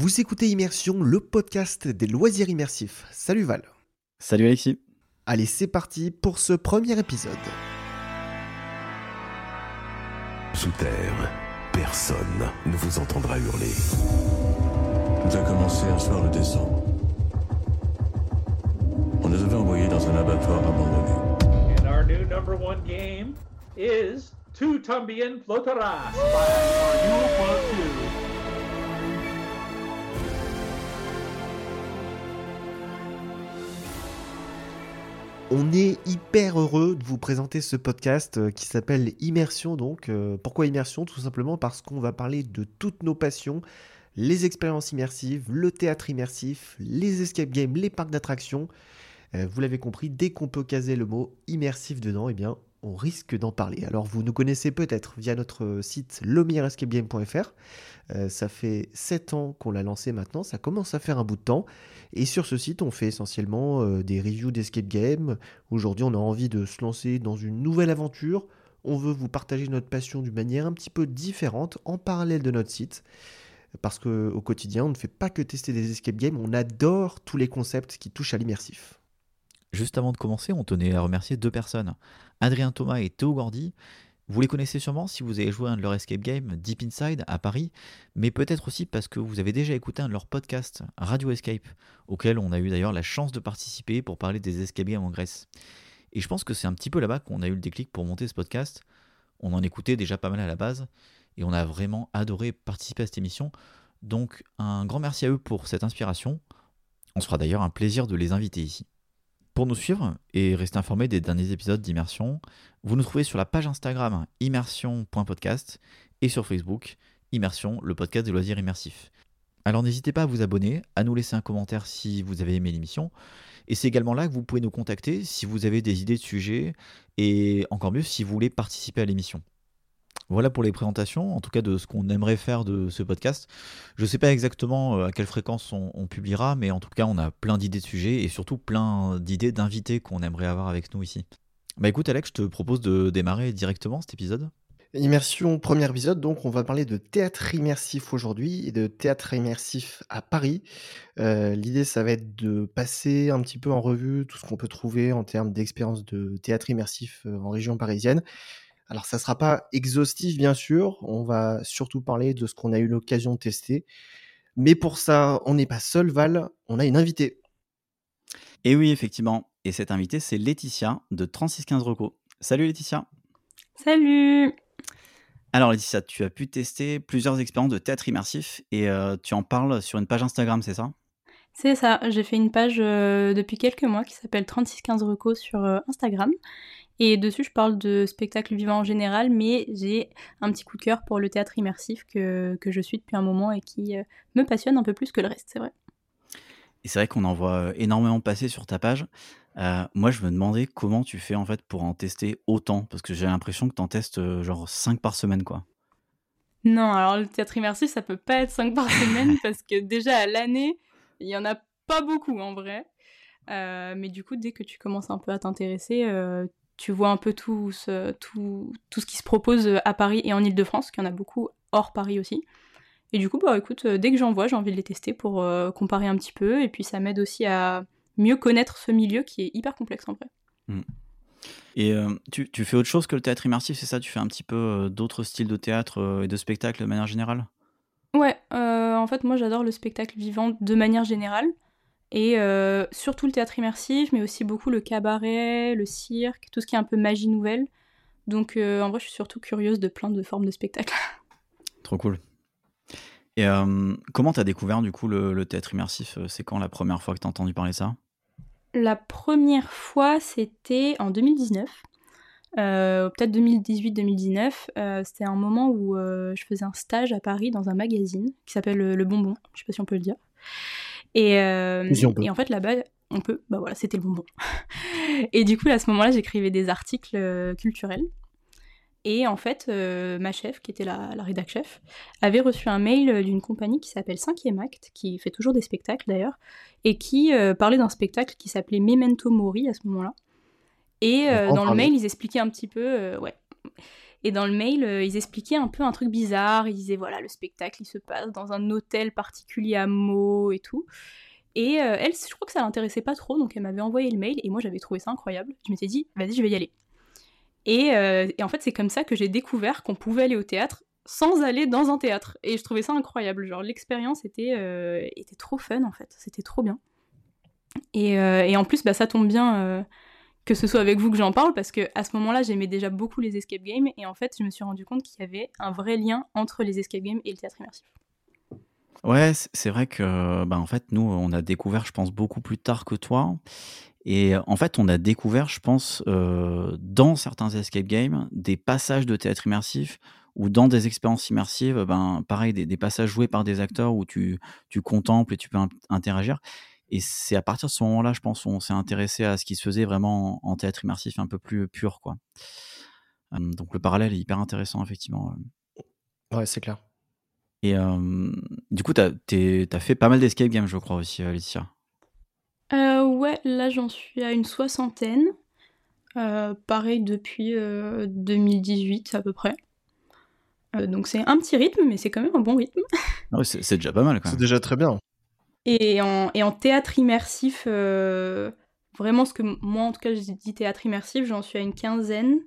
Vous écoutez Immersion, le podcast des loisirs immersifs. Salut Val. Salut Alexis. Allez, c'est parti pour ce premier épisode. Sous terre, personne ne vous entendra hurler. Tout a commencé un soir de décembre. On nous avait envoyés dans un abattoir abandonné. And our new number one game is Two Tumbian Flotaras by On est hyper heureux de vous présenter ce podcast euh, qui s'appelle Immersion. Donc, euh, pourquoi Immersion? Tout simplement parce qu'on va parler de toutes nos passions, les expériences immersives, le théâtre immersif, les escape games, les parcs d'attractions. Euh, vous l'avez compris, dès qu'on peut caser le mot immersif dedans, eh bien, on risque d'en parler. Alors vous nous connaissez peut-être via notre site lomierescapegame.fr. Euh, ça fait 7 ans qu'on l'a lancé maintenant, ça commence à faire un bout de temps. Et sur ce site, on fait essentiellement euh, des reviews d'escape game. Aujourd'hui, on a envie de se lancer dans une nouvelle aventure. On veut vous partager notre passion d'une manière un petit peu différente en parallèle de notre site. Parce qu'au quotidien, on ne fait pas que tester des escape games, on adore tous les concepts qui touchent à l'immersif. Juste avant de commencer, on tenait à remercier deux personnes, Adrien Thomas et Théo Gordy. Vous les connaissez sûrement si vous avez joué à un de leurs escape games, Deep Inside, à Paris, mais peut-être aussi parce que vous avez déjà écouté un de leurs podcasts, Radio Escape, auquel on a eu d'ailleurs la chance de participer pour parler des escape games en Grèce. Et je pense que c'est un petit peu là-bas qu'on a eu le déclic pour monter ce podcast. On en écoutait déjà pas mal à la base, et on a vraiment adoré participer à cette émission. Donc un grand merci à eux pour cette inspiration. On se fera d'ailleurs un plaisir de les inviter ici. Pour nous suivre et rester informé des derniers épisodes d'Immersion, vous nous trouvez sur la page Instagram immersion.podcast et sur Facebook Immersion, le podcast des loisirs immersifs. Alors n'hésitez pas à vous abonner, à nous laisser un commentaire si vous avez aimé l'émission. Et c'est également là que vous pouvez nous contacter si vous avez des idées de sujets et encore mieux si vous voulez participer à l'émission. Voilà pour les présentations, en tout cas de ce qu'on aimerait faire de ce podcast. Je ne sais pas exactement euh, à quelle fréquence on, publiera, mais en tout cas, on a plein d'idées de sujets et surtout plein d'idées d'invités qu'on aimerait avoir avec nous ici. Bah écoute, Alex, je te propose de démarrer directement cet épisode. Immersion, premier épisode, donc on va parler de théâtre immersif aujourd'hui et de théâtre immersif à Paris. Euh, l'idée, ça va être de passer un petit peu en revue tout ce qu'on peut trouver en termes d'expérience de théâtre immersif euh, en région parisienne alors, ça ne sera pas exhaustif, bien sûr. On va surtout parler de ce qu'on a eu l'occasion de tester. Mais pour ça, on n'est pas seul, Val. On a une invitée. Et oui, effectivement. Et cette invitée, c'est Laetitia de 3615 Reco. Salut Laetitia. Salut. Alors Laetitia, tu as pu tester plusieurs expériences de théâtre immersif et euh, tu en parles sur une page Instagram, c'est ça? C'est ça, j'ai fait une page euh, depuis quelques mois qui s'appelle 3615 Reco sur euh, Instagram et dessus, je parle de spectacle vivant en général, mais j'ai un petit coup de cœur pour le théâtre immersif que, que je suis depuis un moment et qui euh, me passionne un peu plus que le reste, c'est vrai. Et c'est vrai qu'on en voit euh, énormément passer sur ta page. Euh, moi, je me demandais comment tu fais en fait pour en tester autant, parce que j'ai l'impression que tu en testes genre 5 par semaine, quoi. Non, alors le théâtre immersif, ça peut pas être 5 par semaine, parce que déjà à l'année, il y en a pas beaucoup en vrai. mais du coup, dès que tu commences un peu à t'intéresser, tu vois un peu tout ce, tout, tout ce qui se propose à Paris et en Ile-de-France, qu'il y en a beaucoup hors Paris aussi. Et du coup, bah écoute, euh, dès que j'en vois, j'ai envie de les tester pour euh, comparer un petit peu. Et puis ça m'aide aussi à mieux connaître ce milieu qui est hyper complexe en vrai. Mm. Et euh, tu, tu, fais autre chose que le théâtre immersif, c'est ça? Tu fais un petit peu d'autres styles de théâtre et de spectacle de manière générale? Ouais, en fait, moi j'adore le spectacle vivant de manière générale. Et euh, surtout le théâtre immersif, mais aussi beaucoup le cabaret, le cirque, tout ce qui est un peu magie nouvelle. Donc euh, en vrai, je suis surtout curieuse de plein de formes de spectacles. Trop cool. Et euh, comment t'as découvert du coup le, théâtre immersif? C'est quand la première fois que t'as entendu parler ça? La première fois, c'était en 2019. peut-être 2018-2019, c'était un moment où je faisais un stage à Paris dans un magazine qui s'appelle Le Bonbon, je sais pas si on peut le dire. Et, euh, et en fait, là-bas, on peut. Bah voilà, c'était le bonbon. et du coup, à ce moment-là, j'écrivais des articles euh, culturels. Et en fait, euh, ma chef, qui était la, la rédac chef, avait reçu un mail d'une compagnie qui s'appelle 5e Acte, qui fait toujours des spectacles d'ailleurs, et qui parlait d'un spectacle qui s'appelait Memento Mori à ce moment-là. Et dans le mail, ils expliquaient un petit peu, ouais. Et dans le mail, euh, ils expliquaient un peu un truc bizarre. Ils disaient voilà, le spectacle, il se passe dans un hôtel particulier à Meaux et tout. Et euh, elle, je crois que ça l'intéressait pas trop, donc elle m'avait envoyé le mail et moi j'avais trouvé ça incroyable. Je m'étais dit, vas-y, je vais y aller. Et, euh, en fait, c'est comme ça que j'ai découvert qu'on pouvait aller au théâtre sans aller dans un théâtre. Et je trouvais ça incroyable. Genre, l'expérience était, était trop fun en fait. C'était trop bien. Et, et en plus, bah, ça tombe bien que ce soit avec vous que j'en parle parce que à ce moment-là, j'aimais déjà beaucoup les escape games et en fait, je me suis rendu compte qu'il y avait un vrai lien entre les escape games et le théâtre immersif. Ouais, c'est vrai que, bah, en fait, nous, on a découvert, je pense, beaucoup plus tard que toi. Et en fait, on a découvert, je pense, euh, dans certains escape games, des passages de théâtre immersif ou dans des expériences immersives, ben, pareil, des, des passages joués par des acteurs où tu, tu contemples et tu peux in- interagir. Et c'est à partir de ce moment-là, je pense, on s'est intéressé à ce qui se faisait vraiment en, en théâtre immersif un peu plus pur, quoi. Euh, donc le parallèle est hyper intéressant, effectivement. Ouais, c'est clair. Et euh, du coup, t'as as fait pas mal d'escape games, je crois aussi, euh, Laetitia. Euh, ouais, là j'en suis à une soixantaine. Euh, pareil depuis euh, 2018 à peu près. Euh, donc c'est un petit rythme, mais c'est quand même un bon rythme. Ah ouais, c'est c'est déjà pas mal, quand C'est même. déjà très bien. Et en, et en théâtre immersif, euh, vraiment ce que moi en tout cas je dis théâtre immersif, j'en suis à une quinzaine.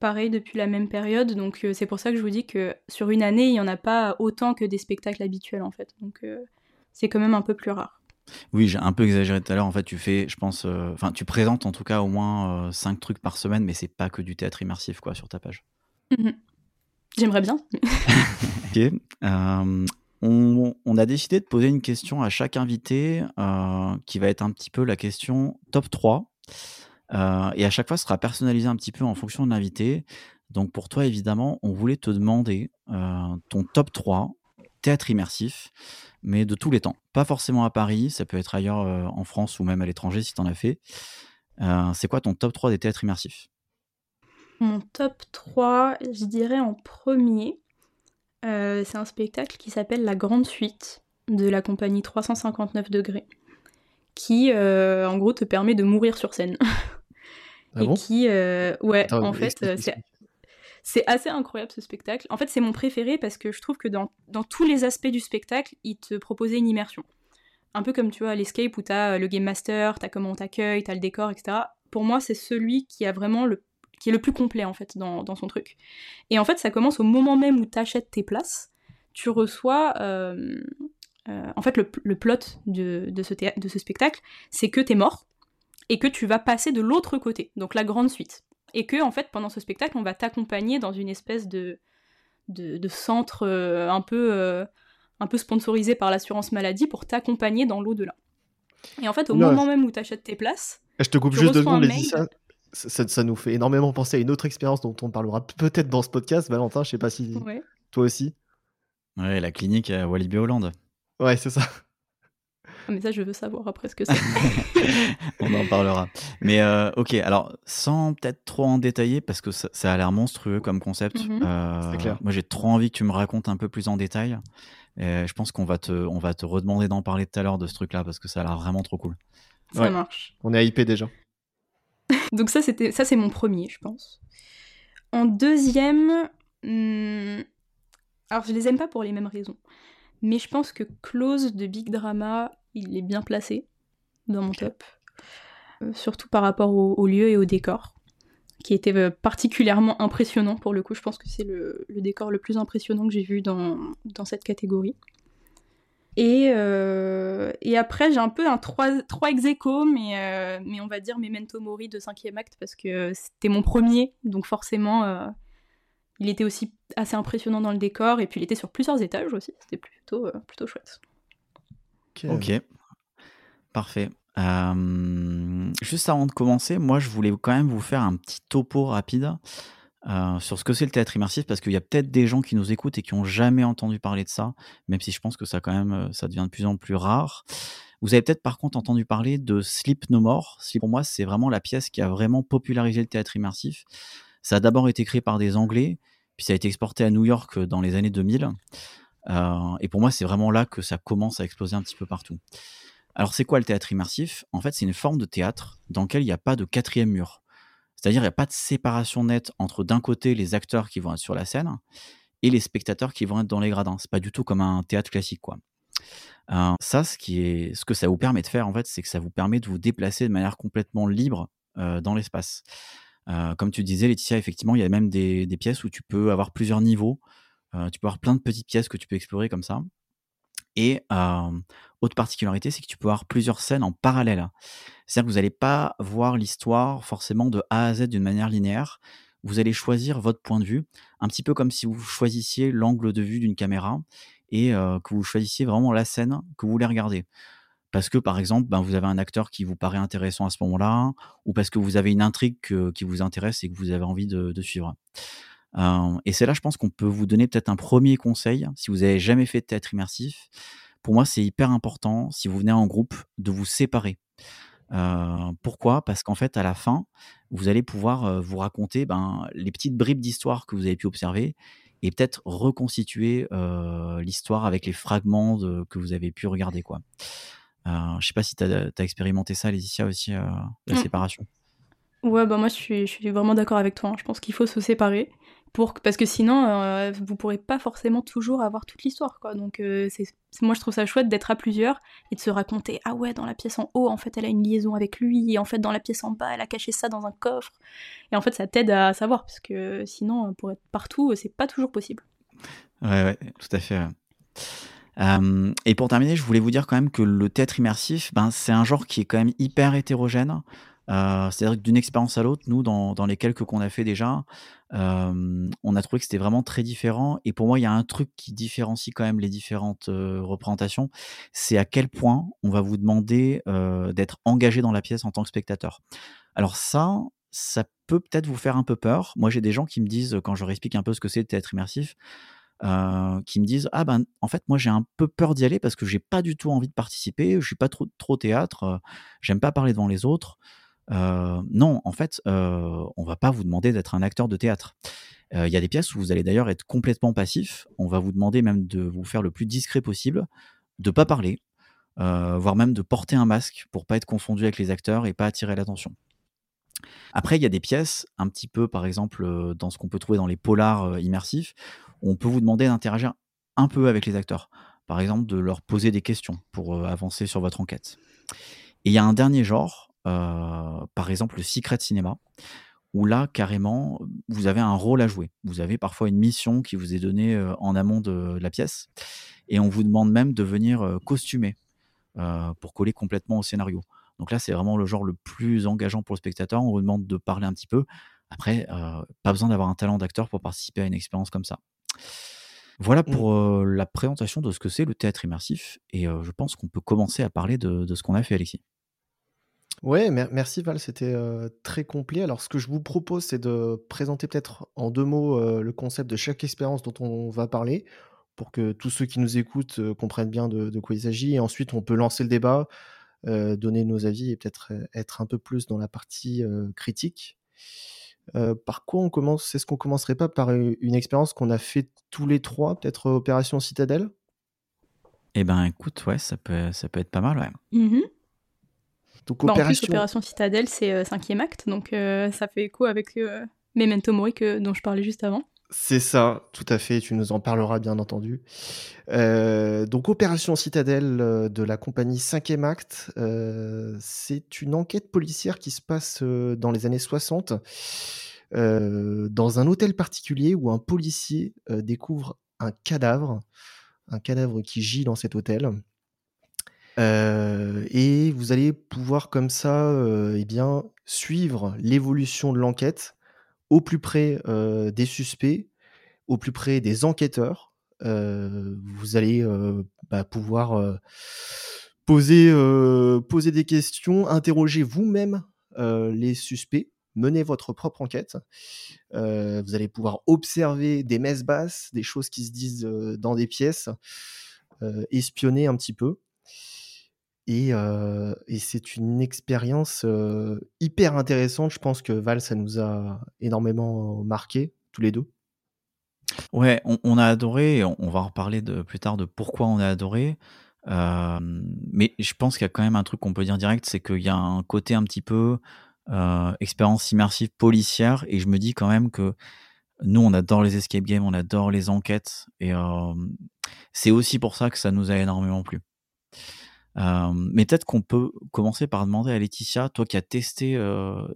Pareil depuis la même période, donc euh, c'est pour ça que je vous dis que sur une année, il n'y en a pas autant que des spectacles habituels en fait. Donc euh, c'est quand même un peu plus rare. Oui, j'ai un peu exagéré tout à l'heure. En fait, tu fais, je pense, enfin, tu présentes en tout cas au moins 5 trucs par semaine, mais c'est pas que du théâtre immersif, quoi, sur ta page. Mhm. J'aimerais bien. Ok. Euh, on, a décidé de poser une question à chaque invité euh, qui va être un petit peu la question top 3. Euh, et à chaque fois, ce sera personnalisé un petit peu en fonction de l'invité. Donc pour toi, évidemment, on voulait te demander euh, ton top 3 théâtre immersif, mais de tous les temps. Pas forcément à Paris, ça peut être ailleurs en France ou même à l'étranger si tu en as fait. C'est quoi ton top 3 des théâtres immersifs? Mon top 3, je dirais en premier, euh, c'est un spectacle qui s'appelle La Grande Suite de la compagnie 359 degrés, qui euh, en gros te permet de mourir sur scène. Ah et bon qui, euh, ouais, Attends, en fait, c'est assez incroyable ce spectacle. En fait, c'est mon préféré parce que je trouve que dans, dans tous les aspects du spectacle, il te proposait une immersion. Un peu comme tu vois l'Escape où t'as le Game Master, t'as comment on t'accueille, t'as le décor, etc. Pour moi, c'est celui qui a vraiment le qui est le plus complet en fait dans, dans son truc. Et en fait, ça commence au moment même où t'achètes tes places. Tu reçois euh, euh, en fait le, le plot de, de, ce de ce spectacle, c'est que t'es mort et que tu vas passer de l'autre côté, donc la grande suite et que en fait pendant ce spectacle on va t'accompagner dans une espèce de de, de centre euh, un peu un peu sponsorisé par l'assurance maladie pour t'accompagner dans l'au-delà. Et en fait au moment même où t'achètes tes places, Je te coupe Tu juste deux secondes. Laetitia. Ça, nous fait énormément penser à une autre expérience dont on parlera peut-être dans ce podcast. Valentin, je sais pas si ouais. toi aussi. Ouais, la clinique à Walibi Hollande. Ouais, c'est ça. Ah, mais ça je veux savoir après ce que c'est. On en parlera. Mais euh, ok, alors sans peut-être trop en détailler, parce que ça, ça a l'air monstrueux comme concept. Mhm. euh, C'est clair. Moi, j'ai trop envie que tu me racontes un peu plus en détail. Et je pense qu'on va te, on va te redemander d'en parler tout à l'heure de ce truc-là, parce que ça a l'air vraiment trop cool. ça Ouais. marche. On est hypé déjà. Donc ça c'était ça c'est mon premier je pense. En deuxième, hmm, alors je les aime pas pour les mêmes raisons, mais je pense que Close de Big Drama il est bien placé dans mon top, Euh, surtout par rapport au, au lieu et au décor, qui était euh, particulièrement impressionnant pour le coup. Je pense que c'est le, le décor le plus impressionnant que j'ai vu dans, dans cette catégorie. Et, euh, et après, j'ai un peu un 3, 3 ex aequo, mais, euh, mais on va dire Memento Mori de 5ème acte parce que c'était mon premier, donc forcément, euh, il était aussi assez impressionnant dans le décor, et puis il était sur plusieurs étages aussi, c'était plutôt, euh, plutôt chouette. Ok, parfait. Euh, juste avant de commencer, moi, je voulais quand même vous faire un petit topo rapide euh, sur ce que c'est le théâtre immersif, parce qu'il y a peut-être des gens qui nous écoutent et qui ont jamais entendu parler de ça, même si je pense que ça quand même, euh, ça devient de plus en plus rare. Vous avez peut-être par contre entendu parler de Sleep No More. Sleep, pour moi, c'est vraiment la pièce qui a vraiment popularisé le théâtre immersif. Ça a d'abord été créé par des Anglais, puis ça a été exporté à New York dans les années 2000. Euh, et pour moi, c'est vraiment là que ça commence à exploser un petit peu partout. Alors, c'est quoi le théâtre immersif? En fait, c'est une forme de théâtre dans lequel il n'y a pas de quatrième mur. C'est-à-dire, il n'y a pas de séparation nette entre d'un côté les acteurs qui vont être sur la scène et les spectateurs qui vont être dans les gradins. C'est pas du tout comme un théâtre classique, quoi. Euh, ça, ce, qui est, ce que ça vous permet de faire, en fait, c'est que ça vous permet de vous déplacer de manière complètement libre euh, dans l'espace. Euh, comme tu disais, Laetitia, effectivement, il y a même des, des pièces où tu peux avoir plusieurs niveaux. tu peux avoir plein de petites pièces que tu peux explorer comme ça. Et autre particularité, c'est que tu peux avoir plusieurs scènes en parallèle. C'est-à-dire que vous n'allez pas voir l'histoire forcément de A à Z d'une manière linéaire. Vous allez choisir votre point de vue, un petit peu comme si vous choisissiez l'angle de vue d'une caméra et que vous choisissiez vraiment la scène que vous voulez regarder. Parce que, par exemple, ben, vous avez un acteur qui vous paraît intéressant à ce moment-là, ou parce que vous avez une intrigue qui vous intéresse et que vous avez envie de, de suivre. Euh, et c'est là, je pense qu'on peut vous donner peut-être un premier conseil, si vous n'avez jamais fait de théâtre immersif. Pour moi, c'est hyper important, si vous venez en groupe, de vous séparer. Euh, pourquoi? Parce qu'en fait, à la fin, vous allez pouvoir euh, vous raconter ben, les petites bribes d'histoire que vous avez pu observer et peut-être reconstituer l'histoire avec les fragments que vous avez pu regarder. Quoi. je ne sais pas si tu as, expérimenté ça, Laetitia, aussi, la mmh. séparation. Ouais, bah moi je suis, je suis vraiment d'accord avec toi. Hein. Je pense qu'il faut se séparer parce que sinon euh, vous pourrez pas forcément toujours avoir toute l'histoire donc euh, c'est moi je trouve ça chouette d'être à plusieurs et de se raconter ah ouais dans la pièce en haut en fait elle a une liaison avec lui et en fait dans la pièce en bas elle a caché ça dans un coffre. Et en fait ça t'aide à savoir parce que sinon pour être partout c'est pas toujours possible. Ouais ouais tout à fait euh, et pour terminer je voulais vous dire quand même que le théâtre immersif ben c'est un genre qui est quand même hyper hétérogène euh, c'est-à-dire que d'une expérience à l'autre, nous, dans, dans les quelques qu'on a fait déjà, euh, on a trouvé que c'était vraiment très différent. Et pour moi, il y a un truc qui différencie quand même les différentes euh, représentations, c'est à quel point on va vous demander d'être engagé dans la pièce en tant que spectateur. Alors ça, ça peut peut-être vous faire un peu peur. Moi, j'ai des gens qui me disent, quand je leur explique un peu ce que c'est de théâtre immersif, qui me disent ah ben en fait moi j'ai un peu peur d'y aller parce que j'ai pas du tout envie de participer, je suis pas trop trop théâtre, j'aime pas parler devant les autres. Euh, non, en fait, euh, on va pas vous demander d'être un acteur de théâtre. Euh, il y a des pièces où vous allez d'ailleurs être complètement passif. On va vous demander même de vous faire le plus discret possible, de pas parler, voire même de porter un masque pour pas être confondu avec les acteurs et pas attirer l'attention. Après, il y a des pièces, un petit peu par exemple dans ce qu'on peut trouver dans les polars immersifs, où on peut vous demander d'interagir un peu avec les acteurs. Par exemple, de leur poser des questions pour avancer sur votre enquête. Et il y a un dernier genre euh, par exemple le secret cinéma, où là, carrément, vous avez un rôle à jouer. Vous avez parfois une mission qui vous est donnée euh, en amont de la pièce, et on vous demande même de venir euh, costumer pour coller complètement au scénario. Donc là, c'est vraiment le genre le plus engageant pour le spectateur. On vous demande de parler un petit peu. Après, pas besoin d'avoir un talent d'acteur pour participer à une expérience comme ça. Voilà mmh. pour la présentation de ce que c'est le théâtre immersif. Et je pense qu'on peut commencer à parler de, de ce qu'on a fait, Alexis. Ouais, merci Val, c'était très complet. Alors, ce que je vous propose, c'est de présenter peut-être en deux mots le concept de chaque expérience dont on va parler, pour que tous ceux qui nous écoutent comprennent bien de, quoi il s'agit. Et ensuite, on peut lancer le débat, donner nos avis et peut-être être un peu plus dans la partie critique. par quoi on commence? Est-ce qu'on commencerait pas par une expérience qu'on a fait tous les trois, peut-être Opération Citadelle? Eh ben, écoute, ouais, ça peut, ça peut être pas mal, ouais. Mmh donc, bah, opération... En plus, Opération Citadelle, c'est euh, cinquième acte, donc euh, ça fait écho avec euh, Memento Mori que, dont je parlais juste avant. C'est ça, tout à fait, tu nous en parleras bien entendu. donc Opération Citadelle de la compagnie 5e Acte, c'est une enquête policière qui se passe dans les années 60, dans un hôtel particulier où un policier découvre un cadavre, un cadavre qui gît dans cet hôtel. Euh, et vous allez pouvoir comme ça, euh, eh bien, suivre l'évolution de l'enquête au plus près euh, des suspects, au plus près des enquêteurs. vous allez bah, pouvoir poser, poser des questions, interroger vous-même les suspects, mener votre propre enquête. vous allez pouvoir observer des messes basses, des choses qui se disent dans des pièces, espionner un petit peu. Et, c'est une expérience hyper intéressante. Je pense que Val, ça nous a énormément marqué, tous les deux. Ouais, on, a adoré, on, va en reparler plus tard de pourquoi on a adoré. mais je pense qu'il y a quand même un truc qu'on peut dire direct, c'est qu'il y a un côté un petit peu euh, expérience immersive policière et je me dis quand même que nous, on adore les escape games, on adore les enquêtes et euh, c'est aussi pour ça que ça nous a énormément plu. Euh, mais peut-être qu'on peut commencer par demander à Laetitia, toi qui as testé,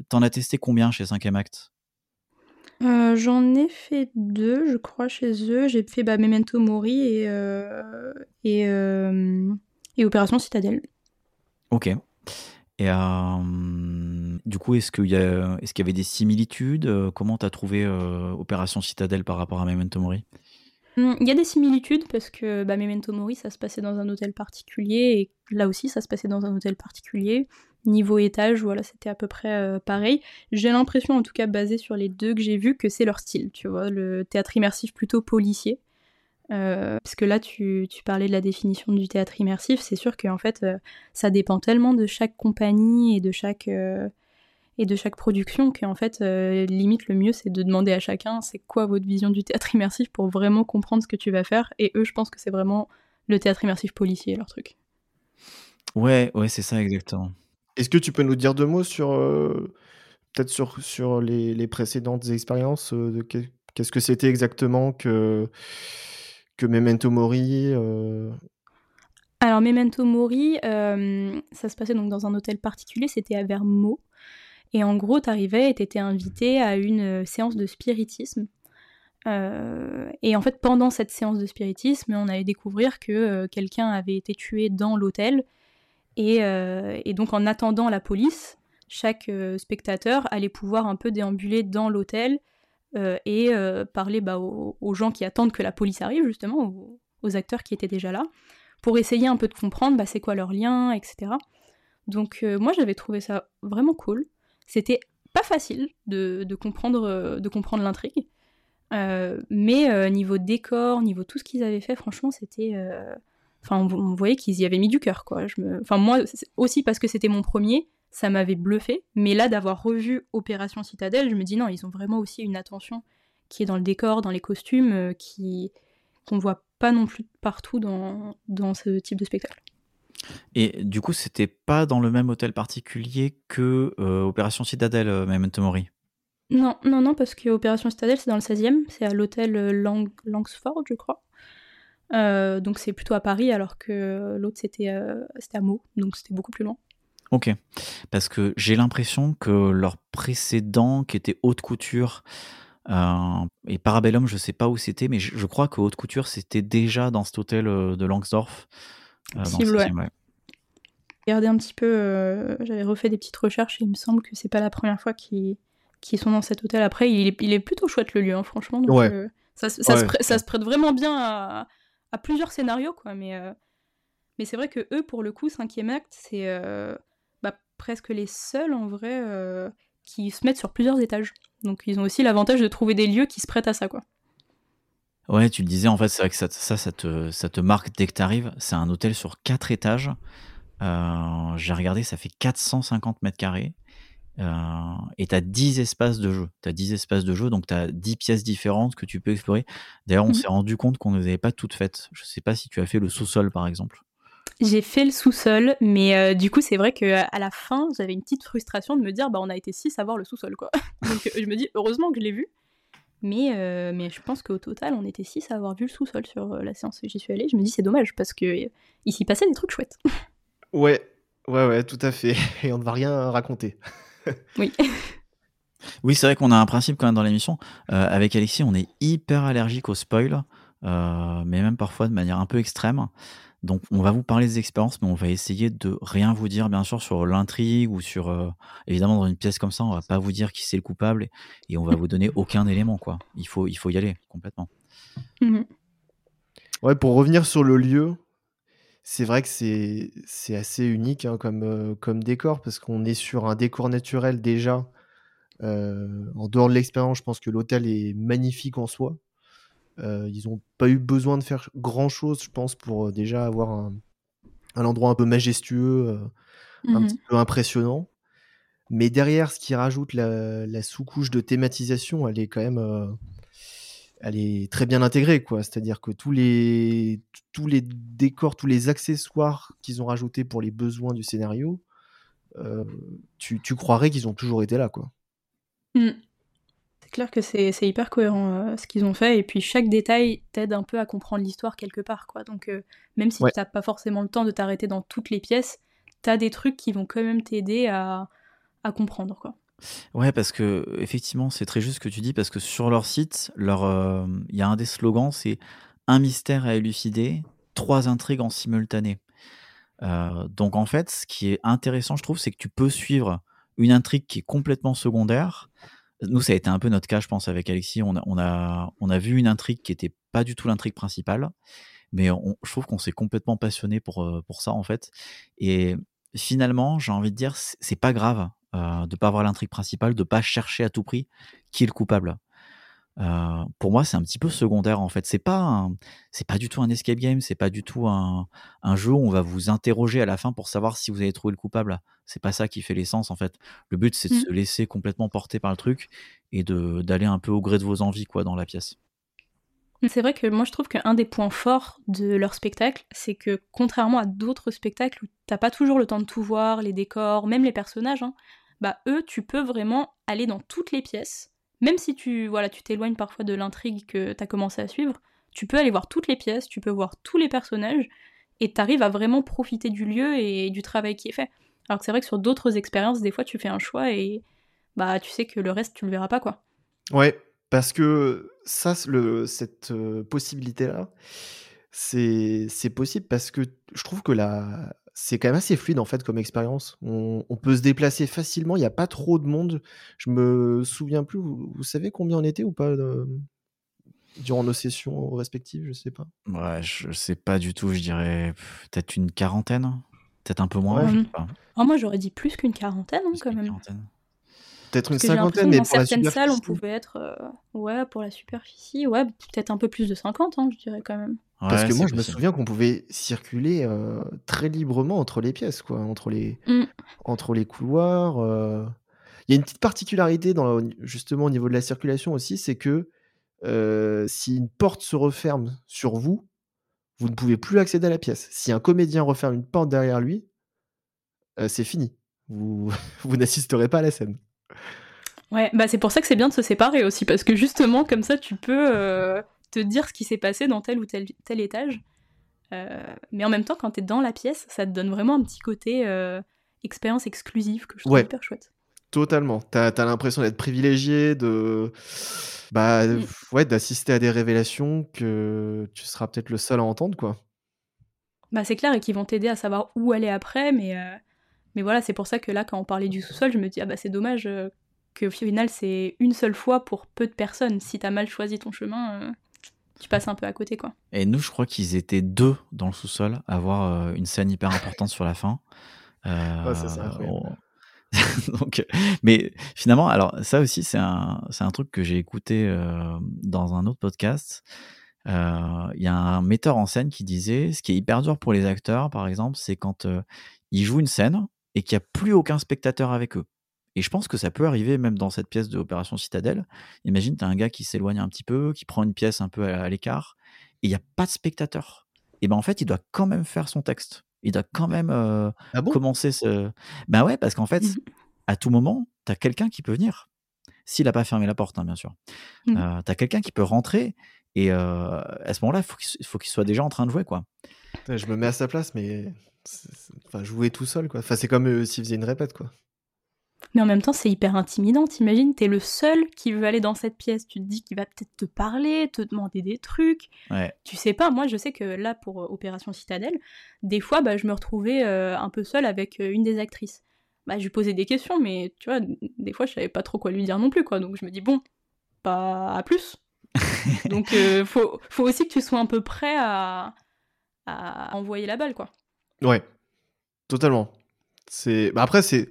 t'en as testé combien chez 5 Act J'en ai fait deux, je crois, chez eux. J'ai fait bah, Memento Mori et, et, et Opération Citadelle. Ok. Et du coup, est-ce qu'il y, est qu'il y avait des similitudes? Comment tu as trouvé Opération Citadelle par rapport à Memento Mori? Il y a des similitudes parce que bah, Memento Mori, ça se passait dans un hôtel particulier et là aussi, ça se passait dans un hôtel particulier. Niveau étage, voilà, c'était à peu près pareil. J'ai l'impression, en tout cas basé sur les deux que j'ai vus, que c'est leur style, tu vois, le théâtre immersif plutôt policier. Euh, parce que là, tu, parlais de la définition du théâtre immersif, c'est sûr qu'en fait, euh, ça dépend tellement de chaque compagnie et de chaque, euh, et de chaque production qu'en fait, limite, le mieux, c'est de demander à chacun c'est quoi votre vision du théâtre immersif pour vraiment comprendre ce que tu vas faire. Et eux, je pense que c'est vraiment le théâtre immersif policier, leur truc. Ouais, ouais, c'est ça, exactement. Est-ce que tu peux nous dire deux mots sur, peut-être sur, sur les, précédentes expériences Qu'est-ce que c'était exactement que que Memento Mori euh, Alors, Memento Mori, euh, ça se passait donc dans un hôtel particulier, c'était à Vermo. Et en gros, t'arrivais et t'étais invité à une euh, séance de spiritisme. et en fait, pendant cette séance de spiritisme, on allait découvrir que quelqu'un avait été tué dans l'hôtel. Et, donc, en attendant la police, chaque spectateur allait pouvoir un peu déambuler dans l'hôtel euh, et euh, parler bah, aux, gens qui attendent que la police arrive, justement, aux, acteurs qui étaient déjà là, pour essayer un peu de comprendre bah, c'est quoi leur lien, etc. Donc euh, moi j'avais trouvé ça vraiment cool. C'était pas facile de, comprendre, de comprendre l'intrigue, mais niveau décor, niveau tout ce qu'ils avaient fait, franchement c'était... Enfin, on, voyait qu'ils y avaient mis du cœur, quoi. Enfin, moi, aussi parce que c'était mon premier, ça m'avait bluffé. Mais là, d'avoir revu Opération Citadelle, je me dis non, ils ont vraiment aussi une attention qui est dans le décor, dans les costumes, euh, qui qu'on voit pas non plus partout dans, dans ce type de spectacle. Et du coup, c'était pas dans le même hôtel particulier que euh, Opération Citadelle, euh, Memento Mori Non, non, non, parce que Opération Citadelle, c'est dans le 16e, c'est à l'hôtel Lang Langsford, je crois. donc c'est plutôt à Paris, alors que l'autre c'était à Meaux, donc c'était beaucoup plus loin. Ok. Parce que j'ai l'impression que leur précédent, qui était Haute Couture, euh, et Parabellum, je sais pas où c'était, mais je, crois que Haute Couture, c'était déjà dans cet hôtel euh, de Langsdorff. Euh, ouais. Regardez un petit peu, j'avais refait des petites recherches et il me semble que c'est pas la première fois qu'ils sont dans cet hôtel. Après, il est, plutôt chouette le lieu, hein, franchement. ça, se prête vraiment bien à, à, plusieurs scénarios, quoi. Mais, mais c'est vrai que eux, pour le coup, cinquième acte, c'est presque les seuls en vrai euh, qui se mettent sur plusieurs étages. Donc ils ont aussi l'avantage de trouver des lieux qui se prêtent à ça, quoi. Ouais, tu le disais, en fait, c'est vrai que ça, ça, te, ça te marque dès que tu arrives. C'est un hôtel sur quatre étages. Euh, j'ai regardé, ça fait 450 mètres carrés. Euh, et tu as 10 espaces de jeu. Tu as 10 espaces de jeu, donc tu as 10 pièces différentes que tu peux explorer. D'ailleurs, on mmh s'est rendu compte qu'on ne les avait pas toutes faites. Je sais pas si tu as fait le sous-sol, par exemple. J'ai fait le sous-sol, mais euh, du coup, c'est vrai qu'à la fin, j'avais une petite frustration de me dire, bah, on a été six à voir le sous-sol, quoi. Donc, je me dis, heureusement que je l'ai vu. Mais, euh, mais je pense qu'au total, on était six à avoir vu le sous-sol sur la séance où j'y suis allée. Je me dis, c'est dommage, parce que il s'y passait des trucs chouettes. ouais, ouais, ouais, tout à fait. Et on ne va rien raconter. oui. Oui, c'est vrai qu'on a un principe quand même dans l'émission. avec Alexis, on est hyper allergique au spoil, mais même parfois de manière un peu extrême. Donc, on va vous parler des expériences, mais on va essayer de rien vous dire, bien sûr, sur l'intrigue ou sur. Euh, évidemment, dans une pièce comme ça, on va pas vous dire qui c'est le coupable et, on va vous donner aucun élément, quoi. Il faut, il faut y aller complètement. Mmh ouais, pour revenir sur le lieu, c'est vrai que c'est, c'est assez unique hein, comme, euh, comme décor parce qu'on est sur un décor naturel déjà. Euh, en dehors de l'expérience, je pense que l'hôtel est magnifique en soi. Euh, ils n'ont pas eu besoin de faire grand chose, je pense, pour euh, déjà avoir un, endroit un peu majestueux, euh, un petit mmh peu impressionnant. Mais derrière, ce qui rajoute la, sous-couche de thématisation, elle est quand même, elle est très bien intégrée, quoi. C'est-à-dire que tous les, tous les décors, tous les accessoires qu'ils ont rajoutés pour les besoins du scénario, euh, tu, tu croirais qu'ils ont toujours été là, quoi. Mm. C'est clair que c'est hyper cohérent euh, ce qu'ils ont fait, et puis chaque détail t'aide un peu à comprendre l'histoire quelque part, quoi. Donc euh, même si Ouais. t'as pas forcément le temps de t'arrêter dans toutes les pièces, t'as des trucs qui vont quand même t'aider à, à comprendre, quoi. Ouais, parce que effectivement, c'est très juste ce que tu dis, parce que sur leur site, leur, euh, il y a un des slogans, c'est un mystère à élucider, trois intrigues en simultané. Donc en fait, ce qui est intéressant, je trouve, c'est que tu peux suivre une intrigue qui est complètement secondaire. Nous, ça a été un peu notre cas, je pense, avec Alexis. On a, on a, on a vu une intrigue qui était pas du tout l'intrigue principale, mais on- je trouve qu'on s'est complètement passionné pour, euh, pour ça, en fait. Et finalement, j'ai envie de dire, c'est c'est pas grave euh, de pas avoir l'intrigue principale, de pas chercher à tout prix qui est le coupable. Euh, pour moi, c'est un petit peu secondaire en fait. C'est pas, c'est pas du tout un escape game, c'est pas du tout un, un jeu où on va vous interroger à la fin pour savoir si vous avez trouvé le coupable. C'est pas ça qui fait l'essence en fait. Le but, c'est de Mm. se laisser complètement porter par le truc et de d'aller un peu au gré de vos envies quoi dans la pièce. C'est vrai que moi je trouve qu'un des points forts de leur spectacle, c'est que contrairement à d'autres spectacles où t'as pas toujours le temps de tout voir, les décors, même les personnages, hein, bah eux tu peux vraiment aller dans toutes les pièces, même si tu voilà tu t'éloignes parfois de l'intrigue que t'as commencé à suivre, tu peux aller voir toutes les pièces, tu peux voir tous les personnages et t'arrives à vraiment profiter du lieu et du travail qui est fait. Alors que c'est vrai que sur d'autres expériences, des fois tu fais un choix et bah tu sais que le reste tu le verras pas quoi. Ouais, parce que ça, le, cette euh, possibilité-là, c'est c'est possible parce que je trouve que la, c'est quand même assez fluide en fait comme expérience. On, on peut se déplacer facilement, il n'y a pas trop de monde. Je me souviens plus, vous, vous savez combien on était ou pas euh, durant nos sessions respectives, je sais pas. Ouais, je sais pas du tout. Je dirais peut-être une quarantaine, peut-être un peu moins. Ouais. je Mhm. sais pas. Oh, moi j'aurais dit plus qu'une quarantaine hein, Plus quand qu'une même. quarantaine. Peut-être une cinquantaine, mais dans pour la certaines salles, on superficie. pouvait être. euh, ouais, pour la superficie, ouais, peut-être un peu plus de 50, hein, je dirais quand même. Parce que moi, je me souviens qu'on pouvait circuler euh, très librement entre les pièces, quoi, entre les, Mm. entre les couloirs. euh. Il y a une petite particularité dans, justement au niveau de la circulation aussi, c'est que euh, si une porte se referme sur vous, vous ne pouvez plus accéder à la pièce. Si un comédien referme une porte derrière lui, euh, c'est fini. Vous, vous n'assisterez pas à la scène. Ouais, bah c'est pour ça que c'est bien de se séparer aussi, parce que justement, comme ça, tu peux euh, te dire ce qui s'est passé dans tel ou tel, tel étage. Euh, mais en même temps, quand t'es dans la pièce, ça te donne vraiment un petit côté euh, expérience exclusive que je trouve Ouais. hyper chouette. Totalement. T'as as, l'impression d'être privilégié, de bah Mm. ouais, d'assister à des révélations que tu seras peut-être le seul à entendre, quoi. Bah c'est clair, et qui vont t'aider à savoir où aller après, mais, euh, mais voilà, c'est pour ça que là, quand on parlait du sous-sol, je me dis, ah bah c'est dommage euh, qu'au final, c'est une seule fois pour peu de personnes. Si t'as mal choisi ton chemin, tu passes un peu à côté, quoi. Et nous, je crois qu'ils étaient deux dans le sous-sol à avoir euh, une scène hyper importante sur la fin. Euh, Ouais, ça, on- Donc, mais finalement, alors ça aussi, c'est un, c'est un truc que j'ai écouté euh, dans un autre podcast. Euh, Il y a un metteur en scène qui disait, ce qui est hyper dur pour les acteurs, par exemple, c'est quand euh, ils jouent une scène et qu'il n'y a plus aucun spectateur avec eux. Et je pense que ça peut arriver même dans cette pièce de Opération Citadelle. Imagine, tu as un gars qui s'éloigne un petit peu, qui prend une pièce un peu à, à l'écart, et il n'y a pas de spectateur. Et ben en fait, il doit quand même faire son texte. Il doit quand même euh, Ah bon? commencer ce. Ben ouais, parce qu'en fait, Mhm. à tout moment, tu as quelqu'un qui peut venir. S'il n'a pas fermé la porte, hein, bien sûr. Mhm. Euh, tu as quelqu'un qui peut rentrer, et euh, à ce moment-là, il faut qu'il faut qu'il soit déjà en train de jouer, quoi. Putain, Je me mets à sa place, mais enfin, jouer tout seul, quoi. Enfin, c'est comme euh, s'il faisait une répète, quoi. Mais en même temps, c'est hyper intimidant. T'imagines, t'es le seul qui veut aller dans cette pièce. Tu te dis qu'il va peut-être te parler, te demander des trucs. Ouais. Tu sais pas. Moi, je sais que là, pour euh, Opération Citadelle, des fois, bah, je me retrouvais euh, un peu seule avec euh, une des actrices. Bah, je lui posais des questions, mais tu vois, des fois, je savais pas trop quoi lui dire non plus, quoi. Donc, je me dis, bon, pas à plus. Donc, euh, faut, faut aussi que tu sois un peu prêt à, à envoyer la balle, quoi. Ouais, totalement. C'est bah après c'est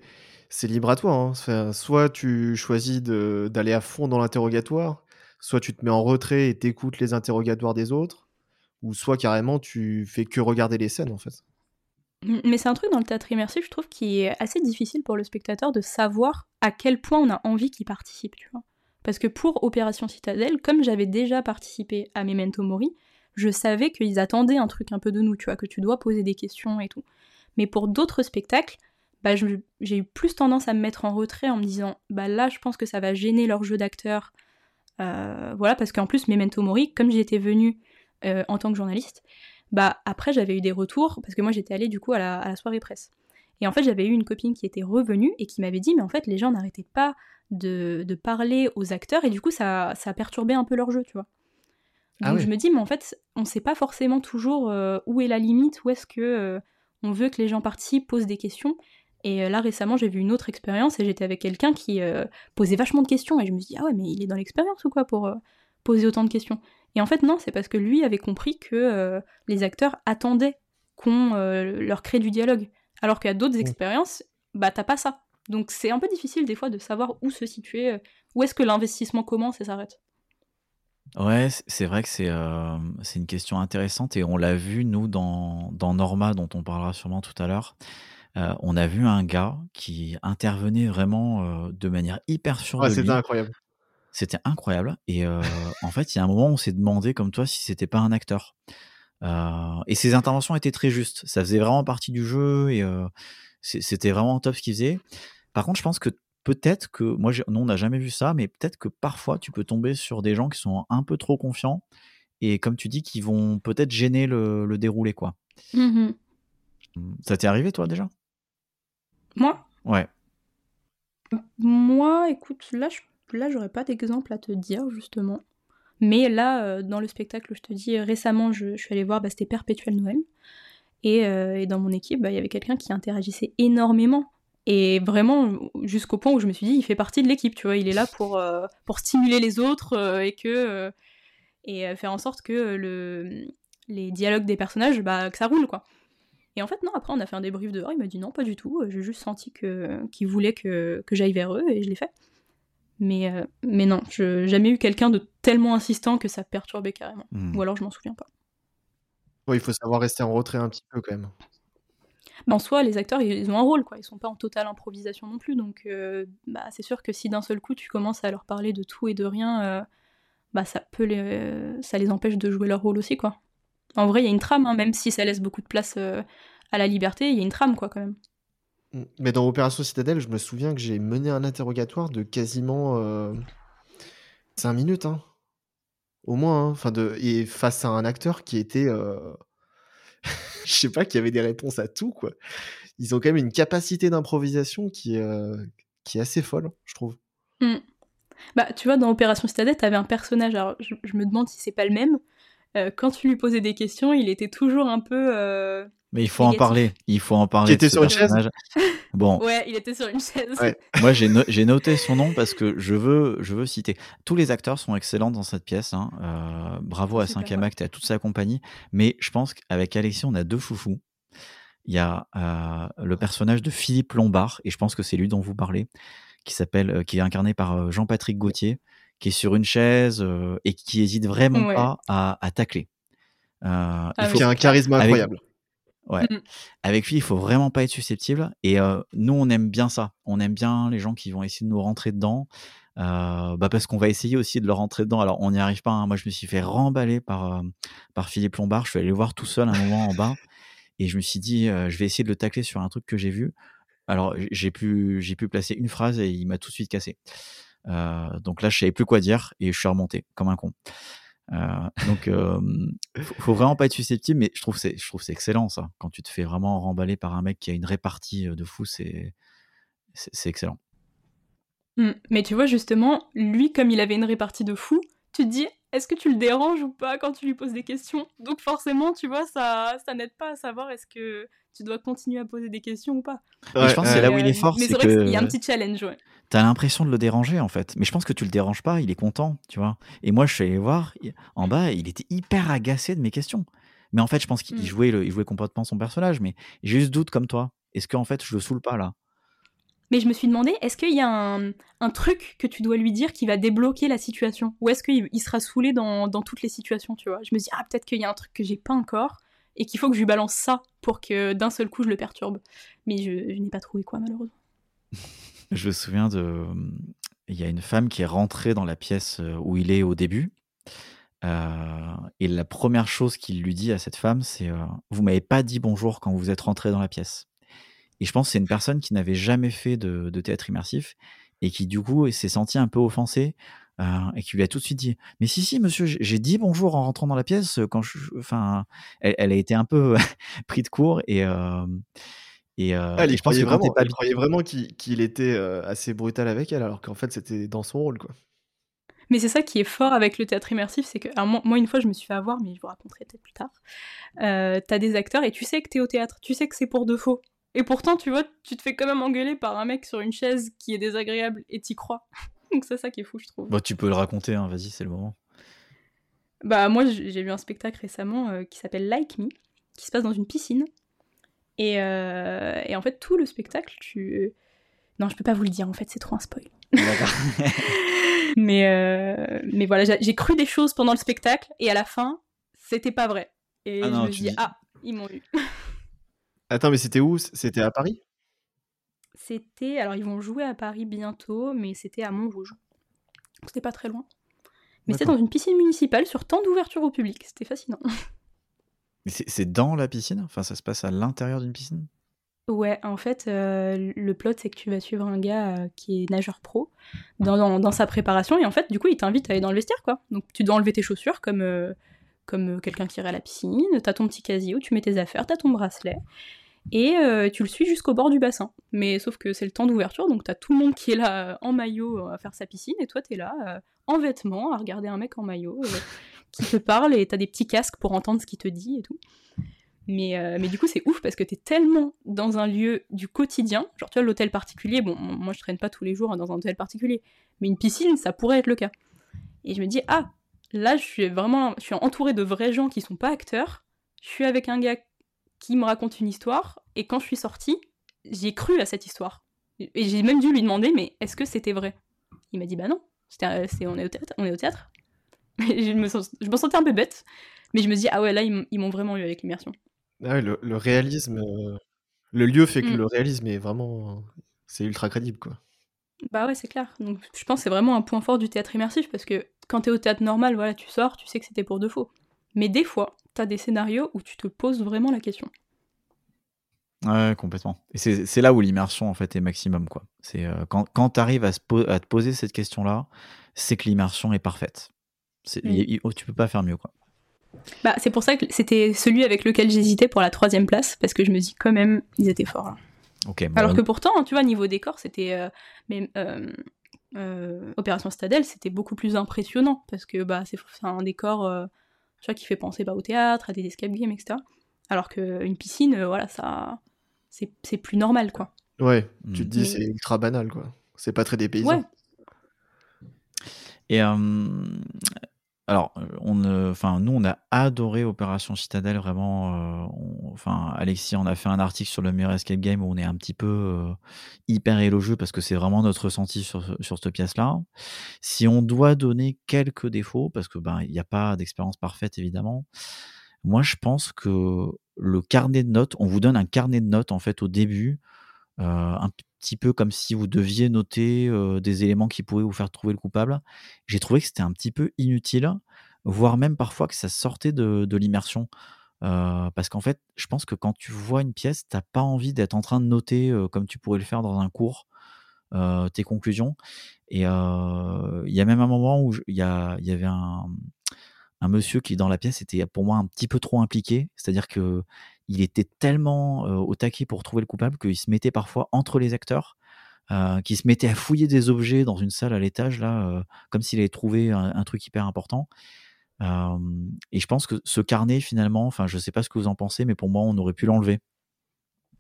c'est libre à toi. hein. Soit tu choisis d'aller à fond dans l'interrogatoire, soit tu te mets en retrait et t'écoutes les interrogatoires des autres, ou soit carrément tu fais que regarder les scènes en fait. Mais c'est un truc dans le théâtre immersif, je trouve, qui est assez difficile pour le spectateur de savoir à quel point on a envie qu'il participe, tu vois. Parce que pour Opération Citadelle, comme j'avais déjà participé à Memento Mori, je savais qu'ils attendaient un truc un peu de nous, tu vois, que tu dois poser des questions et tout. Mais pour d'autres spectacles, bah, j'ai eu plus tendance à me mettre en retrait en me disant bah là je pense que ça va gêner leur jeu d'acteur. Euh, voilà, parce qu'en plus Memento Mori, comme j'y étais venue euh, en tant que journaliste, bah après j'avais eu des retours, parce que moi j'étais allée du coup à la, à la soirée presse. Et en fait j'avais eu une copine qui était revenue et qui m'avait dit mais en fait les gens n'arrêtaient pas de, de parler aux acteurs et du coup ça, ça a perturbé un peu leur jeu, tu vois. Donc Ah ouais. je me dis mais en fait on sait pas forcément toujours euh, où est la limite, où est-ce que euh, on veut que les gens participent, posent des questions. Et euh, là récemment j'ai vu une autre expérience et j'étais avec quelqu'un qui euh, posait vachement de questions et je me suis dit ah ouais mais il est dans l'expérience ou quoi pour euh, poser autant de questions? Et en fait non c'est parce que lui avait compris que euh, les acteurs attendaient qu'on leur crée du dialogue. Alors qu'il y a d'autres Mm. expériences, bah t'as pas ça. Donc c'est un peu difficile des fois de savoir où se situer, où est-ce que l'investissement commence et s'arrête. Ouais, c'est vrai que c'est euh, c'est une question intéressante et on l'a vu, nous, dans, dans Norma, dont on parlera sûrement tout à l'heure. Euh, on a vu un gars qui intervenait vraiment euh, de manière hyper sûre Ouais, de c'était incroyable. C'était incroyable. Et euh, en fait, il y a un moment où on s'est demandé, comme toi, si c'était pas un acteur. Euh, et ses interventions étaient très justes. Ça faisait vraiment partie du jeu et euh, c'était vraiment top ce qu'il faisait. Par contre, je pense que peut-être que, moi, nous, on n'a jamais vu ça, mais peut-être que parfois, tu peux tomber sur des gens qui sont un peu trop confiants et, comme tu dis, qui vont peut-être gêner le, le déroulé, quoi. Ça t'est arrivé, toi, déjà? Moi Ouais. Moi, écoute, là, je, là, j'aurais pas d'exemple à te dire, justement. Mais là, euh, dans le spectacle, je te dis, récemment, je, je suis allée voir, bah, c'était Perpétuel Noël. Et, euh, et dans mon équipe, bah, il y avait quelqu'un qui interagissait énormément. Et vraiment, jusqu'au point où je me suis dit, il fait partie de l'équipe, tu vois, il est là pour, euh, pour stimuler les autres euh, et que et faire en sorte que le, les dialogues des personnages, bah, que ça roule, quoi. Et en fait, non, après, on a fait un débrief dehors, il m'a dit non, pas du tout, j'ai juste senti que qu'ils voulaient que, que j'aille vers eux, et je l'ai fait. Mais, euh, mais non, je jamais eu quelqu'un de tellement insistant que ça perturbait carrément. Hmm. Ou alors, je m'en souviens pas. Ouais, il faut savoir rester en retrait un petit peu quand même. Mais en soi, les acteurs, ils, ils ont un rôle, quoi. Ils sont pas en totale improvisation non plus, donc euh, bah, c'est sûr que si d'un seul coup, tu commences à leur parler de tout et de rien, euh, bah, ça peut les, ça les empêche de jouer leur rôle aussi, quoi. En vrai, il y a une trame, hein, même si ça laisse beaucoup de place euh, à la liberté, il y a une trame, quoi, quand même. Mm. Mais dans Opération Citadelle, je me souviens que j'ai mené un interrogatoire de quasiment 5 minutes, hein. Au moins, hein. De... et face à un acteur qui était. euh, je sais pas, qui avait des réponses à tout, quoi. Ils ont quand même une capacité d'improvisation qui, est, euh, qui est assez folle, je trouve. Mm. Bah, tu vois, dans Opération Citadelle, t'avais un personnage, alors je, je me demande si c'est pas le même. Euh, quand tu lui posais des questions, il était toujours un peu. euh, Mais il faut en parler. Il faut en parler. Qui était sur une chaise. Bon, Ouais, il était sur une chaise. Ouais. Moi, j'ai no- j'ai noté son nom parce que je veux, je veux citer. Tous les acteurs sont excellents dans cette pièce. hein. Euh, bravo à Super, 5 ouais. Acte et à toute sa compagnie. Mais je pense qu'avec Alexis, on a deux chouchous. Il y a euh, le personnage de Philippe Lombard, et je pense que c'est lui dont vous parlez, qui s'appelle, euh, qui est incarné par euh, Jean-Patrick Gauthier, qui est sur une chaise euh, et qui hésite vraiment Ouais. pas à, à tacler. Euh, il Ah faut- Qui a un charisme Avec- incroyable. Ouais. Mm. Avec lui, il faut vraiment pas être susceptible. Et euh, nous, on aime bien ça. On aime bien les gens qui vont essayer de nous rentrer dedans. Euh, bah parce qu'on va essayer aussi de leur rentrer dedans. Alors, on n'y arrive pas. hein. Moi, je me suis fait remballer par, euh, par Philippe Lombard. Je suis allé le voir tout seul un moment en bas. Et je me suis dit, euh, je vais essayer de le tacler sur un truc que j'ai vu. Alors, j'ai pu, j'ai pu placer une phrase et il m'a tout de suite cassé. Euh, donc là, je savais plus quoi dire et je suis remonté comme un con. Euh, donc, faut, faut vraiment pas être susceptible, mais je trouve c'est, je trouve c'est excellent ça. Quand tu te fais vraiment remballer par un mec qui a une répartie de fou, c'est, c'est, excellent. Mm. Mais tu vois, justement, lui, comme il avait une répartie de fou, tu te dis, est-ce que tu le déranges ou pas quand tu lui poses des questions? Donc forcément, tu vois, ça, ça n'aide pas à savoir est-ce que tu dois continuer à poser des questions ou pas. je pense que c'est là où il est fort, Mais c'est vrai qu'il y a un petit challenge, ouais. T'as l'impression de le déranger en fait, mais je pense que tu le déranges pas, il est content, tu vois. Et moi, je suis allé voir en bas, il était hyper agacé de mes questions. Mais en fait, je pense qu'il Mm. jouait, le, il jouait complètement son personnage. Mais j'ai juste doute comme toi. Est-ce qu'en fait, je le saoule pas là? Mais je me suis demandé, est-ce qu'il y a un, truc que tu dois lui dire qui va débloquer la situation? Ou est-ce qu'il il sera saoulé dans, toutes les situations, tu vois? Je me dis, ah, peut-être qu'il y a un truc que j'ai pas encore et qu'il faut que je lui balance ça pour que d'un seul coup je le perturbe. Mais je, n'ai pas trouvé quoi, malheureusement. Je me souviens de. Il y a une femme qui est rentrée dans la pièce euh, où il est au début. Euh, et la première chose qu'il lui dit à cette femme, c'est euh, Vous m'avez pas dit bonjour quand vous êtes rentré dans la pièce. Et je pense que c'est une personne qui n'avait jamais fait de, de théâtre immersif et qui du coup s'est senti un peu offensée euh, et qui lui a tout de suite dit mais si si monsieur j'ai dit bonjour en rentrant dans la pièce quand je enfin elle, elle a été un peu pris de court et euh, et, euh, Ah, elle et je pense croyait que vraiment, pas elle croyait vraiment qu'il était assez brutal avec elle, alors qu'en fait c'était dans son rôle, quoi. Mais c'est ça qui est fort avec le théâtre immersif, c'est que alors moi, moi, une fois je me suis fait avoir, mais je vous raconterai peut-être plus tard. Euh, T'as des acteurs et tu sais que t'es au théâtre, tu sais que c'est pour de faux. Et pourtant, tu vois, tu te fais quand même engueuler par un mec sur une chaise qui est désagréable et t'y crois. Donc c'est ça qui est fou, je trouve. Bon, tu peux le raconter, hein, vas-y, c'est le moment. Bah moi j'ai vu un spectacle récemment euh, qui s'appelle Like Me, qui se passe dans une piscine. Et, euh, et en fait tout le spectacle, tu... Non je peux pas vous le dire en fait, c'est trop un spoil. mais, euh, mais voilà, j'ai cru des choses pendant le spectacle et à la fin, c'était pas vrai. Et Ah non, je me dit, dis- ah, ils m'ont eu. Attends, mais c'était où? C'était à Paris? C'était, alors ils vont jouer à Paris bientôt, mais c'était à Montrouge. Donc, C'était pas très loin. Mais c'était dans une piscine municipale sur temps d'ouverture au public. C'était fascinant. Mais c'est c'est dans la piscine? Enfin, ça se passe à l'intérieur d'une piscine? Ouais, en fait, euh, le plot, c'est que tu vas suivre un gars euh, qui est nageur pro dans, dans- dans sa préparation, et en fait, du coup, il t'invite à aller dans le vestiaire, quoi. Donc, tu dois enlever tes chaussures comme, euh, comme euh, quelqu'un qui irait à la piscine, t'as ton petit casier où tu mets tes affaires, t'as ton bracelet, et euh, tu le suis jusqu'au bord du bassin. Mais sauf que c'est le temps d'ouverture, donc t'as tout le monde qui est là euh, en maillot à faire sa piscine, et toi, t'es là en vêtements à regarder un mec en maillot qui te parle, et t'as des petits casques pour entendre ce qu'il te dit et tout. Mais, mais du coup, c'est ouf parce que t'es tellement dans un lieu du quotidien. Genre, tu vois, l'hôtel particulier, bon, moi je traîne pas tous les jours dans un hôtel particulier, mais une piscine, ça pourrait être le cas. Et je me dis, ah, là, je suis vraiment je suis entourée de vrais gens qui sont pas acteurs. Je suis avec un gars qui me raconte une histoire, et quand je suis sortie, j'ai cru à cette histoire. Et j'ai même dû lui demander, mais est-ce que c'était vrai? Il m'a dit, bah non, euh, c'est, on, est au théâtre, on est au théâtre. Je me, sens- je me sentais un peu bête, mais je me dis, ah ouais, là, ils m'ont vraiment eu avec l'immersion. Ah ouais, le, le réalisme, euh, le lieu fait que Mm. le réalisme est vraiment, c'est ultra crédible, quoi. Bah ouais, c'est clair. Donc je pense que c'est vraiment un point fort du théâtre immersif parce que quand t'es au théâtre normal, voilà, tu sors, tu sais que c'était pour de faux. Mais des fois, t'as des scénarios où tu te poses vraiment la question. Ouais, complètement. Et c'est là où l'immersion, en fait, est maximum, quoi. C'est euh, quand, quand tu arrives à, se po- à te poser cette question-là, c'est que l'immersion est parfaite. Mm. y- y- oh, tu peux pas faire mieux, quoi. Bah c'est pour ça que c'était celui avec lequel j'hésitais pour la troisième place parce que je me dis quand même, ils étaient forts. là. Bon, Alors que pourtant, tu vois, niveau décor, c'était. euh, euh, euh, Opération Stadel, c'était beaucoup plus impressionnant parce que bah, c'est un décor euh, tu vois, qui fait penser bah, au théâtre, à des escape games, etc. Alors qu'une piscine, euh, voilà, ça. C'est c'est plus normal, quoi. Ouais, tu Mm. te dis Mais- c'est ultra banal, quoi. C'est pas très dépaysant. Ouais. Et euh, alors, euh, on, enfin, nous, on a adoré Opération Citadel, vraiment. euh, on- enfin, Alexis en a fait un article sur le meilleur escape game où on est un petit peu euh, hyper élogieux parce que c'est vraiment notre ressenti sur, sur cette pièce-là. Si on doit donner quelques défauts, parce que ben, il n'y a pas d'expérience parfaite évidemment. Moi, je pense que le carnet de notes, on vous donne un carnet de notes en fait au début, petit peu comme si vous deviez noter des éléments qui pourraient vous faire trouver le coupable. J'ai trouvé que c'était un petit peu inutile, voire même parfois que ça sortait de, l'immersion. Parce qu'en fait, je pense que quand tu vois une pièce, t'as pas envie d'être en train de noter comme tu pourrais le faire dans un cours tes conclusions. Et il y a même un moment où il y, avait un monsieur qui dans la pièce était pour moi un petit peu trop impliqué, c'est-à-dire que il était tellement au taquet pour trouver le coupable qu'il se mettait parfois entre les acteurs, euh, qui se mettait à fouiller des objets dans une salle à l'étage là, comme s'il avait trouvé un, truc hyper important. Et je pense que ce carnet finalement, enfin je sais pas ce que vous en pensez, mais pour moi on aurait pu l'enlever.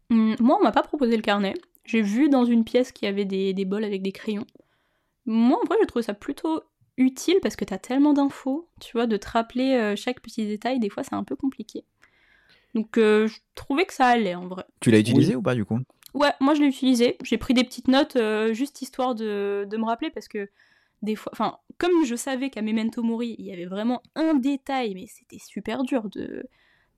Hum, moi, on m'a pas proposé le carnet. J'ai vu dans une pièce qu'il y avait des, bols avec des crayons. Moi, en vrai, j'ai trouvé ça plutôt utile parce que t'as tellement d'infos, tu vois, de te rappeler chaque petit détail, des fois, c'est un peu compliqué. Donc, euh, je trouvais que ça allait en vrai. Tu l'as utilisé ou pas du coup? Ouais, moi je l'ai utilisé. J'ai pris des petites notes euh, juste histoire de, de me rappeler parce que des fois, enfin, comme je savais qu'à Memento Mori, il y avait vraiment un détail, mais c'était super dur de,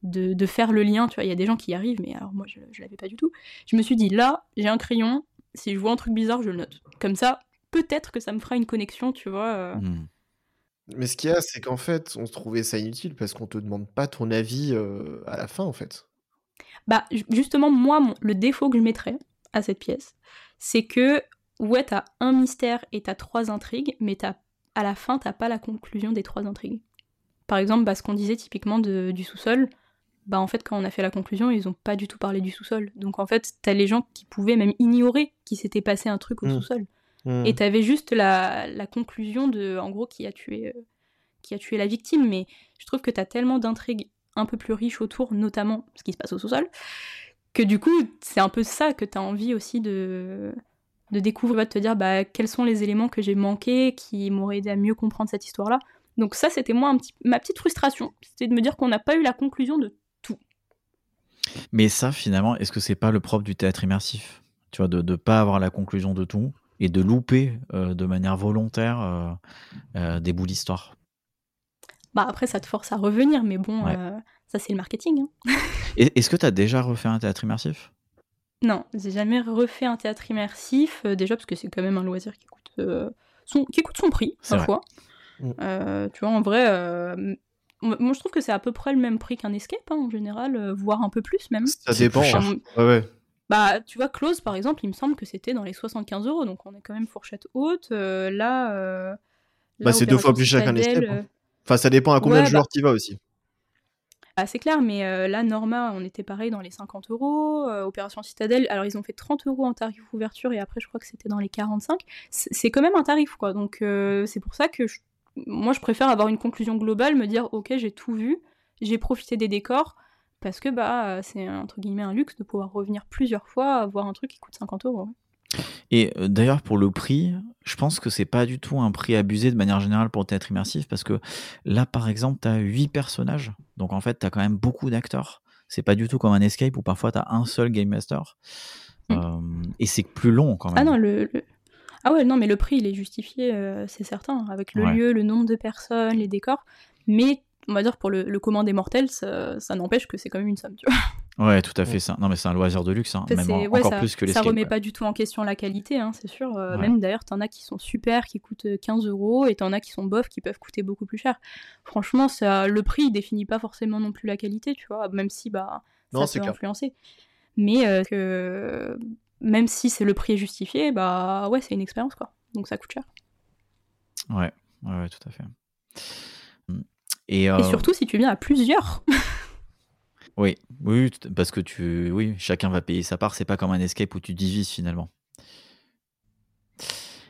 de, de faire le lien. Tu vois, il y a des gens qui y arrivent, mais alors moi je, je l'avais pas du tout. Je me suis dit, là, j'ai un crayon, si je vois un truc bizarre, je le note. Comme ça, peut-être que ça me fera une connexion, tu vois. euh. Hmm. Mais ce qu'il y a, c'est qu'en fait, on trouvait ça inutile parce qu'on te demande pas ton avis euh, à la fin, en fait. Bah, ju- justement, moi, mon- le défaut que je mettrais à cette pièce, c'est que, ouais, t'as un mystère et t'as trois intrigues, mais t'as, à la fin, t'as pas la conclusion des trois intrigues. Par exemple, bah, ce qu'on disait typiquement de- du sous-sol, bah, en fait, quand on a fait la conclusion, ils ont pas du tout parlé du sous-sol. Donc, en fait, t'as les gens qui pouvaient même ignorer qu'il s'était passé un truc au Mm. sous-sol. Hmm. Et t'avais juste la, la conclusion de, en gros, qui a tué, euh, qui a tué la victime. Mais je trouve que t'as tellement d'intrigues un peu plus riches autour, notamment ce qui se passe au sous-sol, que du coup, c'est un peu ça que t'as envie aussi de, de découvrir, de te dire bah, quels sont les éléments que j'ai manqués, qui m'auraient aidé à mieux comprendre cette histoire-là. Donc ça, c'était moi un petit, ma petite frustration, c'était de me dire qu'on n'a pas eu la conclusion de Mais ça, finalement, est-ce que c'est pas le propre du théâtre immersif? Tu vois, de ne pas avoir la conclusion de tout et de louper euh, de manière volontaire euh, euh, des bouts d'histoire. Bah après, ça te force à revenir, mais bon, Ouais. euh, ça c'est le marketing. hein. Est-ce que tu as déjà refait un théâtre immersif? Non, j'ai jamais refait un théâtre immersif, euh, déjà parce que c'est quand même un loisir qui coûte, euh, son, qui coûte son prix, parfois. Mm. Euh, tu vois, en vrai, euh, moi je trouve que c'est à peu près le même prix qu'un escape, hein, en général, euh, voire un peu plus même. Ça dépend. plus cher. hein. Ouais, ouais. Bah, tu vois, Close, par exemple, il me semble que c'était dans les 75 euros, donc on est quand même fourchette haute. euh, là, euh, Bah, là, c'est deux fois plus cher qu'un escape, hein. euh, Enfin, ça dépend à combien Ouais, de joueurs bah- tu vas aussi. Ah, c'est clair, mais euh, là, Norma, on était pareil dans les 50 euros. Opération Citadelle, alors ils ont fait 30 euros en tarif ouverture et après, je crois que c'était dans les 45. C'est quand même un tarif, quoi. Donc, c'est pour ça que je- moi, je préfère avoir une conclusion globale, me dire, ok, j'ai tout vu, j'ai profité des décors, parce que bah, euh, c'est entre guillemets un luxe de pouvoir revenir plusieurs fois, voir un truc qui coûte 50 euros. Et euh, d'ailleurs, pour le prix, je pense que c'est pas du tout un prix abusé de manière générale pour le théâtre immersif parce que là, par exemple, tu as 8 personnages. Donc en fait, tu as quand même beaucoup d'acteurs. C'est pas du tout comme un escape où parfois tu as un seul game master. Mm. Euh, et c'est plus long quand même. Ah non, le, le- Ah ouais, non, mais le prix, il est justifié, euh, c'est certain, avec le Ouais. lieu, le nombre de personnes, les décors. Mais, on va dire, pour le, le commun des mortels, ça, ça n'empêche que c'est quand même une somme, tu vois. Ouais, tout à fait ça. Non, mais c'est un loisir de luxe, hein, Enfin, même en- ouais, encore ça, plus que ça l'escape. remet ouais. pas du tout en question la qualité, hein, c'est sûr. Euh, Ouais. Même d'ailleurs, t'en as qui sont super, qui coûtent euh, 15 euros, et t'en as qui sont bof, qui peuvent coûter beaucoup plus cher. Franchement, ça, le prix, il définit pas forcément non plus la qualité, tu vois, même si bah, Non, ça c'est peut clair. influencer. Mais euh, que même si c'est le prix est justifié, bah ouais, c'est une expérience, quoi. Donc ça coûte cher. Ouais, ouais, ouais, tout à fait. Et, euh, Et surtout si tu viens à plusieurs. oui, oui, parce que tu, oui, chacun va payer sa part. C'est pas comme un escape où tu divises finalement.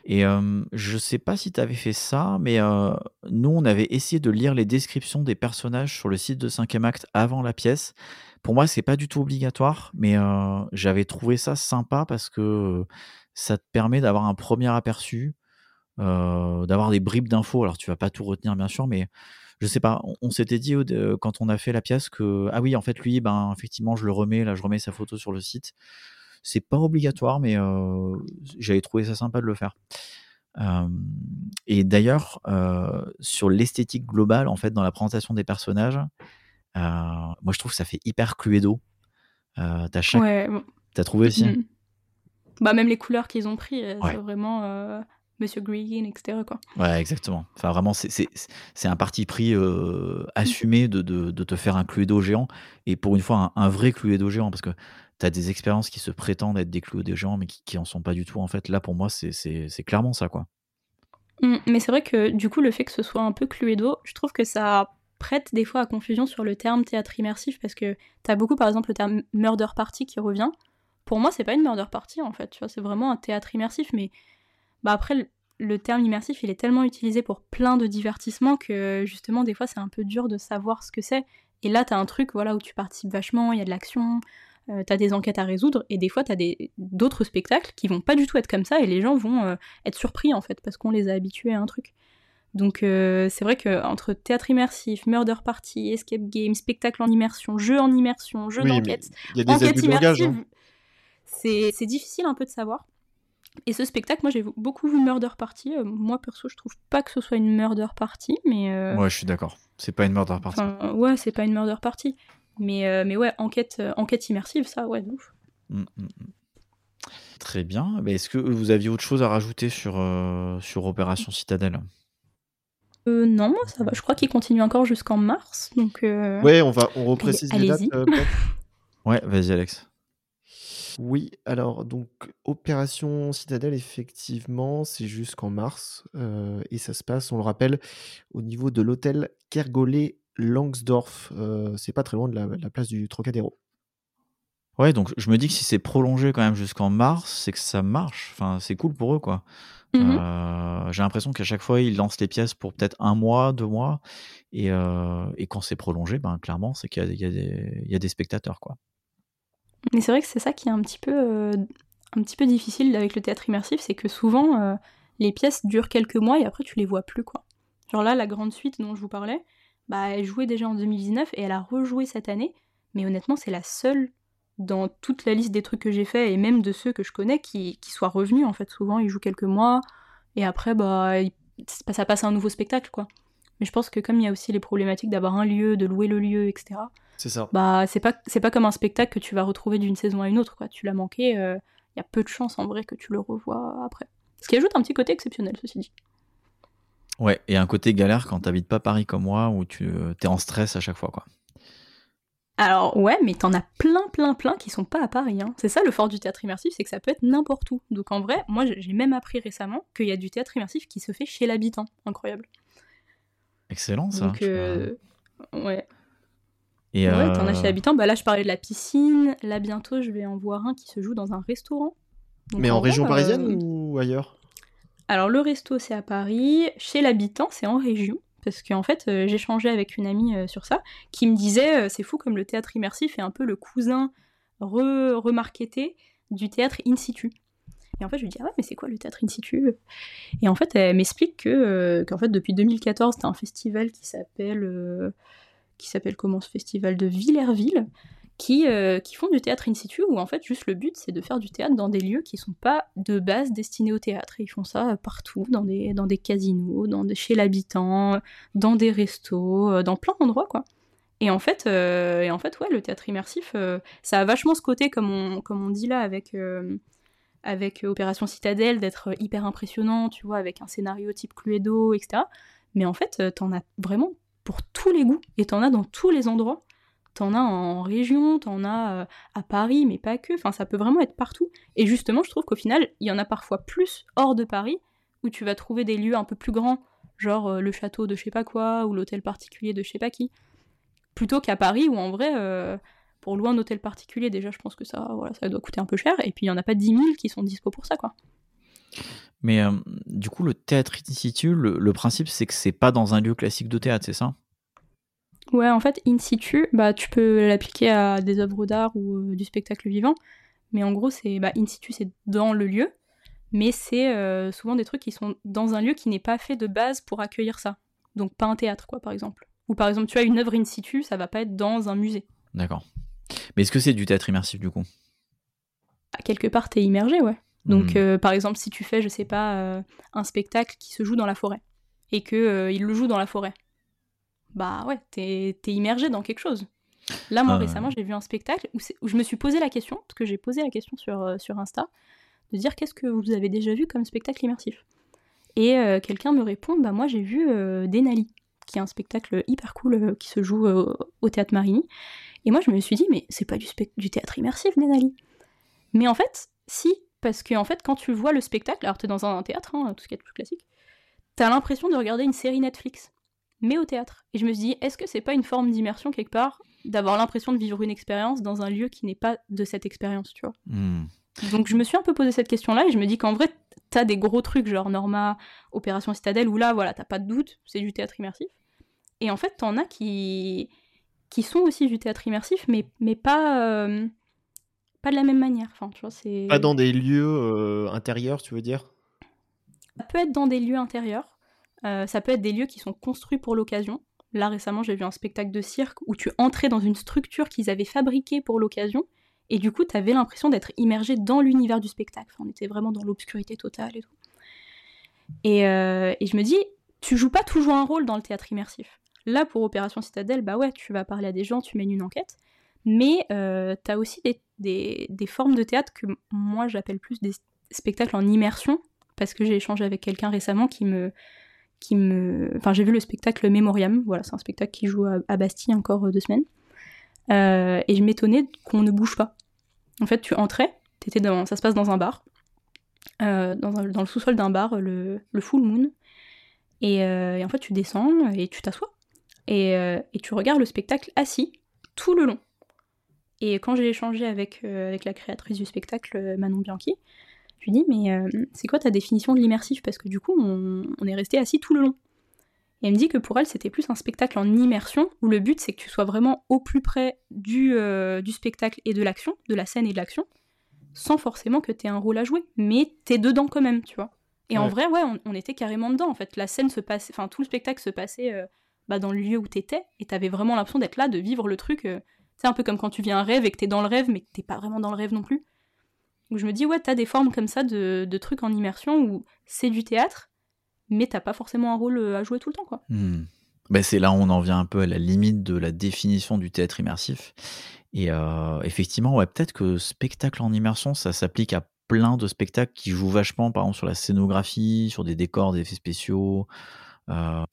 Et euh, je sais pas si tu avais fait ça, mais euh, nous, on avait essayé de lire les descriptions des personnages sur le site de 5e acte avant la pièce. Pour moi, c'est pas du tout obligatoire, mais euh, j'avais trouvé ça sympa parce que ça te permet d'avoir un premier aperçu, d'avoir des bribes d'infos. Alors, tu vas pas tout retenir, bien sûr, mais je sais pas. On, on s'était dit dé- quand on a fait la pièce que, ah oui, en fait, lui, ben, effectivement, je le remets, là, je remets sa photo sur le site. C'est pas obligatoire, mais euh, j'avais trouvé ça sympa de le faire. Euh, et d'ailleurs, euh, sur l'esthétique globale, en fait, dans la présentation des personnages, euh, moi, je trouve que ça fait hyper Cluedo. Euh, t'as chaque... Ouais. trouvé aussi? Mm. Bah même les couleurs qu'ils ont pris, euh, Ouais. c'est vraiment euh, Monsieur Green, etc. Quoi. Ouais, exactement. Enfin, vraiment, c'est- un parti pris euh, assumé de, de, de te faire un Cluedo géant. Et pour une fois, un, un vrai Cluedo géant. Parce que tu as des expériences qui se prétendent être des Cluedo géants, mais qui, qui en sont pas du tout. En fait, là, pour moi, c'est- clairement ça, quoi. Mm, Mais c'est vrai que du coup, le fait que ce soit un peu Cluedo, je trouve que ça prête des fois à confusion sur le terme théâtre immersif parce que t'as beaucoup, par exemple, le terme murder party qui revient. Pour moi, c'est pas une murder party en fait, tu vois, c'est vraiment un théâtre immersif. Mais bah après, le, terme immersif, il est tellement utilisé pour plein de divertissements que justement, des fois, c'est un peu dur de savoir ce que c'est. Et là, t'as un truc, voilà, où tu participes vachement, il y a de l'action, euh, t'as des enquêtes à résoudre, et des fois, t'as d'autres spectacles qui vont pas du tout être comme ça, et les gens vont euh, être surpris en fait parce qu'on les a habitués à un truc. Donc euh, c'est vrai que entre théâtre immersif, murder party, escape game, spectacle en immersion, jeu en immersion, jeu Oui, d'enquête, enquête langage. immersive, hein. c'est c'est difficile un peu de savoir. Et ce spectacle, moi j'ai beaucoup vu Murder Party. Euh, moi perso, je trouve pas que ce soit une Murder Party, mais euh, Ouais, je suis d'accord. C'est pas une murder party. enfin, ouais, c'est pas une Murder Party. Mais, euh, mais ouais, enquête, enquête immersive, ça, ouais, de ouf. Mm, mm, mm. Très bien. Est-ce que vous aviez autre chose à rajouter sur, sur Opération Citadelle? Non, ça va. Je crois qu'il continue encore jusqu'en mars, donc. Ouais, on va, on reprécise les dates. allez-y. euh, peut-être Ouais, vas-y Alex. Oui, alors donc Opération Citadelle, effectivement, c'est jusqu'en mars euh, et ça se passe, on le rappelle, au niveau de l'hôtel Kergolé Langsdorff. Euh, c'est pas très loin de la, la place du Trocadéro. Ouais, donc je me dis que si c'est prolongé quand même jusqu'en mars, c'est que ça marche. Enfin, c'est cool pour eux, quoi. Mhm. Euh, J'ai l'impression qu'à chaque fois, ils lancent les pièces pour peut-être un mois, deux mois. Et, euh, et quand c'est prolongé, ben, clairement, c'est qu'il y, a- il y a des- il y a des spectateurs, quoi. Mais c'est vrai que c'est ça qui est un petit peu, euh, difficile avec le théâtre immersif, c'est que souvent euh, les pièces durent quelques mois et après tu les vois plus quoi. Genre là, la grande suite dont je vous parlais, bah elle jouait déjà en 2019 et elle a rejoué cette année, mais honnêtement c'est la seule dans toute la liste des trucs que j'ai fait et même de ceux que je connais qui, qui soit revenu en fait. Souvent ils jouent quelques mois et après bah ça passe à un nouveau spectacle quoi. Mais je pense que comme il y a aussi les problématiques d'avoir un lieu, de louer le lieu, etc C'est ça. bah c'est pas c'est pas comme un spectacle que tu vas retrouver d'une saison à une autre quoi tu l'as manqué il y a peu de chances en vrai que tu le revois après ce qui ajoute un petit côté exceptionnel ceci dit Ouais, et un côté galère quand t'habites pas Paris comme moi, où tu es en stress à chaque fois, quoi. alors ouais mais t'en as plein plein plein qui sont pas à Paris hein. c'est ça le fort du théâtre immersif c'est que ça peut être n'importe où donc en vrai moi j'ai même appris récemment qu'il y a du théâtre immersif qui se fait chez l'habitant incroyable Excellent, ça. donc euh, ouais Et, ouais euh, t'en as chez l'habitant. Bah là je parlais de la piscine. Là bientôt je vais en voir un qui se joue dans un restaurant. Donc, Mais en région euh, parisienne ou ailleurs? Alors le resto c'est à Paris, chez l'habitant c'est en région, parce qu'en fait euh, changé avec une amie euh, sur ça, qui me disait euh, c'est fou comme le théâtre immersif est un peu le cousin re remarketé du théâtre in situ. Et en fait je lui dis ah ouais mais c'est quoi le théâtre in situ? Et en fait elle m'explique que euh, qu'en fait depuis 2014 t'as un festival qui s'appelle euh, qui s'appelle comment ce festival de Villerville qui, euh, qui font du théâtre in situ où en fait juste le but c'est de faire du théâtre dans des lieux qui sont pas de base destinés au théâtre. Et ils font ça partout, dans des, dans des casinos, dans chez l'habitant, dans des restos, euh, dans plein d'endroits quoi. Et en fait, euh, et en fait ouais, le théâtre immersif, euh, ça a vachement ce côté comme on, comme on dit là avec, euh, avec Opération Citadelle d'être hyper impressionnant, tu vois, avec un scénario type Cluedo, etc. Mais en fait, euh, t'en as vraiment pour tous les goûts et t'en as dans tous les endroits. T'en as en région, t'en as euh, à Paris, mais pas que. Enfin, ça peut vraiment être partout. Et justement, je trouve qu'au final, il y en a parfois plus hors de Paris, où tu vas trouver des lieux un peu plus grands, genre euh, le château de je sais pas quoi, ou l'hôtel particulier de je sais pas qui, plutôt qu'à Paris, où en vrai, euh, pour louer un hôtel particulier, déjà, je pense que ça, voilà, ça doit coûter un peu cher. Et puis, il y en a pas 10 000 qui sont dispo pour ça, quoi. Mais euh, du coup, le théâtre in situ, le, le principe, c'est que c'est pas dans un lieu classique de théâtre, c'est ça? Ouais, en fait, in situ, bah, tu peux l'appliquer à des œuvres d'art ou euh, du spectacle vivant. Mais en gros, c'est bah, in situ, c'est dans le lieu. Mais c'est euh, souvent des trucs qui sont dans un lieu qui n'est pas fait de base pour accueillir ça. Donc pas un théâtre, quoi, par exemple. Ou par exemple, tu as une œuvre in situ, ça va pas être dans un musée. D'accord. Mais est-ce que c'est du théâtre immersif, du coup? À quelque part, t'es immergé, ouais. Donc, Hmm. euh, par exemple, si tu fais, je sais pas, euh, un spectacle qui se joue dans la forêt, et que euh, il le joue dans la forêt, bah ouais, t'es immergé dans quelque chose. Là, moi, Ah récemment, j'ai vu un spectacle où, je me suis posé la question, parce que j'ai posé la question sur, euh, sur Insta, de dire qu'est-ce que vous avez déjà vu comme spectacle immersif? Et euh, quelqu'un me répond, bah moi, j'ai vu euh, Denali, qui est un spectacle hyper cool qui se joue au théâtre Marigny. Et moi, je me suis dit, mais c'est pas du théâtre immersif, Denali? Mais en fait, si, parce que en fait, quand tu vois le spectacle, alors t'es dans un théâtre, hein, tout ce qui est plus classique, t'as l'impression de regarder une série Netflix, mais au théâtre. Et je me suis dit, est-ce que c'est pas une forme d'immersion quelque part, d'avoir l'impression de vivre une expérience dans un lieu qui n'est pas de cette expérience, tu vois? Hmm. donc je me suis un peu posé cette question-là et je me dis qu'en vrai, t'as des gros trucs genre Norma, Opération Citadelle, où là, voilà, t'as pas de doute, c'est du théâtre immersif. Et en fait, t'en as qui qui sont aussi du théâtre immersif, mais, mais pas, euh, pas de la même manière. Enfin, tu vois, c'est... Pas dans des lieux euh, intérieurs, tu veux dire? Ça peut être dans des lieux intérieurs, euh, ça peut être des lieux qui sont construits pour l'occasion. Là, récemment, j'ai vu un spectacle de cirque où tu entrais dans une structure qu'ils avaient fabriquée pour l'occasion, et du coup, t'avais l'impression d'être immergé dans l'univers du spectacle. Enfin, on était vraiment dans l'obscurité totale et tout. Et, euh, et je me dis, tu joues pas toujours un rôle dans le théâtre immersif. Là, pour Opération Citadelle, bah ouais, tu vas parler à des gens, tu mènes une enquête, mais euh, t'as aussi des, des- formes de théâtre que moi j'appelle plus des spectacles en immersion, parce que j'ai échangé avec quelqu'un récemment qui me, qui me, enfin j'ai vu le spectacle Memoriam, voilà, c'est un spectacle qui joue à, Bastille encore euh, deux semaines, Euh, et je m'étonnais qu'on ne bouge pas. En fait, tu entrais, ça se passe dans un bar, euh, dans, dans le sous-sol d'un bar, le, le Full Moon. Et, et en fait, tu descends et tu t'assois. Et, et tu regardes le spectacle assis tout le long. Et quand j'ai échangé avec, euh, avec la créatrice du spectacle, euh, Manon Bianchi, je lui dis Mais euh, c'est quoi ta définition de l'immersif? Parce que du coup, on, on est resté assis tout le long. Et elle me dit que pour elle, c'était plus un spectacle en immersion, où le but, c'est que tu sois vraiment au plus près du, euh, du spectacle et de l'action, de la scène et de l'action, sans forcément que tu aies un rôle à jouer. Mais t'es dedans quand même, tu vois. Et en vrai, ouais, on, on était carrément dedans, en fait. La scène se passait, enfin, tout le spectacle se passait euh, bah, dans le lieu où t'étais, et t'avais vraiment l'impression d'être là, de vivre le truc. euh, c'est un peu comme quand tu vis un rêve et que t'es dans le rêve, mais que t'es pas vraiment dans le rêve non plus. Donc je me dis, ouais, t'as des formes comme ça de, trucs en immersion où c'est du théâtre, mais t'as pas forcément un rôle euh, à jouer tout le temps, quoi. Hmm. Ben, c'est là où on en vient un peu à la limite de la définition du théâtre immersif. Et euh, effectivement, ouais, peut-être que spectacle en immersion, ça s'applique à plein de spectacles qui jouent vachement, par exemple, sur la scénographie, sur des décors, des effets spéciaux. Euh,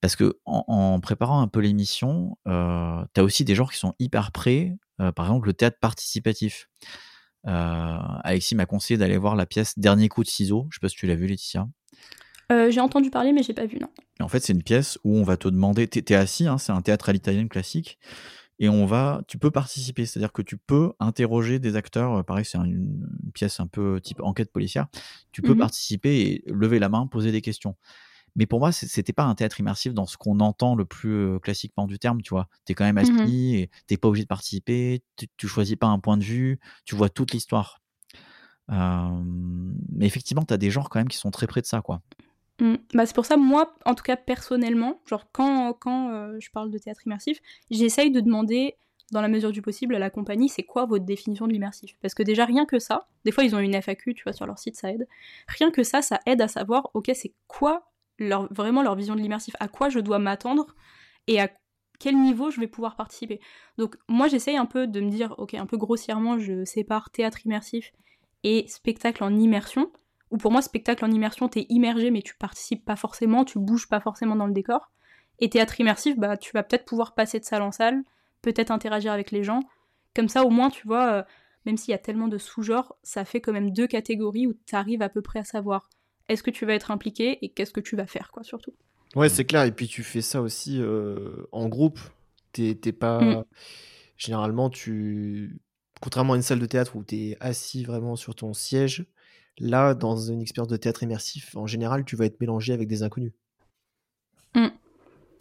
parce que en, en préparant un peu l'émission, euh, tu as aussi des genres qui sont hyper prêts. Euh, par exemple, le théâtre participatif. Euh, Alexis m'a conseillé d'aller voir la pièce Dernier coup de ciseau. Je sais pas si tu l'as vu, Laetitia. Euh, j'ai entendu parler, mais j'ai pas vu, non. En fait, c'est une pièce où on va te demander, t'es es assis, hein, c'est un théâtre à l'italienne classique, et on va, tu peux participer, c'est-à-dire que tu peux interroger des acteurs. euh, Pareil, c'est un- une, pièce un peu type enquête policière. Tu peux Mhm. participer et lever la main, poser des questions. Mais pour moi, c'était pas un théâtre immersif dans ce qu'on entend le plus classiquement du terme, tu vois. T'es quand même assis Mhm. et t'es pas obligé de participer, tu, tu choisis pas un point de vue, tu vois toute l'histoire. Euh, mais effectivement, t'as des genres quand même qui sont très près de ça, quoi. Mm. Bah, c'est pour ça, moi, en tout cas personnellement, genre quand, quand euh, je parle de théâtre immersif, j'essaye de demander, dans la mesure du possible, à la compagnie, c'est quoi votre définition de l'immersif? Parce que déjà, rien que ça, des fois ils ont une FAQ, tu vois, sur leur site, ça aide. Rien que ça, ça aide à savoir, ok, c'est quoi vraiment leur vision de l'immersif À quoi je dois m'attendre Et à quel niveau je vais pouvoir participer Donc moi, j'essaye un peu de me dire, ok, un peu grossièrement, je sépare théâtre immersif et spectacle en immersion où pour moi, spectacle en immersion, t'es immergé, mais tu participes pas forcément, tu bouges pas forcément dans le décor. Et théâtre immersif, bah, tu vas peut-être pouvoir passer de salle en salle, peut-être interagir avec les gens. Comme ça, au moins, tu vois, euh, même s'il y a tellement de sous-genres, ça fait quand même deux catégories où tu arrives à peu près à savoir est-ce que tu vas être impliqué et qu'est-ce que tu vas faire, quoi, surtout. Ouais, c'est clair. Et puis tu fais ça aussi euh, en groupe. T'es t'es pas. Mm. Généralement, tu. Contrairement à une salle de théâtre où tu es assis vraiment sur ton siège, là, dans une expérience de théâtre immersif, en général, tu vas être mélangé avec des inconnus.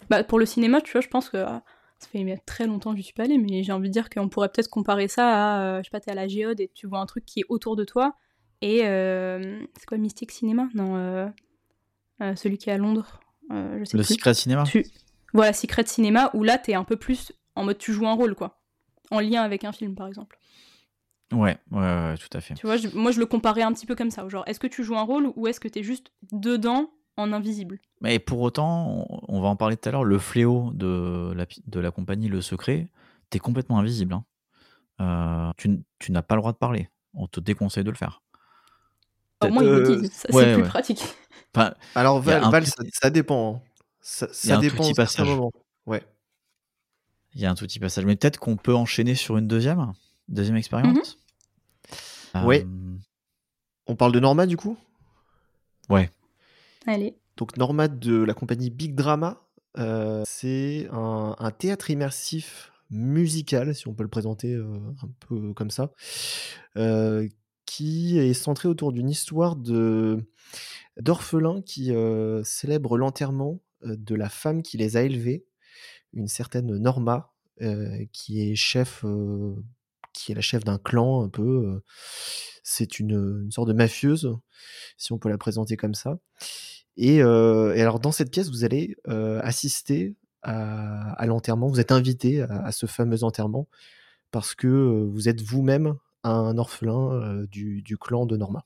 Bah, pour le cinéma, tu vois, je pense que ah, ça fait très longtemps que je suis pas allée, mais j'ai envie de dire qu'on pourrait peut-être comparer ça à, euh, je sais pas, t'es à la géode et tu vois un truc qui est autour de toi. Et euh, c'est quoi Mystic Cinéma Non, euh, euh, celui qui est à Londres. je sais Le plus. Secret Cinéma Tu... Voilà, Secret Cinéma, où là, t'es un peu plus en mode tu joues un rôle, quoi. En lien avec un film, par exemple. Ouais, ouais, ouais, tout à fait. Tu vois, je- moi, je le comparais un petit peu comme ça. Genre, est-ce que tu joues un rôle ou est-ce que t'es juste dedans en invisible? Mais pour autant, on, va en parler tout à l'heure, le fléau de la, pi- de la compagnie Le Secret, t'es complètement invisible. hein. Euh, tu, tu n'as pas le droit de parler. On te déconseille de le faire. Au moins, Euh, disent. Ça, ouais, c'est plus ouais. pratique. Enfin, Alors, Il y a Val, un Val, tout ça, dépend. hein. Ça, Il y a ça un tout dépend petit à certains. Ouais. il y a un tout petit passage. Mais peut-être qu'on peut enchaîner sur une deuxième, deuxième expérience. Ouais. Euh, On parle de Norma, du coup? Ouais. Allez. Donc Norma de la compagnie Big Drama, euh, c'est un, un théâtre immersif musical, si on peut le présenter euh, un peu comme ça, euh, qui est centré autour d'une histoire d'orphelins qui euh, célèbrent l'enterrement euh, de la femme qui les a élevés, une certaine Norma, euh, qui est chef, euh, qui est la chef d'un clan un peu. c'est une, une sorte de mafieuse, si on peut la présenter comme ça. Et, alors dans cette pièce, vous allez assister à, l'enterrement. Vous êtes invité à, à ce fameux enterrement parce que vous êtes vous-même un orphelin euh, du, du clan de Norma.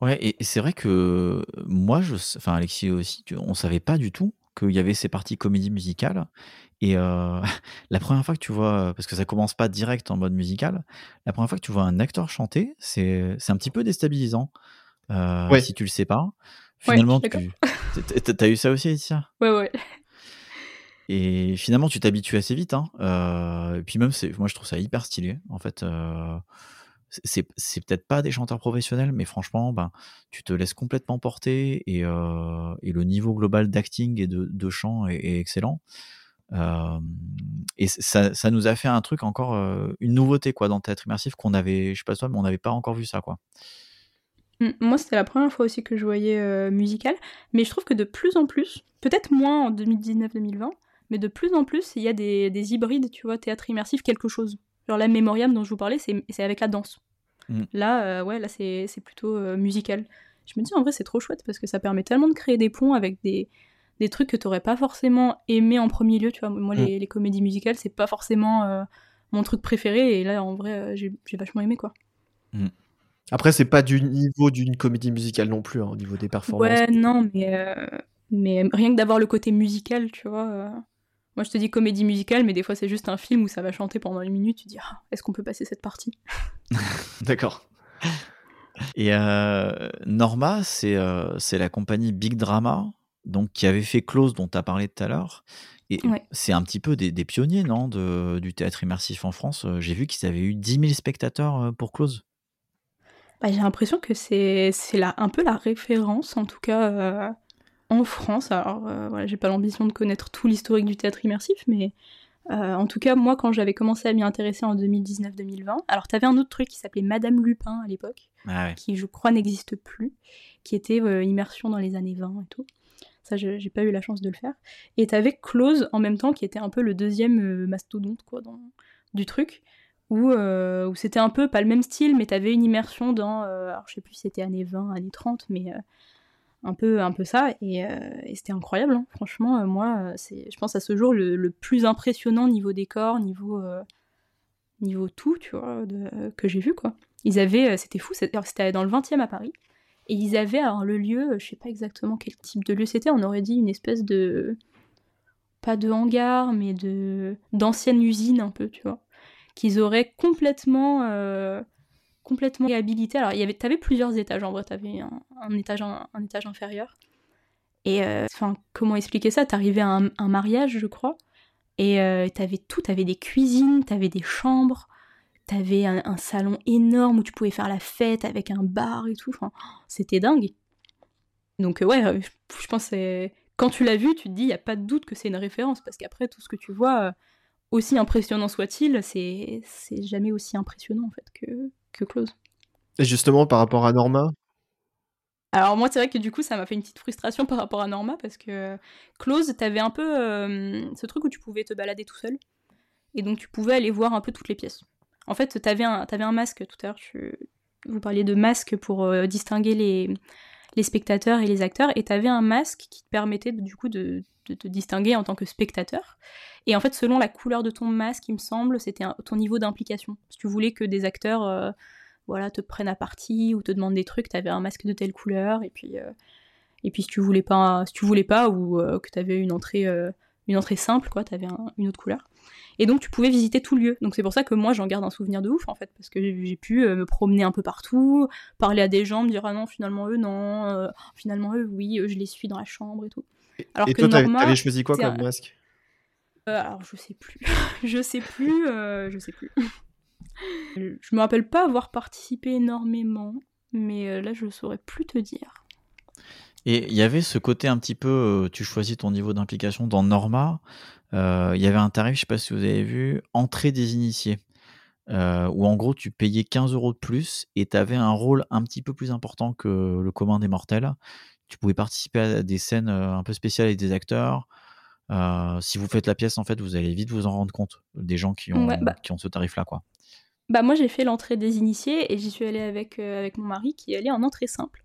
Ouais, et, et c'est vrai que moi, je, enfin Alexis aussi, tu- on savait pas du tout qu'il y avait ces parties comédie musicale. Et euh, la première fois que tu vois, parce que ça commence pas direct en mode musical, la première fois que tu vois un acteur chanter, c'est c'est un petit peu déstabilisant euh, Ouais. si tu le sais pas. Finalement, tu t'as- t'as eu ça aussi, Laetitia Ouais, ouais. Et finalement, tu t'habitues assez vite. Hein. Et puis même, moi, je trouve ça hyper stylé. En fait, euh, c'est, peut-être pas des chanteurs professionnels, mais franchement, ben, tu te laisses complètement porter et, le niveau global d'acting et de, chant est, excellent. Et ça, ça nous a fait un truc encore, une nouveauté quoi dans Théâtre Immersif qu'on avait, je sais pas toi, mais on n'avait pas encore vu ça quoi. Mm, Moi, c'était la première fois aussi que je voyais musical, mais je trouve que de plus en plus, peut-être moins en 2019-2020, mais de plus en plus, il y a des, des hybrides, tu vois, théâtre immersif, quelque chose. Genre la Memoriam dont je vous parlais, c'est avec la danse. Mm. Là, euh, ouais, là, c'est plutôt euh, musical. Je me dis, en vrai, c'est trop chouette parce que ça permet tellement de créer des ponts avec des, des trucs que t'aurais pas forcément aimé en premier lieu, tu vois. Moi, les, les comédies musicales, c'est pas forcément euh, mon truc préféré, et là, en vrai, j'ai j'ai vachement aimé, quoi. Après, c'est pas du niveau d'une comédie musicale non plus, hein, au niveau des performances. Ouais, non, mais, mais rien que d'avoir le côté musical, tu vois. Moi, je te dis comédie musicale, mais des fois, c'est juste un film où ça va chanter pendant une minute. Tu dis, ah, est-ce qu'on peut passer cette partie? D'accord. Et euh, Norma, c'est euh, la compagnie Big Drama, donc qui avait fait Close dont tu as parlé tout à l'heure. Et Ouais. c'est un petit peu des, des pionniers, non, de, du théâtre immersif en France. Euh, J'ai vu qu'ils avaient eu 10 000 spectateurs euh, pour Close. Bah, J'ai l'impression que c'est un peu la référence, en tout cas euh, en France. Alors, euh, voilà, j'ai pas l'ambition de connaître tout l'historique du théâtre immersif, mais euh, en tout cas, moi, quand j'avais commencé à m'y intéresser en 2019-2020, alors t'avais un autre truc qui s'appelait Madame Lupin à l'époque. Ah ouais. qui je crois n'existe plus, qui était euh, Immersion dans les années 20 et tout. Ça, je- j'ai pas eu la chance de le faire. Et t'avais Close en même temps, qui était un peu le deuxième euh, mastodonte quoi, dans, du truc, où, euh, où c'était un peu, pas le même style, mais t'avais une immersion dans, euh, alors je sais plus si c'était années 20, années 30, mais euh, un, peu, un peu ça, et, euh, c'était incroyable. hein. Franchement, euh, moi, euh, c'est, je pense à ce jour le, plus impressionnant niveau décor, niveau, niveau tout, tu vois, que j'ai vu, quoi. Ils avaient, c'était fou, c'était dans le 20e à Paris, et ils avaient alors le lieu, je sais pas exactement quel type de lieu c'était, on aurait dit une espèce de, pas de hangar, mais de d'ancienne usine un peu, tu vois, qu'ils auraient complètement, complètement réhabilité. Alors il t'avais plusieurs étages en vrai, t'avais un, un étage, étage inférieur. Et euh, enfin, comment expliquer ça? T'arrivais à un, mariage, je crois, et euh, t'avais tout, t'avais des cuisines, t'avais des chambres, T'avais un, salon énorme où tu pouvais faire la fête avec un bar et tout. C'était dingue. Donc euh, ouais, je, pense que quand tu l'as vu, tu te dis, il n'y a pas de doute que c'est une référence, parce qu'après, tout ce que tu vois, aussi impressionnant soit-il, c'est jamais aussi impressionnant en fait que, que Close. Et justement, par rapport à Norma, Alors moi, c'est vrai que du coup, ça m'a fait une petite frustration par rapport à Norma, parce que Close, t'avais un peu euh, ce truc où tu pouvais te balader tout seul, et donc tu pouvais aller voir un peu toutes les pièces. En fait, t'avais un, t'avais un masque tout à l'heure, tu- vous parliez de masque pour euh, distinguer les, les spectateurs et les acteurs, et t'avais un masque qui te permettait du coup de, te distinguer en tant que spectateur. Et en fait, selon la couleur de ton masque, il me semble, c'était ton niveau d'implication. Si tu voulais que des acteurs euh, voilà, te prennent à partie ou te demandent des trucs, t'avais un masque de telle couleur, et puis, euh, et puis si tu voulais pas, si tu voulais pas ou euh, que t'avais une entrée, une entrée simple, quoi, t'avais un- une autre couleur. Et donc tu pouvais visiter tout le lieu. Donc c'est pour ça que moi j'en garde un souvenir de ouf en fait, parce que j'ai pu euh, me promener un peu partout, parler à des gens, me dire ah non finalement eux non, euh, finalement eux oui, eux, je les suis dans la chambre et tout. Alors et que toi, t'avais choisi quoi comme masque? Euh, alors je sais plus, je sais plus, je sais plus. je me rappelle pas avoir participé énormément, mais là je saurais plus te dire. Et il y avait ce côté un petit peu, euh, tu choisis ton niveau d'implication dans Norma. euh, Il y avait un tarif, je sais pas si vous avez vu, entrée des initiés, euh, où en gros tu payais 15 euros de plus et tu avais un rôle un petit peu plus important que le commun des mortels. Tu pouvais participer à des scènes un peu spéciales avec des acteurs. Euh, si vous faites la pièce, en fait, vous allez vite vous en rendre compte des gens qui ont, Ouais, bah. qui ont ce tarif-là, quoi. Bah moi j'ai fait l'entrée des initiés et j'y suis allée avec, euh, avec mon mari qui est allé en entrée simple.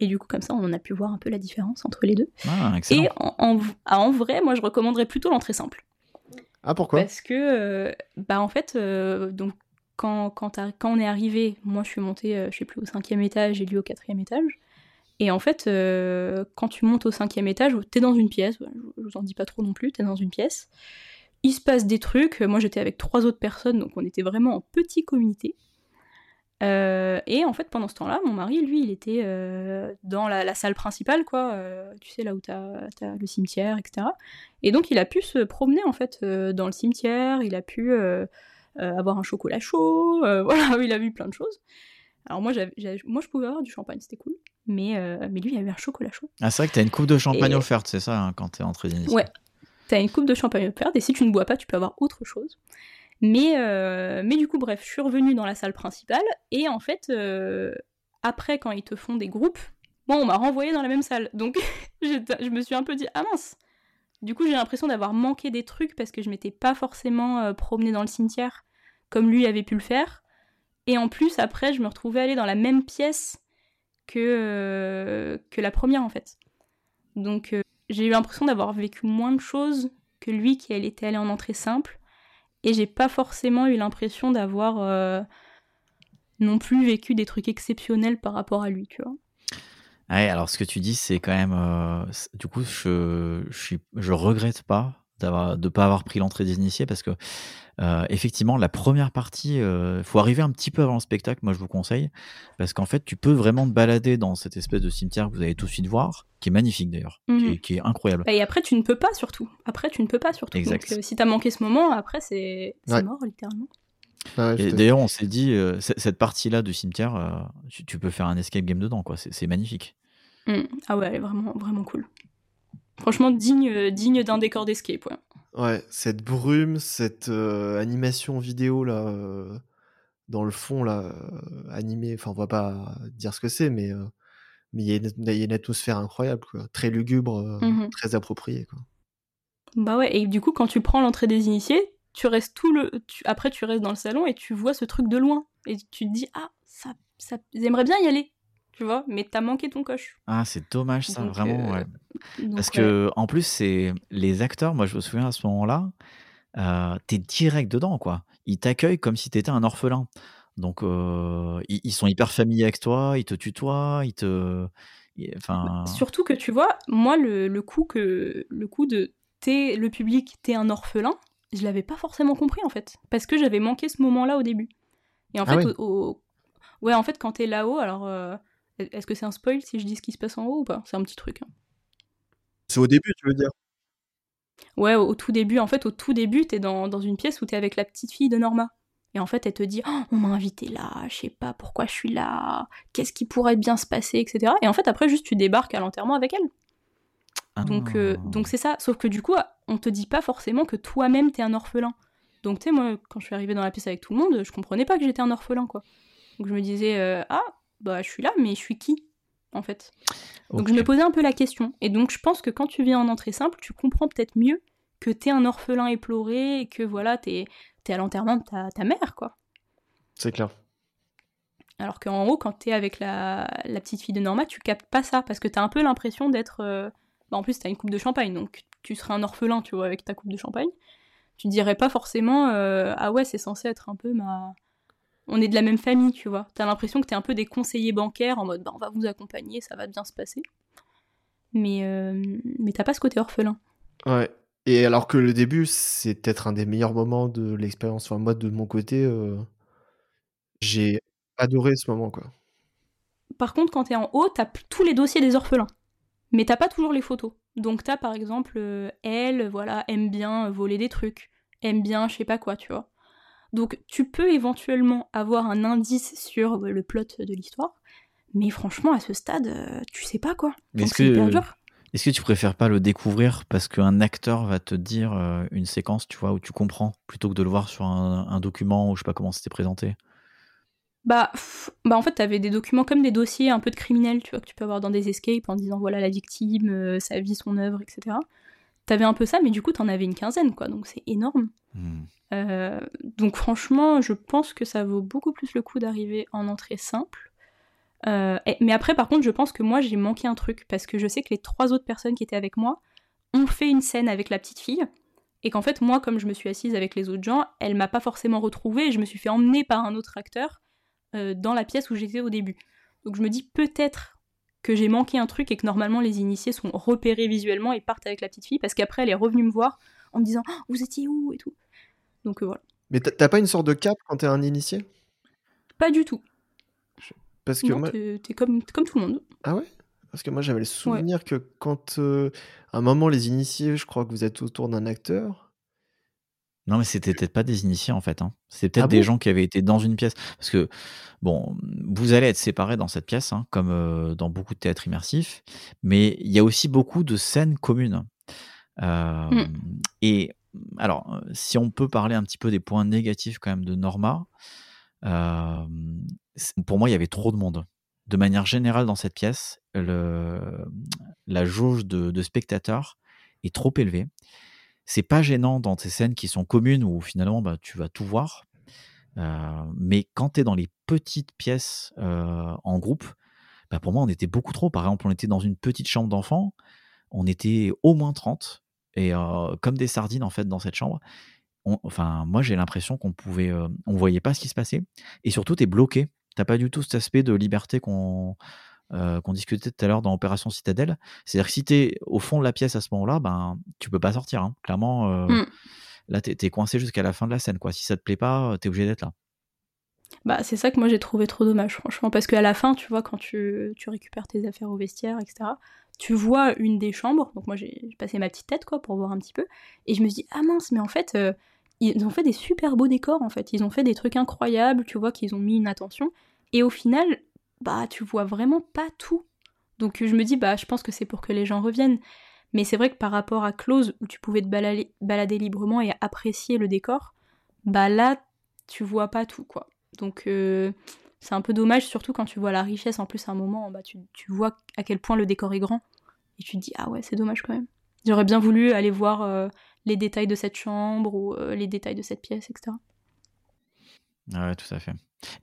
Et du coup comme ça on a pu voir un peu la différence entre les deux. Ah. Et en, en, ah, en vrai moi je recommanderais plutôt l'entrée simple. Ah, pourquoi? Parce que, euh, bah en fait, euh, donc quand, quand, on est arrivé, moi je suis montée, euh, je sais plus, au cinquième étage et lui au quatrième étage. Et en fait, euh, quand tu montes au cinquième étage, t'es dans une pièce, je, je vous en dis pas trop non plus, t'es dans une pièce. Il se passe des trucs, moi j'étais avec trois autres personnes, donc on était vraiment en petit comité. Euh, et en fait, pendant ce temps-là, mon mari, lui, il était euh, dans la, la salle principale, quoi. euh, tu sais, là où t'as as le cimetière, etc. Et donc, il a pu se promener, en fait, dans le cimetière. Il a pu avoir un chocolat chaud. voilà, il a vu plein de choses. Alors, moi, moi je pouvais avoir du champagne, c'était cool. Mais, mais lui, il a eu un chocolat chaud. Ah, c'est vrai que t'as une coupe de champagne Et- offerte, c'est ça, hein, quand t'es entrée d'initié. Ouais. T'as une coupe de champagne offerte, et si tu ne bois pas, tu peux avoir autre chose. Mais, euh, mais du coup, bref, je suis revenue dans la salle principale, et en fait, euh, après, quand ils te font des groupes, bon, on m'a renvoyée dans la même salle. Donc, je me suis un peu dit, ah mince Du coup, j'ai l'impression d'avoir manqué des trucs parce que je m'étais pas forcément euh, promenée dans le cimetière comme lui avait pu le faire. Et en plus, après, je me retrouvais aller dans la même pièce que, que la première, en fait. Donc, j'ai eu l'impression d'avoir vécu moins de choses que lui qui elle était allé en entrée simple. Et j'ai pas forcément eu l'impression d'avoir euh, non plus vécu des trucs exceptionnels par rapport à lui, tu vois. Alors ce que tu dis, c'est quand même. euh, du coup, je, je regrette pas d'avoir de pas avoir pris l'entrée des initiés parce que euh, effectivement, la première partie, il faut arriver un petit peu avant le spectacle. Moi, je vous conseille parce qu'en fait, tu peux vraiment te balader dans cette espèce de cimetière que vous allez tout de suite voir, qui est magnifique d'ailleurs, qui, est, qui est incroyable. Et après, tu ne peux pas surtout. Après, tu ne peux pas surtout. Exact. Donc, euh, si t'as manqué ce moment, après, c'est Ouais. mort, littéralement. Ouais, Et d'ailleurs, on s'est dit, euh, cette partie-là du cimetière, euh, tu, tu peux faire un escape game dedans, quoi. C'est magnifique. Mm. Ah ouais, elle est vraiment, vraiment cool. Franchement, digne, digne d'un décor d'escape, ouais. Ouais, cette brume, cette euh, animation vidéo là, euh, dans le fond là, euh, animée, enfin on va pas dire ce que c'est, mais euh, mais il y, a une- il y a une atmosphère incroyable, quoi. Très lugubre, Mhm. très appropriée, quoi. Bah ouais, et du coup, quand tu prends l'entrée des initiés, tu restes tout le. tu- Après, tu restes dans le salon et tu vois ce truc de loin. Et tu te dis, ah, ça, ça... j'aimerais bien y aller. Tu vois, mais t'as manqué ton coche. Ah, c'est dommage ça, Donc, vraiment. euh, ouais. Donc, Parce ouais. que en plus, c'est les acteurs. Moi, je me souviens à ce moment-là, euh, t'es direct dedans, quoi. Ils t'accueillent comme si t'étais un orphelin. Donc, euh, ils, ils sont hyper familiers avec toi. Ils te tutoient. Ils te, enfin, Surtout que tu vois, moi, le, le coup que le coup de t'es le public, t'es un orphelin, je l'avais pas forcément compris en fait, parce que j'avais manqué ce moment-là au début. Et en Ah fait, oui. au, au- ouais, en fait, quand t'es là-haut, alors est-ce que c'est un spoil si je dis ce qui se passe en haut ou pas? C'est un petit truc. hein. C'est au début, tu veux dire? Ouais, au, tout début, en fait, au tout début, t'es dans, dans une pièce où t'es avec la petite fille de Norma. Et en fait, elle te dit Oh, On m'a invité là, je sais pas pourquoi je suis là, qu'est-ce qui pourrait bien se passer, etc. Et en fait, après, juste tu débarques à l'enterrement avec elle. Donc, euh, ah. donc c'est ça. Sauf que du coup, on te dit pas forcément que toi-même t'es un orphelin. Donc, tu sais, moi, quand je suis arrivée dans la pièce avec tout le monde, je comprenais pas que j'étais un orphelin, quoi. Donc, je me disais euh, Ah, bah, je suis là, mais je suis qui En fait? Donc, je me posais un peu la question. Et donc, je pense que quand tu viens en entrée simple, tu comprends peut-être mieux que t'es un orphelin éploré et que voilà, t'es es à l'enterrement de ta, ta mère, quoi. C'est clair. Alors qu'en haut, quand t'es avec la, la petite fille de Norma, tu captes pas ça, parce que t'as un peu l'impression d'être... euh, bah, en plus, t'as une coupe de champagne, donc tu serais un orphelin, tu vois, avec ta coupe de champagne. Tu dirais pas forcément, euh, ah ouais, c'est censé être un peu ma... On est de la même famille, tu vois. T'as l'impression que t'es un peu des conseillers bancaires, en mode, bah, on va vous accompagner, ça va bien se passer. Mais, euh, mais t'as pas ce côté orphelin. Ouais. Et alors que le début, c'est peut-être un des meilleurs moments de l'expérience. Enfin, moi, de mon côté, euh, j'ai adoré ce moment, quoi. Par contre, quand t'es en haut, t'as tous les dossiers des orphelins. Mais t'as pas toujours les photos. Donc t'as par exemple, euh, elle, voilà, aime bien voler des trucs, aime bien je sais pas quoi, tu vois. Donc tu peux éventuellement avoir un indice sur euh, le plot de l'histoire, mais franchement, à ce stade, euh, tu sais pas quoi. Est-ce que-. Est-ce que tu préfères pas le découvrir parce qu'un acteur va te dire euh, une séquence, tu vois, où tu comprends, plutôt que de le voir sur un, un document ou je sais pas comment c'était présenté? Bah, bah en fait, t'avais des documents comme des dossiers un peu de criminels, tu vois, que tu peux avoir dans des escapes en disant voilà la victime, euh, sa vie, son œuvre, etc. T'avais un peu ça, mais du coup, t'en avais une quinzaine, quoi, donc c'est énorme. Hmm. Euh, donc franchement, je pense que ça vaut beaucoup plus le coup d'arriver en entrée simple. Euh, mais après, par contre, je pense que moi, j'ai manqué un truc, parce que je sais que les trois autres personnes qui étaient avec moi ont fait une scène avec la petite fille, et qu'en fait, moi, comme je me suis assise avec les autres gens, elle m'a pas forcément retrouvée, et je me suis fait emmener par un autre acteur euh, dans la pièce où j'étais au début. Donc je me dis peut-être que j'ai manqué un truc et que normalement les initiés sont repérés visuellement et partent avec la petite fille, parce qu'après, elle est revenue me voir en me disant Oh, Vous étiez où? et tout. Donc euh, voilà. Mais t'as- pas une sorte de cap quand t'es un initié? Pas du tout. Parce que Non, moi... t'es comme, comme tout le monde. Ah ouais? Parce que moi, j'avais le souvenir que quand, heu, à un moment, les initiés, je crois que vous êtes autour d'un acteur. Non, mais c'était peut-être pas des initiés en fait. Hein. C'était peut-être Ah des bon? gens qui avaient été dans une pièce. Parce que, bon, vous allez être séparés dans cette pièce, hein, comme euh, dans beaucoup de théâtres immersifs, mais il y a aussi beaucoup de scènes communes. Euh, Mm. Et alors, euh, si on peut parler un petit peu des points négatifs quand même de Norma, euh, pour moi, il y avait trop de monde. De manière générale, dans cette pièce, la jauge de, spectateurs est trop élevée. C'est pas gênant dans ces scènes qui sont communes où finalement bah, tu vas tout voir. Euh, mais quand tu es dans les petites pièces en groupe, bah, pour moi, on était beaucoup trop. Par exemple, on était dans une petite chambre d'enfant, on était au moins 30, et euh, comme des sardines en fait dans cette chambre. On- enfin, moi j'ai l'impression qu'on pouvait, euh, on voyait pas ce qui se passait, et surtout tu es bloqué. T'as pas du tout cet aspect de liberté qu'on euh, qu'on discutait tout à l'heure dans Opération Citadelle. C'est-à-dire que si tu es au fond de la pièce à ce moment-là, ben tu peux pas sortir. hein. Clairement, euh, Mm. là t'es es coincé jusqu'à la fin de la scène. Quoi. Si ça te plaît pas, t'es obligé d'être là. Bah, c'est ça que moi j'ai trouvé trop dommage, franchement. Parce qu'à la fin, tu vois, quand tu, tu récupères tes affaires au vestiaire, etc., tu vois une des chambres. Donc moi j'ai passé ma petite tête, quoi, pour voir un petit peu. Et je me dis, ah mince, mais en fait, euh, ils ont fait des super beaux décors, en fait. Ils ont fait des trucs incroyables, tu vois, qu'ils ont mis une attention. Et au final, bah, tu vois vraiment pas tout. Donc je me dis, bah, je pense que c'est pour que les gens reviennent. Mais c'est vrai que par rapport à Close, où tu pouvais te balader, balader librement et apprécier le décor, bah là, tu vois pas tout, quoi. Donc euh, c'est un peu dommage, surtout quand tu vois la richesse. En plus, à un moment, bah, tu, tu vois à quel point le décor est grand. Et tu te dis, ah ouais, c'est dommage quand même. J'aurais bien voulu aller voir euh, les détails de cette chambre ou euh, les détails de cette pièce, etc. Ouais, tout à fait.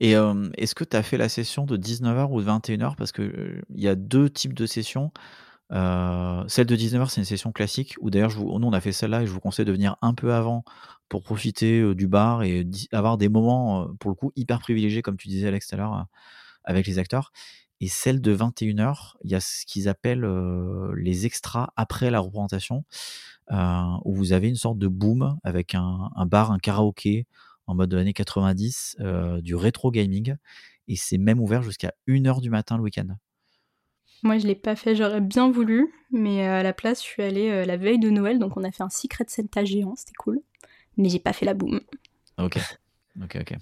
Et euh, est-ce que tu as fait la session de 19h ou de 21h Parce qu'il il y a deux types de sessions. Euh, celle de 19h, c'est une session classique, où d'ailleurs, nous, on a fait celle-là et je vous conseille de venir un peu avant pour profiter du bar et avoir des moments, pour le coup, hyper privilégiés, comme tu disais, Alex, tout à l'heure, avec les acteurs. Et celle de 21h, il y a ce qu'ils appellent les extras après la représentation, où vous avez une sorte de boom avec un, bar, un karaoké en mode de années 90, euh, du rétro gaming. Et c'est même ouvert jusqu'à 1h du matin le week-end. Moi, je l'ai pas fait, j'aurais bien voulu, mais euh, à la place, je suis allée euh, la veille de Noël, donc on a fait un Secret Santa géant, c'était cool. Mais j'ai pas fait la boum. Ok. Ok, ok.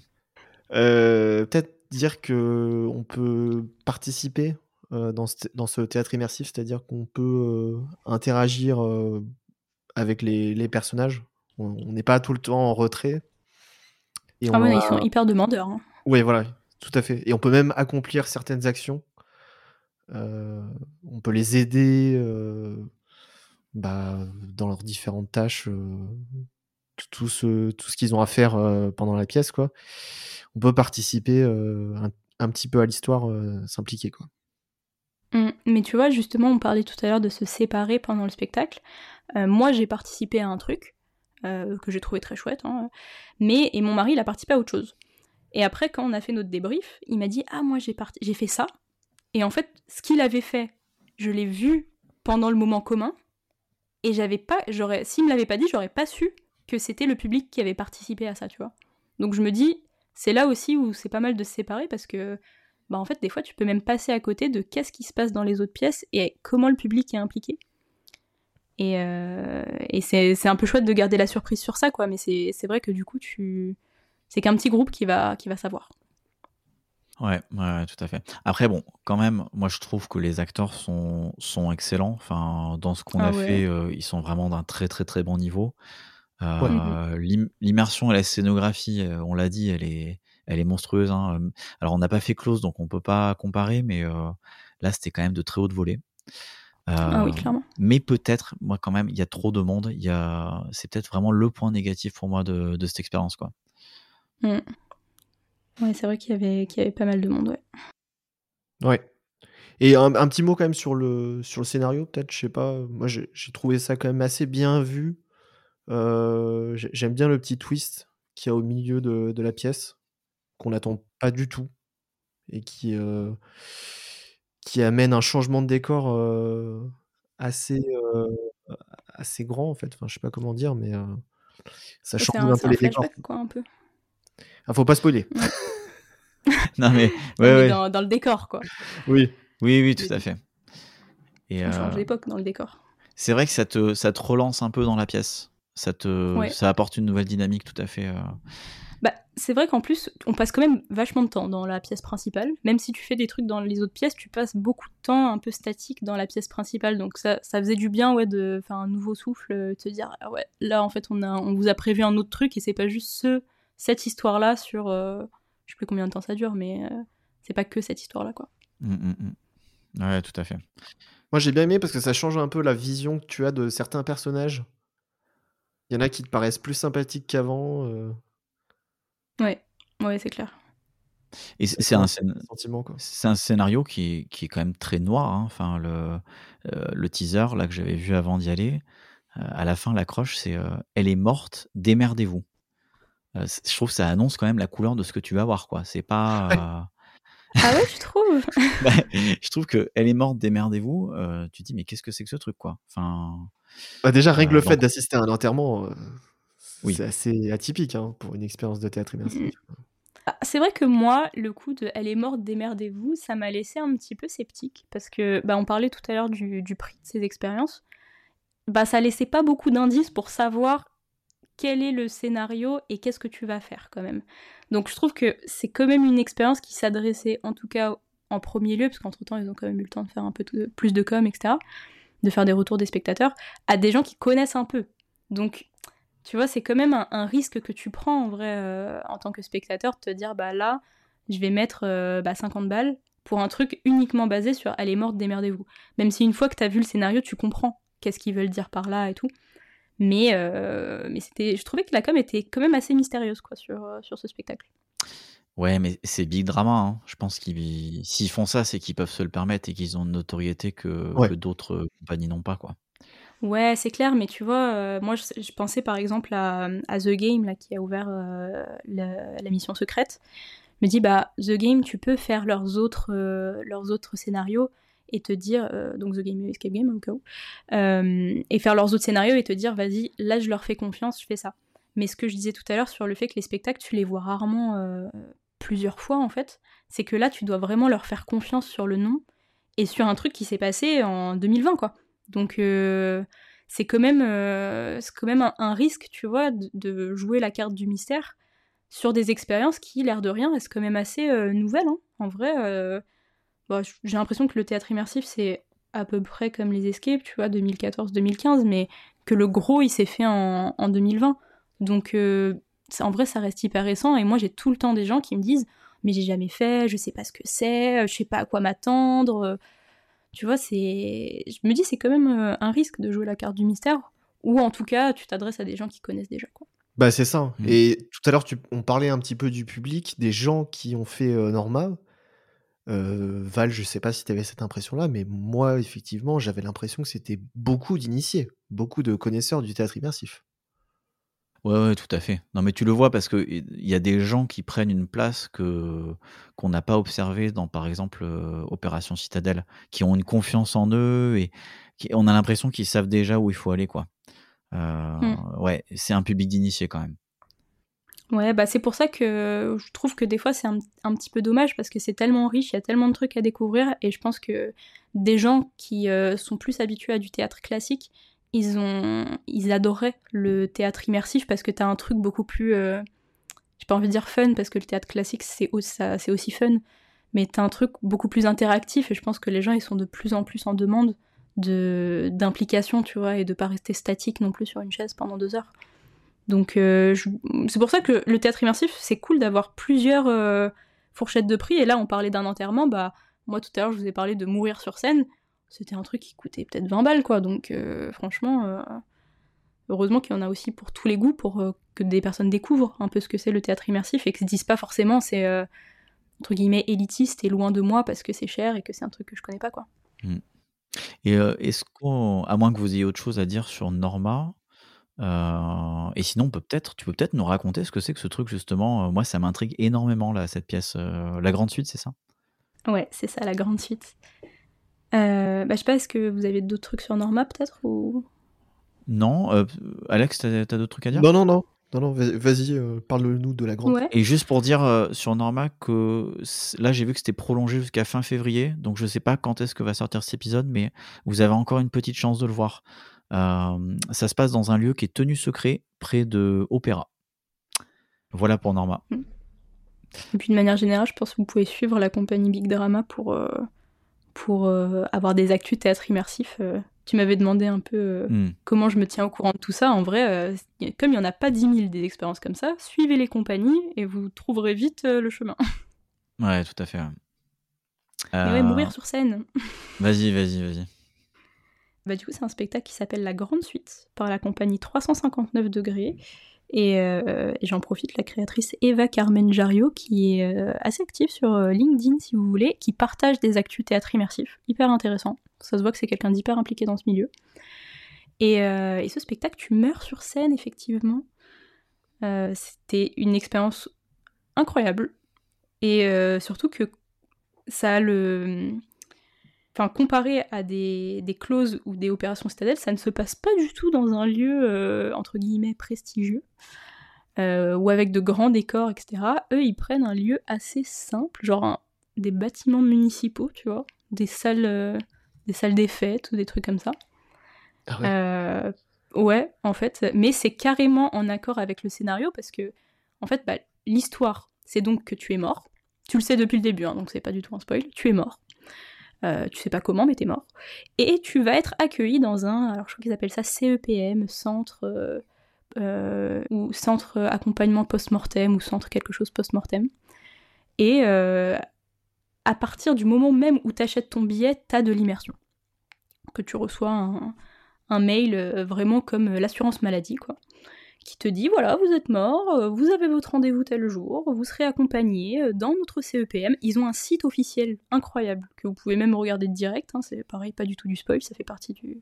Euh, peut-être dire que on peut participer euh, dans, ce, dans ce théâtre immersif, c'est-à-dire qu'on peut euh, interagir euh, avec les, les personnages. On n'est pas tout le temps en retrait. Et Ah on ouais, a- ils sont hyper demandeurs. hein. Ouais, voilà, tout à fait. Et on peut même accomplir certaines actions. Euh, on peut les aider euh, bah, dans leurs différentes tâches, euh, tout ce, tout ce qu'ils ont à faire pendant la pièce, quoi. On peut participer un, petit peu à l'histoire, s'impliquer, quoi. Mm. Mais tu vois, justement, on parlait tout à l'heure de se séparer pendant le spectacle. Moi, j'ai participé à un truc que j'ai trouvé très chouette, hein. mais et mon mari, il a participé à autre chose. Et après, quand on a fait notre débrief, il m'a dit Ah, moi, j'ai j'ai fait ça. Et en fait, ce qu'il avait fait, je l'ai vu pendant le moment commun. Et j'avais pas, j'aurais, s'il me l'avait pas dit, j'aurais pas su que c'était le public qui avait participé à ça, tu vois. Donc je me dis, c'est là aussi où c'est pas mal de se séparer parce que, bah en fait, des fois, tu peux même passer à côté de qu'est-ce qui se passe dans les autres pièces et comment le public est impliqué. Et, euh, c'est, un peu chouette de garder la surprise sur ça, quoi. Mais c'est, c'est vrai que du coup, tu, c'est qu'un petit groupe qui va, qui va savoir. Ouais, ouais, tout à fait. Après, bon, quand même, moi je trouve que les acteurs sont, sont excellents. Enfin, dans ce qu'on Ah a ouais. fait, euh, ils sont vraiment d'un très très très bon niveau. Euh, l'im- L'immersion et la scénographie, euh, on l'a dit, elle est, elle est monstrueuse. hein. Euh, Alors, on n'a pas fait close, donc on peut pas comparer, mais euh, là, c'était quand même de très haute volée. Ah oui, Euh, clairement. mais peut-être, moi quand même, il y a trop de monde. Il y a, c'est peut-être vraiment le point négatif pour moi de, de cette expérience, quoi. Mm. Ouais, c'est vrai qu'il y avait, qu'il y avait pas mal de monde, ouais. Ouais. Et un, un petit mot quand même sur le, sur le scénario, peut-être, je sais pas. Moi, j'ai j'ai trouvé ça quand même assez bien vu. Euh, j'ai- J'aime bien le petit twist qu'il y a au milieu de, de la pièce, qu'on n'attend pas du tout, et qui, euh, qui amène un changement de décor euh, assez, assez grand, en fait. Enfin, je sais pas comment dire, mais ça change un, peu les décors. quoi, un peu. Ah, faut pas spoiler. non mais, ouais, ouais. Dans, dans le décor, quoi. Oui. Oui, oui, tout à fait. Et On change euh, d'époque dans le décor. c'est vrai que ça te, ça te relance un peu dans la pièce. Ça te, Ouais. ça apporte une nouvelle dynamique tout à fait. euh, Bah, c'est vrai qu'en plus, on passe quand même vachement de temps dans la pièce principale. Même si tu fais des trucs dans les autres pièces, tu passes beaucoup de temps un peu statique dans la pièce principale. Donc ça, ça faisait du bien ouais, de faire un nouveau souffle, euh, de te dire, ah ouais, là en fait, on, a, on vous a prévu un autre truc et c'est pas juste ce, cette histoire-là sur. euh, je sais plus combien de temps ça dure, mais euh, c'est pas que cette histoire-là, quoi. mm, mm, mm. Ouais, tout à fait. Moi, j'ai bien aimé parce que ça change un peu la vision que tu as de certains personnages. Il y en a qui te paraissent plus sympathiques qu'avant. euh, Ouais, ouais, c'est clair. Et c'est un, un scénario qui est, qui est quand même très noir. hein. Enfin, le, euh, le teaser là que j'avais vu avant d'y aller, euh, à la fin, l'accroche, c'est euh, Elle est morte, démerdez-vous. Euh, je trouve que ça annonce quand même la couleur de ce que tu vas voir. quoi. C'est pas. euh, Ah ouais, tu trouves? Bah, je trouve que Elle est morte, démerdez-vous. euh, tu te dis, mais qu'est-ce que c'est que ce truc quoi? Enfin. Bah, déjà, rien que Euh, le fait d'assister à un enterrement, euh, Oui. c'est assez atypique hein, pour une expérience de théâtre immersif. Ah, C'est vrai que moi, le coup de Elle est morte, démerdez-vous, ça m'a laissé un petit peu sceptique. Parce que, bah, on parlait tout à l'heure du, du prix de ces expériences. Bah, ça laissait pas beaucoup d'indices pour savoir quel est le scénario et qu'est-ce que tu vas faire quand même. Donc je trouve que c'est quand même une expérience qui s'adressait en tout cas en premier lieu, parce qu'entre temps ils ont quand même eu le temps de faire un peu plus de com, etc., de faire des retours des spectateurs, à des gens qui connaissent un peu. Donc tu vois, c'est quand même un, risque que tu prends en vrai euh, en tant que spectateur, de te dire bah là, je vais mettre euh, bah, 50 balles pour un truc uniquement basé sur elle est morte, démerdez-vous. Même si une fois que tu as vu le scénario, tu comprends qu'est-ce qu'ils veulent dire par là et tout. Mais, euh, mais c'était, je trouvais que la com était quand même assez mystérieuse quoi, sur, euh, sur ce spectacle. Ouais, mais c'est big drama. hein. Je pense qu'ils s'ils font ça, c'est qu'ils peuvent se le permettre et qu'ils ont une notoriété que, Ouais. que d'autres euh, compagnies n'ont pas. quoi. Ouais, c'est clair, mais tu vois, euh, moi je, je pensais par exemple à, à The Game là, qui a ouvert euh, la, la mission secrète. Je me dis, bah, The Game, tu peux faire leurs autres, euh, leurs autres scénarios et te dire, euh, donc The Game Escape Game au cas où, euh, et faire leurs autres scénarios et te dire, vas-y, là je leur fais confiance, je fais ça. Mais ce que je disais tout à l'heure sur le fait que les spectacles, tu les vois rarement euh, plusieurs fois en fait, c'est que là tu dois vraiment leur faire confiance sur le nom et sur un truc qui s'est passé en 2020 quoi. Donc c'est quand même, c'est quand même un, risque, tu vois, de, jouer la carte du mystère sur des expériences qui, l'air de rien, restent quand même assez nouvelles. hein. En vrai, euh, bah, j'ai l'impression que le théâtre immersif, c'est à peu près comme les escapes, tu vois, 2014-2015, mais que le gros, il s'est fait en, en 2020. Donc, euh, ça- en vrai, ça reste hyper récent. Et moi, j'ai tout le temps des gens qui me disent Mais j'ai jamais fait, je sais pas ce que c'est, je sais pas à quoi m'attendre. euh, tu vois, c'est. Je me dis, c'est quand même euh, un risque de jouer la carte du mystère, ou en tout cas, tu t'adresses à des gens qui connaissent déjà, quoi. Bah, c'est ça. Mm. Et tout à l'heure, tu- on parlait un petit peu du public, des gens qui ont fait euh, Norma. Euh, Val, je sais pas si tu avais cette impression-là, mais moi, effectivement, j'avais l'impression que c'était beaucoup d'initiés, beaucoup de connaisseurs du théâtre immersif. Ouais, ouais, tout à fait. Non, mais tu le vois parce que il y a des gens qui prennent une place que qu'on n'a pas observée dans, par exemple, euh, Opération Citadelle, qui ont une confiance en eux et qui, on a l'impression qu'ils savent déjà où il faut aller, quoi. Euh, Ouais, c'est un public d'initiés quand même. Ouais, bah c'est pour ça que je trouve que des fois c'est un, un petit peu dommage parce que c'est tellement riche, il y a tellement de trucs à découvrir et je pense que des gens qui euh, sont plus habitués à du théâtre classique, ils ont ils adoraient le théâtre immersif parce que t'as un truc beaucoup plus euh, j'ai pas envie de dire fun parce que le théâtre classique c'est aussi, aussi fun, mais t'as un truc beaucoup plus interactif et je pense que les gens ils sont de plus en plus en demande de d'implication, tu vois, et de pas rester statique non plus sur une chaise pendant deux heures. Donc euh, c'est pour ça que le théâtre immersif, c'est cool d'avoir plusieurs euh, fourchettes de prix. Et là, on parlait d'un enterrement. Bah, moi, tout à l'heure, je vous ai parlé de mourir sur scène. C'était un truc qui coûtait peut-être 20 balles, quoi. Donc, euh, franchement, heureusement qu'il y en a aussi pour tous les goûts, pour que des personnes découvrent un peu ce que c'est le théâtre immersif et que se disent pas forcément c'est, entre guillemets, élitiste et loin de moi parce que c'est cher et que c'est un truc que je connais pas, quoi. Et euh, est-ce qu'on, à moins que vous ayez autre chose à dire sur Norma, euh, et sinon, on peut peut-être, tu peux peut-être nous raconter ce que c'est que ce truc justement. euh, moi, ça m'intrigue énormément là, cette pièce. euh, la grande suite, c'est ça? Ouais, c'est ça, la grande suite. Euh, bah, je sais pas, est-ce que vous avez d'autres trucs sur Norma, peut-être ou... Non, euh, Alex, t'as as, d'autres trucs à dire? Non, non, non. Non, non, vas- vas-y, euh, parle-nous de la grande. Ouais. Et juste pour dire euh, sur Norma que là, j'ai vu que c'était prolongé jusqu'à fin février. Donc, je sais pas quand est-ce que va sortir cet épisode, mais vous avez encore une petite chance de le voir. Euh, ça se passe dans un lieu qui est tenu secret près de Opéra. Voilà pour Norma. Et puis de manière générale, je pense que vous pouvez suivre la compagnie Big Drama pour, euh, pour euh, avoir des actus théâtre immersif. tu m'avais demandé un peu euh, Hmm. comment je me tiens au courant de tout ça. En vrai, euh, comme il n'y en a pas 10 000 des expériences comme ça, suivez les compagnies et vous trouverez vite euh, le chemin. Ouais, tout à fait. ouais. Ouais, mourir sur scène. Vas-y, vas-y, vas-y. Bah, du coup, c'est un spectacle qui s'appelle La Grande Suite par la compagnie 359 degrés. Et, euh, et j'en profite, la créatrice Eva Carmen Jario, qui est euh, assez active sur euh, LinkedIn, si vous voulez, qui partage des actus théâtre immersif. Hyper intéressant. Ça se voit que c'est quelqu'un d'hyper impliqué dans ce milieu. Et, et ce spectacle, tu meurs sur scène, effectivement. C'était une expérience incroyable. Et surtout que ça a le enfin comparé à des, des clauses ou des opérations citadelles, ça ne se passe pas du tout dans un lieu euh, entre guillemets prestigieux euh, ou avec de grands décors, etc. Eux, ils prennent un lieu assez simple, genre un- des bâtiments municipaux, tu vois, des salles, euh, des salles des fêtes ou des trucs comme ça. Ah ouais. Ouais, en fait, mais c'est carrément en accord avec le scénario parce que, en fait, bah, l'histoire, c'est donc que tu es mort. Tu le sais depuis le début, hein, donc c'est pas du tout un spoil. Tu es mort. Euh, tu sais pas comment, mais t'es mort. Et tu vas être accueilli dans un, alors je crois qu'ils appellent ça CEPM, centre euh, euh, ou centre accompagnement post-mortem ou centre quelque chose post-mortem. Et à partir du moment même où tu achètes ton billet, t'as de l'immersion. Que tu reçois un, un mail vraiment comme l'assurance maladie, quoi, qui te dit voilà, vous êtes mort, euh, vous avez votre rendez-vous tel jour, vous serez accompagné euh, dans notre CEPM. Ils ont un site officiel incroyable que vous pouvez même regarder direct, hein, c'est pareil, pas du tout du spoil, ça fait partie du,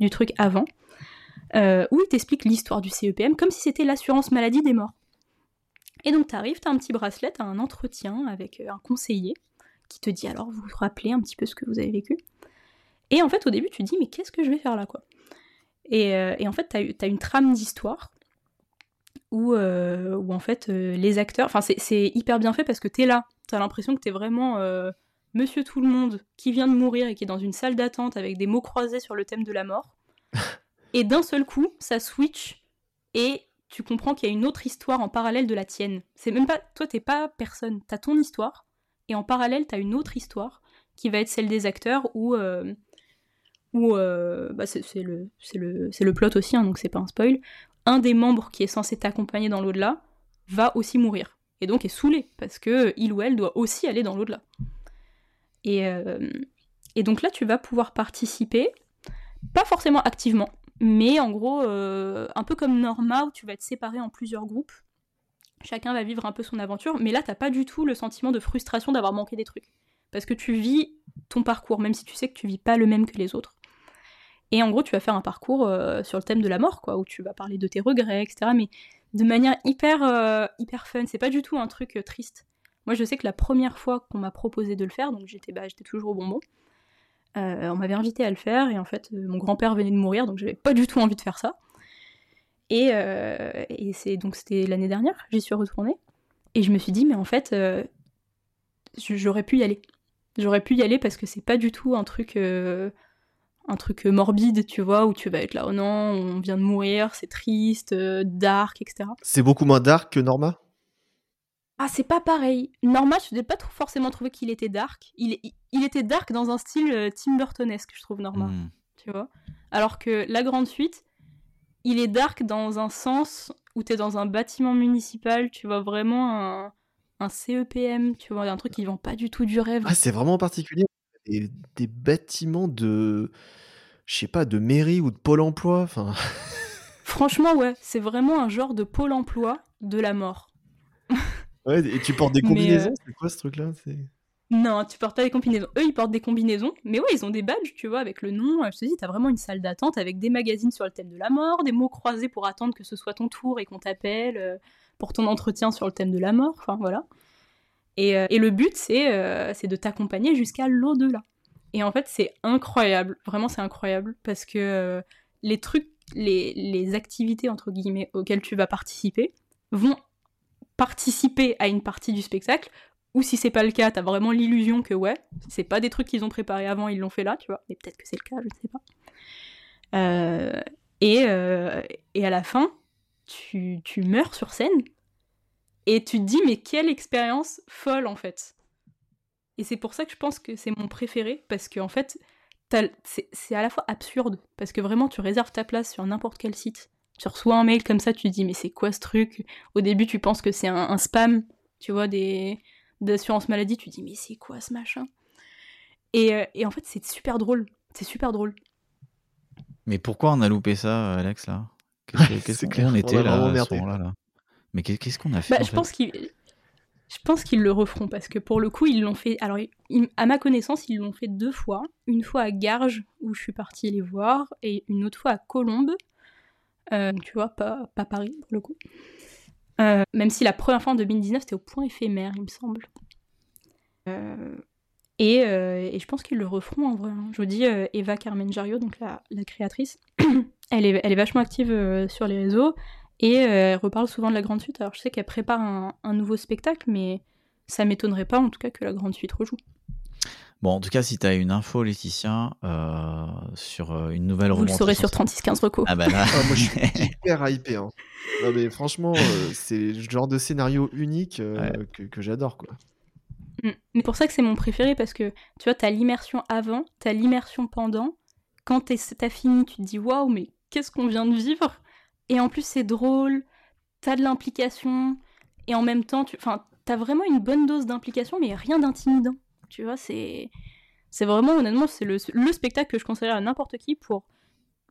du truc avant, euh, où ils t'expliquent l'histoire du CEPM comme si c'était l'assurance maladie des morts. Et donc t'arrives, t'as un petit bracelet, t'as un entretien avec un conseiller qui te dit alors vous vous rappelez un petit peu ce que vous avez vécu? Et en fait au début tu te dis mais qu'est-ce que je vais faire là quoi? Et, et en fait t'as as une trame d'histoire où, euh, où en fait euh, les acteurs, enfin c'est- hyper bien fait parce que t'es là, t'as l'impression que t'es vraiment euh, Monsieur Tout le Monde qui vient de mourir et qui est dans une salle d'attente avec des mots croisés sur le thème de la mort. et d'un seul coup, ça switch et tu comprends qu'il y a une autre histoire en parallèle de la tienne. C'est même pas, toi t'es pas personne, t'as ton histoire et en parallèle t'as une autre histoire qui va être celle des acteurs où où euh, bah, c'est le, le, le plot aussi, hein, donc c'est pas un spoil, un des membres qui est censé t'accompagner dans l'au-delà va aussi mourir. Et donc est saoulé, parce que il ou elle doit aussi aller dans l'au-delà. Et, euh, et donc là, tu vas pouvoir participer, pas forcément activement, mais en gros, euh, un peu comme Norma, où tu vas être séparé en plusieurs groupes. Chacun va vivre un peu son aventure, mais là, t'as pas du tout le sentiment de frustration d'avoir manqué des trucs. Parce que tu vis ton parcours, même si tu sais que tu vis pas le même que les autres. Et en gros, tu vas faire un parcours euh, sur le thème de la mort, quoi, où tu vas parler de tes regrets, etc. Mais de manière hyper, euh, hyper fun. C'est pas du tout un truc euh, triste. Moi, je sais que la première fois qu'on m'a proposé de le faire, donc j'étais bah, toujours au bonbon, on m'avait invité à le faire, et en fait, mon grand-père venait de mourir, donc j'avais pas du tout envie de faire ça. Et, et c'est donc c'était l'année dernière, j'y suis retournée, et je me suis dit, mais en fait, j'aurais pu y aller. J'aurais pu y aller parce que c'est pas du tout un truc un truc morbide, tu vois, où tu vas être là, oh non, on vient de mourir, c'est triste, euh, dark, etc. C'est beaucoup moins dark que Norma? Ah, c'est pas pareil. Norma, je n'ai pas trop forcément trouvé qu'il était dark. Il, il, il était dark dans un style euh, Tim Burtonesque, je trouve, Norma, Hmm. tu vois. Alors que La Grande Suite, il est dark dans un sens où t'es dans un bâtiment municipal, tu vois vraiment un, un CEPM, tu vois, un truc qui vend pas du tout du rêve. Ah, c'est vraiment particulier. Des, des bâtiments de. Je sais pas, de mairie ou de pôle emploi. Enfin. Franchement, ouais, c'est vraiment un genre de pôle emploi de la mort. Ouais, et tu portes des combinaisons, euh, c'est quoi ce truc-là Non, tu portes pas des combinaisons. Eux, ils portent des combinaisons, mais ouais, ils ont des badges, tu vois, avec le nom. Je te dis, t'as vraiment une salle d'attente avec des magazines sur le thème de la mort, des mots croisés pour attendre que ce soit ton tour et qu'on t'appelle euh, pour ton entretien sur le thème de la mort. Enfin, voilà. Et, euh, et le but, c'est euh, c'est de t'accompagner jusqu'à l'au-delà. Et en fait, c'est incroyable. Vraiment, c'est incroyable parce que euh, les trucs les, activités entre guillemets auxquelles tu vas participer vont participer à une partie du spectacle, ou si c'est pas le cas, t'as vraiment l'illusion que ouais, c'est pas des trucs qu'ils ont préparés avant, ils l'ont fait là, tu vois. Mais peut-être que c'est le cas, je ne sais pas. Et, à la fin, tu meurs sur scène et tu te dis mais quelle expérience folle en fait. Et c'est pour ça que je pense que c'est mon préféré parce qu'en en fait c'est à la fois absurde parce que vraiment tu réserves ta place sur n'importe quel site. Tu reçois un mail comme ça, tu te dis mais c'est quoi ce truc? Au début tu penses que c'est un, un spam, tu vois des d'assurance maladie, tu te dis mais c'est quoi ce machin? Et, euh, et en fait c'est super drôle, c'est super drôle. Mais pourquoi on a loupé ça, Alex, là? Qu'est-ce qu'on on on était là, vraiment à ce merdé. moment-là là? Mais qu'est- qu'est-ce qu'on a fait Bah, je fait pense qu'ils je pense qu'ils le referont parce que pour le coup ils l'ont fait alors ils- à ma connaissance ils l'ont fait deux fois. Une fois à Garges où je suis partie les voir et une autre fois à Colombes. Euh, tu vois pas, pas Paris pour le coup. Euh, même si la première fois en 2019 c'était au point éphémère il me semble. Euh, et, et je pense qu'ils le referont en vrai hein. je vous dis Eva Carmen Jario donc la, la créatrice elle est, elle est vachement active sur les réseaux et euh, elle reparle souvent de la Grande Suite. Alors je sais qu'elle prépare un, un nouveau spectacle, mais ça m'étonnerait pas en tout cas que la Grande Suite rejoue. Bon, en tout cas, si tu as une info, Laetitia, euh, sur euh, une nouvelle Vous le saurez sur 3615 Reco. Ah bah là, Ah, moi, je suis hyper hypé. hein. Non, mais franchement, euh, c'est le genre de scénario unique euh, Ouais. que, que j'adore. quoi. Mm. Mais pour ça que c'est mon préféré parce que tu vois, t'as l'immersion avant, t'as l'immersion pendant. Quand t'es- t'as fini, tu te dis waouh, mais qu'est-ce qu'on vient de vivre? Et en plus, c'est drôle, t'as de l'implication, et en même temps, tu... enfin, t'as vraiment une bonne dose d'implication, mais rien d'intimidant. Tu vois, c'est. C'est vraiment, honnêtement, c'est le, le spectacle que je conseillerais à n'importe qui pour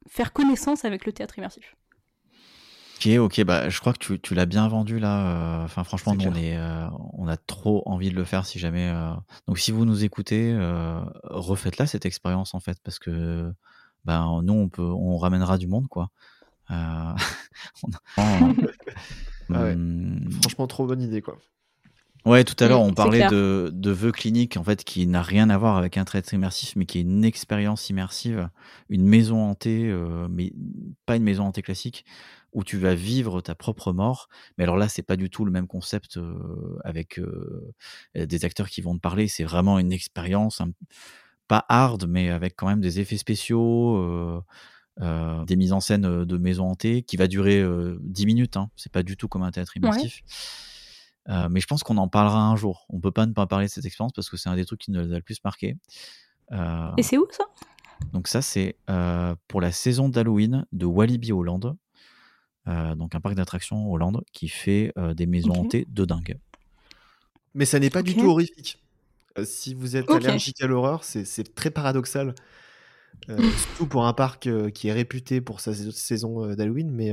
faire connaissance avec le théâtre immersif. Ok, ok, bah, je crois que tu, tu l'as bien vendu là. euh, Enfin, franchement, nous, on, est, euh, on a trop envie de le faire si jamais. euh, Donc, si vous nous écoutez, euh, refaites-la cette expérience en fait, parce que ben, nous, on, peut, on ramènera du monde quoi. Euh, Ah ouais. Hum, Franchement, trop bonne idée. quoi. Ouais, tout à l'heure, on parlait de, de vœux cliniques, en fait, qui n'a rien à voir avec un trait immersif, mais qui est une expérience immersive, une maison hantée, euh, mais pas une maison hantée classique, où tu vas vivre ta propre mort. Mais alors là, c'est pas du tout le même concept euh, avec euh, des acteurs qui vont te parler. C'est vraiment une expérience, un- pas hard, mais avec quand même des effets spéciaux. Euh, des mises en scène euh, de maison hantée qui va durer euh, 10 minutes. Hein. C'est pas du tout comme un théâtre immersif. Euh, mais je pense qu'on en parlera un jour. On peut pas ne pas parler de cette expérience parce que c'est un des trucs qui nous a le plus marqué. Euh, Et c'est où ça? donc ça, c'est euh, pour la saison d'Halloween de Walibi Hollande. Euh, donc un parc d'attractions Hollande qui fait euh, des maisons hantées de dingue. Mais ça n'est pas du tout horrifique. Euh, si vous êtes allergique à l'horreur, c'est c'est très paradoxal. Euh, surtout pour un parc euh, qui est réputé pour sa sais- saison euh, d'Halloween, mais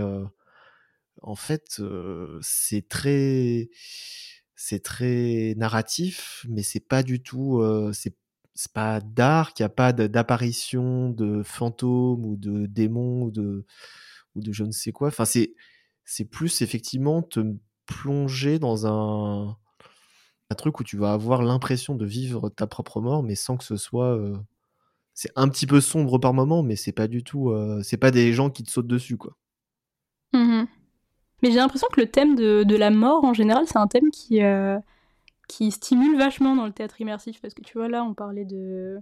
en fait, c'est très, c'est très narratif, mais c'est pas du tout, c'est pas dark, il n'y a pas d'apparition de fantômes ou de démons ou de, ou de je ne sais quoi. Enfin, c'est plus effectivement te plonger dans un, un truc où tu vas avoir l'impression de vivre ta propre mort, mais sans que ce soit. C'est un petit peu sombre par moment, mais c'est pas du tout. euh, c'est pas des gens qui te sautent dessus, quoi. Mhm. Mais j'ai l'impression que le thème de, de la mort, en général, c'est un thème qui, euh, qui stimule vachement dans le théâtre immersif. Parce que tu vois, là, on parlait de,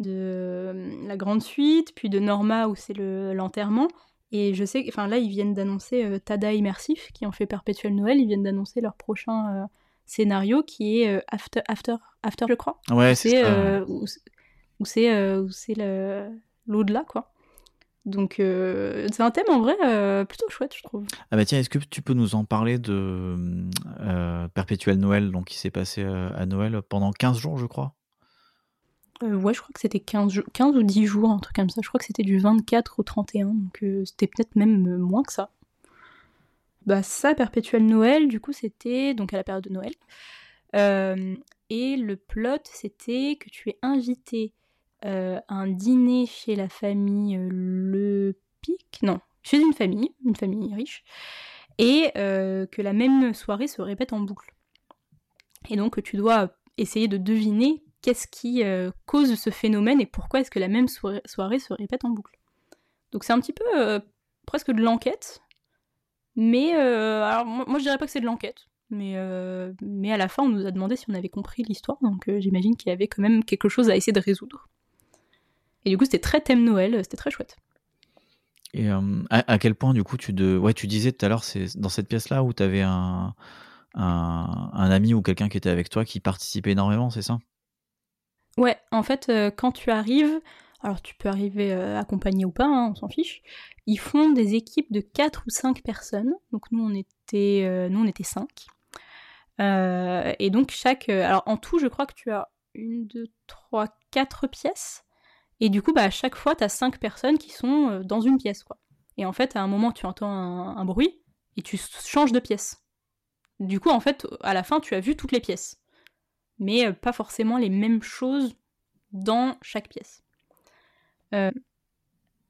de euh, la grande suite, puis de Norma, où c'est le- l'enterrement. Et je sais, enfin là, ils viennent d'annoncer euh, Tada Immersif, qui ont fait Perpétuel Noël. Ils viennent d'annoncer leur prochain euh, scénario, qui est euh, After, After, After, je crois. Ouais, c'est c'est ça. euh, où c'est- euh, l'au-delà, quoi. Donc, euh, c'est un thème en vrai euh, plutôt chouette, je trouve. Ah bah tiens, est-ce que tu peux nous en parler de euh, Perpétuel Noël, donc qui s'est passé à Noël pendant 15 jours, je crois? Ouais, je crois que c'était 15, jou- 15 ou 10 jours, un truc comme ça. Je crois que c'était du 24 au 31, donc c'était peut-être même moins que ça. Bah ça, Perpétuel Noël, du coup, c'était donc à la période de Noël. Et le plot, c'était que tu es invité euh, un dîner chez la famille euh, Le Pic, non, chez une famille, une famille riche, et euh, que la même soirée se répète en boucle. Et donc tu dois essayer de deviner qu'est-ce qui cause ce phénomène et pourquoi est-ce que la même soirée, se répète en boucle. Donc c'est un petit peu presque de l'enquête. Mais alors moi, je dirais pas que c'est de l'enquête. Mais, à la fin, on nous a demandé si on avait compris l'histoire, donc j'imagine qu'il y avait quand même quelque chose à essayer de résoudre. Et du coup, c'était très thème Noël, c'était très chouette. Et euh, à, à quel point, du coup, tu, de... ouais, tu disais tout à l'heure, c'est dans cette pièce-là où tu avais un, un, un ami ou quelqu'un qui était avec toi qui participait énormément, c'est ça? Ouais, en fait, euh, quand tu arrives, alors tu peux arriver euh, accompagné ou pas, hein, on s'en fiche, ils font des équipes de 4 ou 5 personnes. Donc nous, on était, euh, nous, on était 5. Euh, et donc chaque... euh, alors en tout, je crois que tu as une, deux, trois, quatre pièces. Et du coup, bah, à chaque fois, tu as 5 personnes qui sont euh, dans une pièce. quoi. Et en fait, à un moment, tu entends un, un bruit et tu changes de pièce. Du coup, en fait, à la fin, tu as vu toutes les pièces. Mais euh, pas forcément les mêmes choses dans chaque pièce. Euh,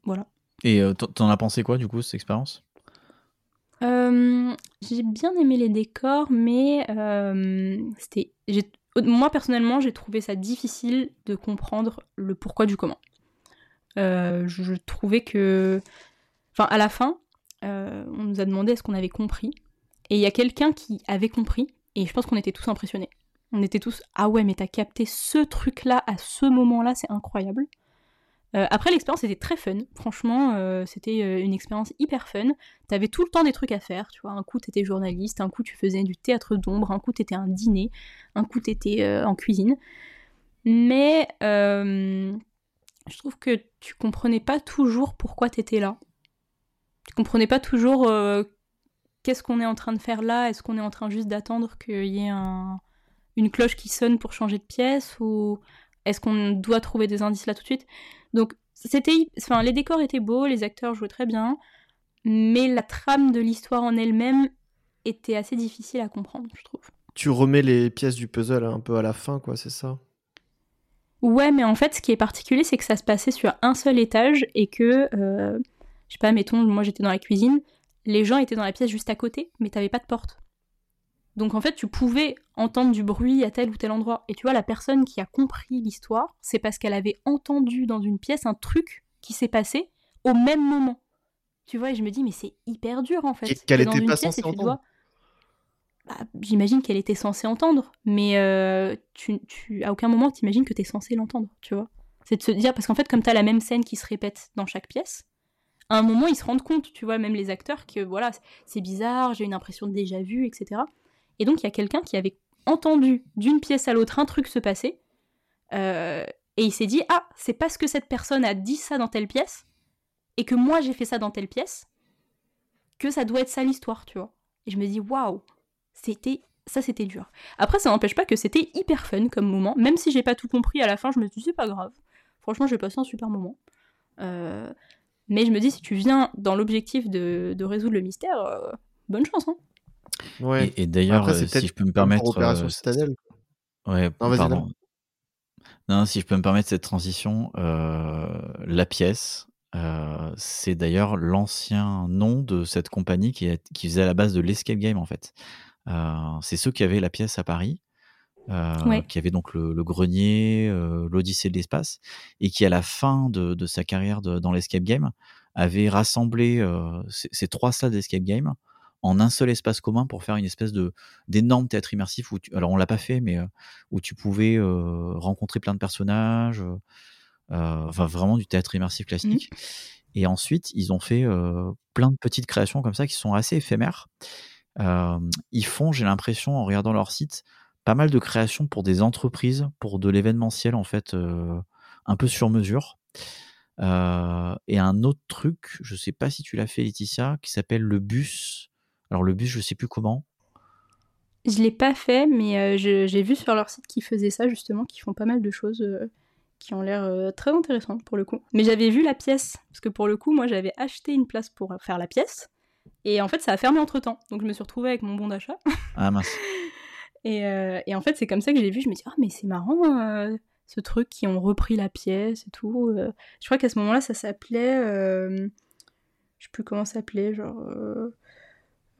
voilà. Et euh, t'en- as pensé quoi, du coup, cette expérience? Euh, j'ai bien aimé les décors, mais c'était. Moi personnellement, j'ai trouvé ça difficile de comprendre le pourquoi du comment. Euh, je, je trouvais que, enfin, à la fin, euh, on nous a demandé est-ce qu'on avait compris, et il y a quelqu'un qui avait compris, et je pense qu'on était tous impressionnés. On était tous ah ouais, mais t'as capté ce truc-là à ce moment-là, c'est incroyable. Euh, après, l'expérience était très fun. Franchement, euh, c'était euh, une expérience hyper fun. T'avais tout le temps des trucs à faire, tu vois. Un coup, t'étais journaliste, un coup, tu faisais du théâtre d'ombre, un coup, t'étais un dîner, un coup, t'étais en cuisine. Mais je trouve que tu comprenais pas toujours pourquoi t'étais là. Tu comprenais pas toujours qu'est-ce qu'on est en train de faire là? Est-ce qu'on est en train juste d'attendre qu'il y ait un- une cloche qui sonne pour changer de pièce? Ou est-ce qu'on doit trouver des indices là tout de suite? Donc, c'était, enfin, les décors étaient beaux, les acteurs jouaient très bien, mais la trame de l'histoire en elle-même était assez difficile à comprendre, je trouve. Tu remets les pièces du puzzle un peu à la fin, quoi, c'est ça? Ouais, mais en fait, ce qui est particulier, c'est que ça se passait sur un seul étage et que, euh, je sais pas, mettons, moi j'étais dans la cuisine, les gens étaient dans la pièce juste à côté, mais t'avais pas de porte. Donc en fait, tu pouvais entendre du bruit à tel ou tel endroit. Et tu vois, la personne qui a compris l'histoire, c'est parce qu'elle avait entendu dans une pièce un truc qui s'est passé au même moment. Tu vois, et je me dis, mais c'est hyper dur en fait. Et qu'elle T'es dans était une pas censée tu entendre. dois- Bah, J'imagine qu'elle était censée entendre, mais euh, tu, tu, à aucun moment t'imagines que t'es censé l'entendre, tu vois. C'est de se dire, parce qu'en fait, comme t'as la même scène qui se répète dans chaque pièce, à un moment ils se rendent compte, tu vois, même les acteurs, que voilà, c'est bizarre, j'ai une impression de déjà vu, etc. Et donc il y a quelqu'un qui avait entendu d'une pièce à l'autre un truc se passer, euh, et il s'est dit, ah, c'est parce que cette personne a dit ça dans telle pièce, et que moi j'ai fait ça dans telle pièce, que ça doit être ça l'histoire, tu vois. Et je me dis, waouh, c'était ça c'était dur. Après ça n'empêche pas que c'était hyper fun comme moment, même si j'ai pas tout compris à la fin, je me suis dit c'est pas grave. Franchement, j'ai passé un super moment. Euh, mais je me dis si tu viens dans l'objectif de, de résoudre le mystère, euh, bonne chance hein. Ouais. Et, et d'ailleurs, euh, si je peux me permettre. Opération euh, Citadelle. Ouais, Non, pardon. si je peux me permettre cette transition, euh, la pièce, euh, c'est d'ailleurs l'ancien nom de cette compagnie qui, faisait à la base de l'escape game en fait. Euh, c'est ceux qui avaient la pièce à Paris, euh, Ouais. qui avaient donc le, le grenier, l'Odyssée de l'espace, et qui à la fin de, de sa carrière de- dans l'escape game avait rassemblé ces, ces trois salles d'escape game en un seul espace commun pour faire une espèce de d'énorme théâtre immersif où tu, alors on l'a pas fait mais euh, où tu pouvais euh, rencontrer plein de personnages euh, enfin vraiment du théâtre immersif classique. Et ensuite ils ont fait plein de petites créations comme ça qui sont assez éphémères. Ils font j'ai l'impression en regardant leur site pas mal de créations pour des entreprises pour de l'événementiel en fait un peu sur mesure. Euh, et un autre truc, je sais pas si tu l'as fait Laetitia, qui s'appelle le bus. Alors le bus, je sais plus comment. Je l'ai pas fait, mais euh, j'ai vu sur leur site qu'ils faisaient ça justement, qu'ils font pas mal de choses euh, qui ont l'air euh, très intéressantes pour le coup. Mais j'avais vu la pièce, parce que pour le coup, moi j'avais acheté une place pour faire la pièce, et en fait ça a fermé entre temps, donc je me suis retrouvée avec mon bon d'achat. Ah mince. Et, et en fait, c'est comme ça que j'ai vu. Je me dis, ah, mais c'est marrant, ce truc qui ont repris la pièce et tout. je crois qu'à ce moment-là, ça s'appelait. je sais plus comment ça s'appelait, genre.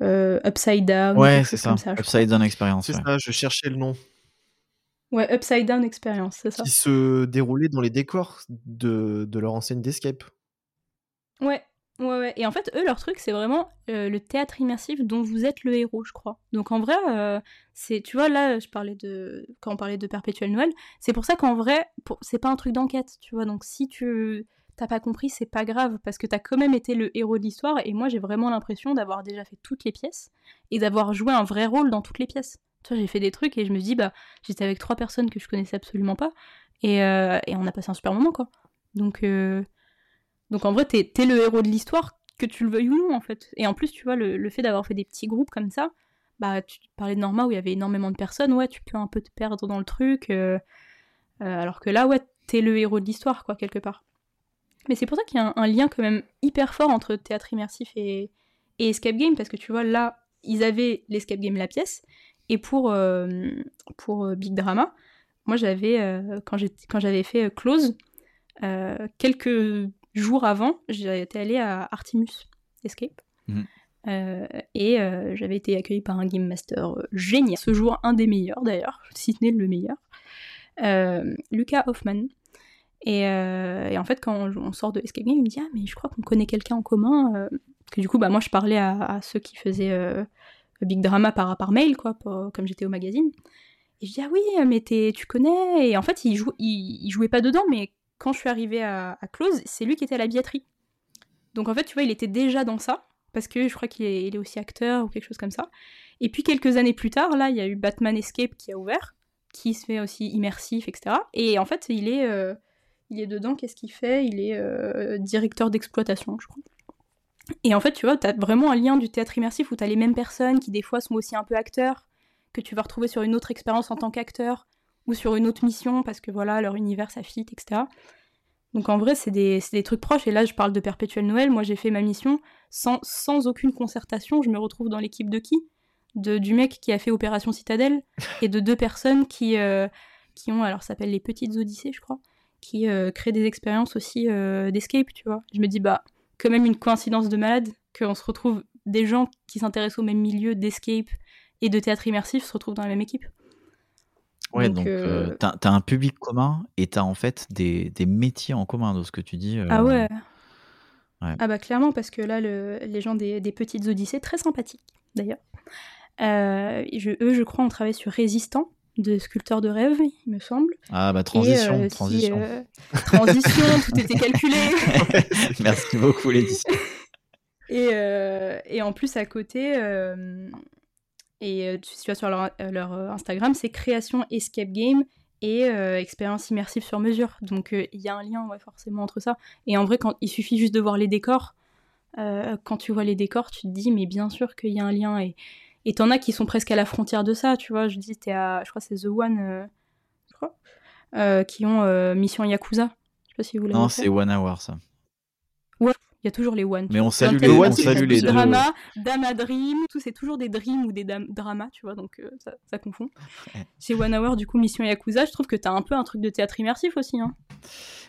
Euh, Upside Down. Ouais, c'est ça. Upside Down Experience. C'est ouais. ça, je cherchais le nom. Ouais, Upside Down Experience, c'est ça. Qui se déroulait dans les décors de, de leur enseigne d'escape. Ouais, Ouais, ouais. Et en fait, eux, leur truc, c'est vraiment euh, le théâtre immersif dont vous êtes le héros, je crois. Donc en vrai, euh, c'est, tu vois, là, je parlais de, quand on parlait de Perpétuel Noël, c'est pour ça qu'en vrai, pour- c'est pas un truc d'enquête, tu vois. Donc si tu t'as pas compris, c'est pas grave, parce que t'as quand même été le héros de l'histoire, et moi, j'ai vraiment l'impression d'avoir déjà fait toutes les pièces, et d'avoir joué un vrai rôle dans toutes les pièces. Tu vois, j'ai fait des trucs, et je me dis, bah, j'étais avec trois personnes que je connaissais absolument pas, et, euh, on a passé un super moment, quoi. Donc, euh, donc en vrai, t'es t'es le héros de l'histoire, que tu le veuilles ou non, en fait. Et en plus, tu vois, le, le fait d'avoir fait des petits groupes comme ça, bah, tu parlais de Norma où il y avait énormément de personnes, ouais, tu peux un peu te perdre dans le truc. euh, euh, alors que là, ouais, t'es le héros de l'histoire, quoi, quelque part. Mais c'est pour ça qu'il y a un, un lien quand même hyper fort entre théâtre immersif et, et escape game, parce que tu vois, là, ils avaient l'escape game, la pièce, et pour, euh, pour euh, Big Drama, moi, j'avais, euh, quand j'avais fait euh, Close, euh, quelques jours avant, j'étais allée à Artemus Escape. Mhm. Euh, et euh, j'avais été accueillie par un game master euh, génial. Ce jour, un des meilleurs d'ailleurs, si ce n'est le meilleur. Lucas Hoffman. Et, euh, et en fait, quand on, sort de Escape Game, il me dit Ah, mais je crois qu'on connaît quelqu'un en commun. euh, parce que du coup, bah, moi, je parlais à, ceux qui faisaient euh, Big Drama par, mail, quoi, comme j'étais au magazine. Et je dis Ah oui, mais tu connais? Et en fait, il, il jouait pas dedans, mais quand je suis arrivée à, Close, c'est lui qui était à la billetterie. Donc en fait, tu vois, il était déjà dans ça, parce que je crois qu'il est, est aussi acteur ou quelque chose comme ça. Et puis quelques années plus tard, là, il y a eu Batman Escape qui a ouvert, qui se fait aussi immersif, etc. Et en fait, il est, il est dedans, qu'est-ce qu'il fait? Il est euh, directeur d'exploitation, je crois. Et en fait, tu vois, t'as vraiment un lien du théâtre immersif où t'as les mêmes personnes qui des fois sont aussi un peu acteurs, que tu vas retrouver sur une autre expérience en tant qu'acteur, ou sur une autre mission, parce que voilà, leur univers ça fit, etc. Donc en vrai, c'est des, trucs proches. Et là, je parle de Perpétuel Noël. Moi, j'ai fait ma mission sans, aucune concertation. Je me retrouve dans l'équipe de qui? Du mec qui a fait Opération Citadelle et de deux personnes qui, euh, qui ont, alors ça les Petites Odyssées, je crois, qui euh, créent des expériences aussi euh, d'escape, tu vois. Je me dis, bah, quand même une coïncidence de malade qu'on se retrouve des gens qui s'intéressent au même milieu d'escape et de théâtre immersif se retrouvent dans la même équipe. Ouais, Donc, donc, euh, t'as t'as un public commun et t'as en fait des, des métiers en commun de ce que tu dis. euh, Ah ouais. ouais. Ah bah clairement parce que là le- les gens des, des petites odyssées très sympathiques d'ailleurs. Euh, eux je crois ont travaillé sur Résistant de sculpteur de rêve il me semble. Ah bah Et, transition, euh, si, transition. euh, transition tout était calculé. Merci beaucoup Laetitia. Et, euh, et en plus, à côté, euh, et tu tu vas sur leur, leur, Instagram, c'est création escape game et euh, expérience immersive sur mesure. Donc il y a un lien ouais, forcément entre ça. Et en vrai, quand il suffit juste de voir les décors, quand tu vois les décors, tu te dis, mais bien sûr qu'il y a un lien. Et et t'en as qui sont presque à la frontière de ça, tu vois. Je dis, t'es à, je crois que c'est The One, euh, je crois, euh, qui ont euh, Mission Yakuza. Je sais pas si vous l'avez Non, c'est One Hour ça. Il y a toujours les One. Mais on salue le les, on salue les deux. drama, Dama Dream, tout c'est toujours des dreams ou des dramas, tu vois, donc ça, ça confond. Ouais. Chez One Hour, du coup, Mission Yakuza, je trouve que t'as un peu un truc de théâtre immersif aussi. Hein.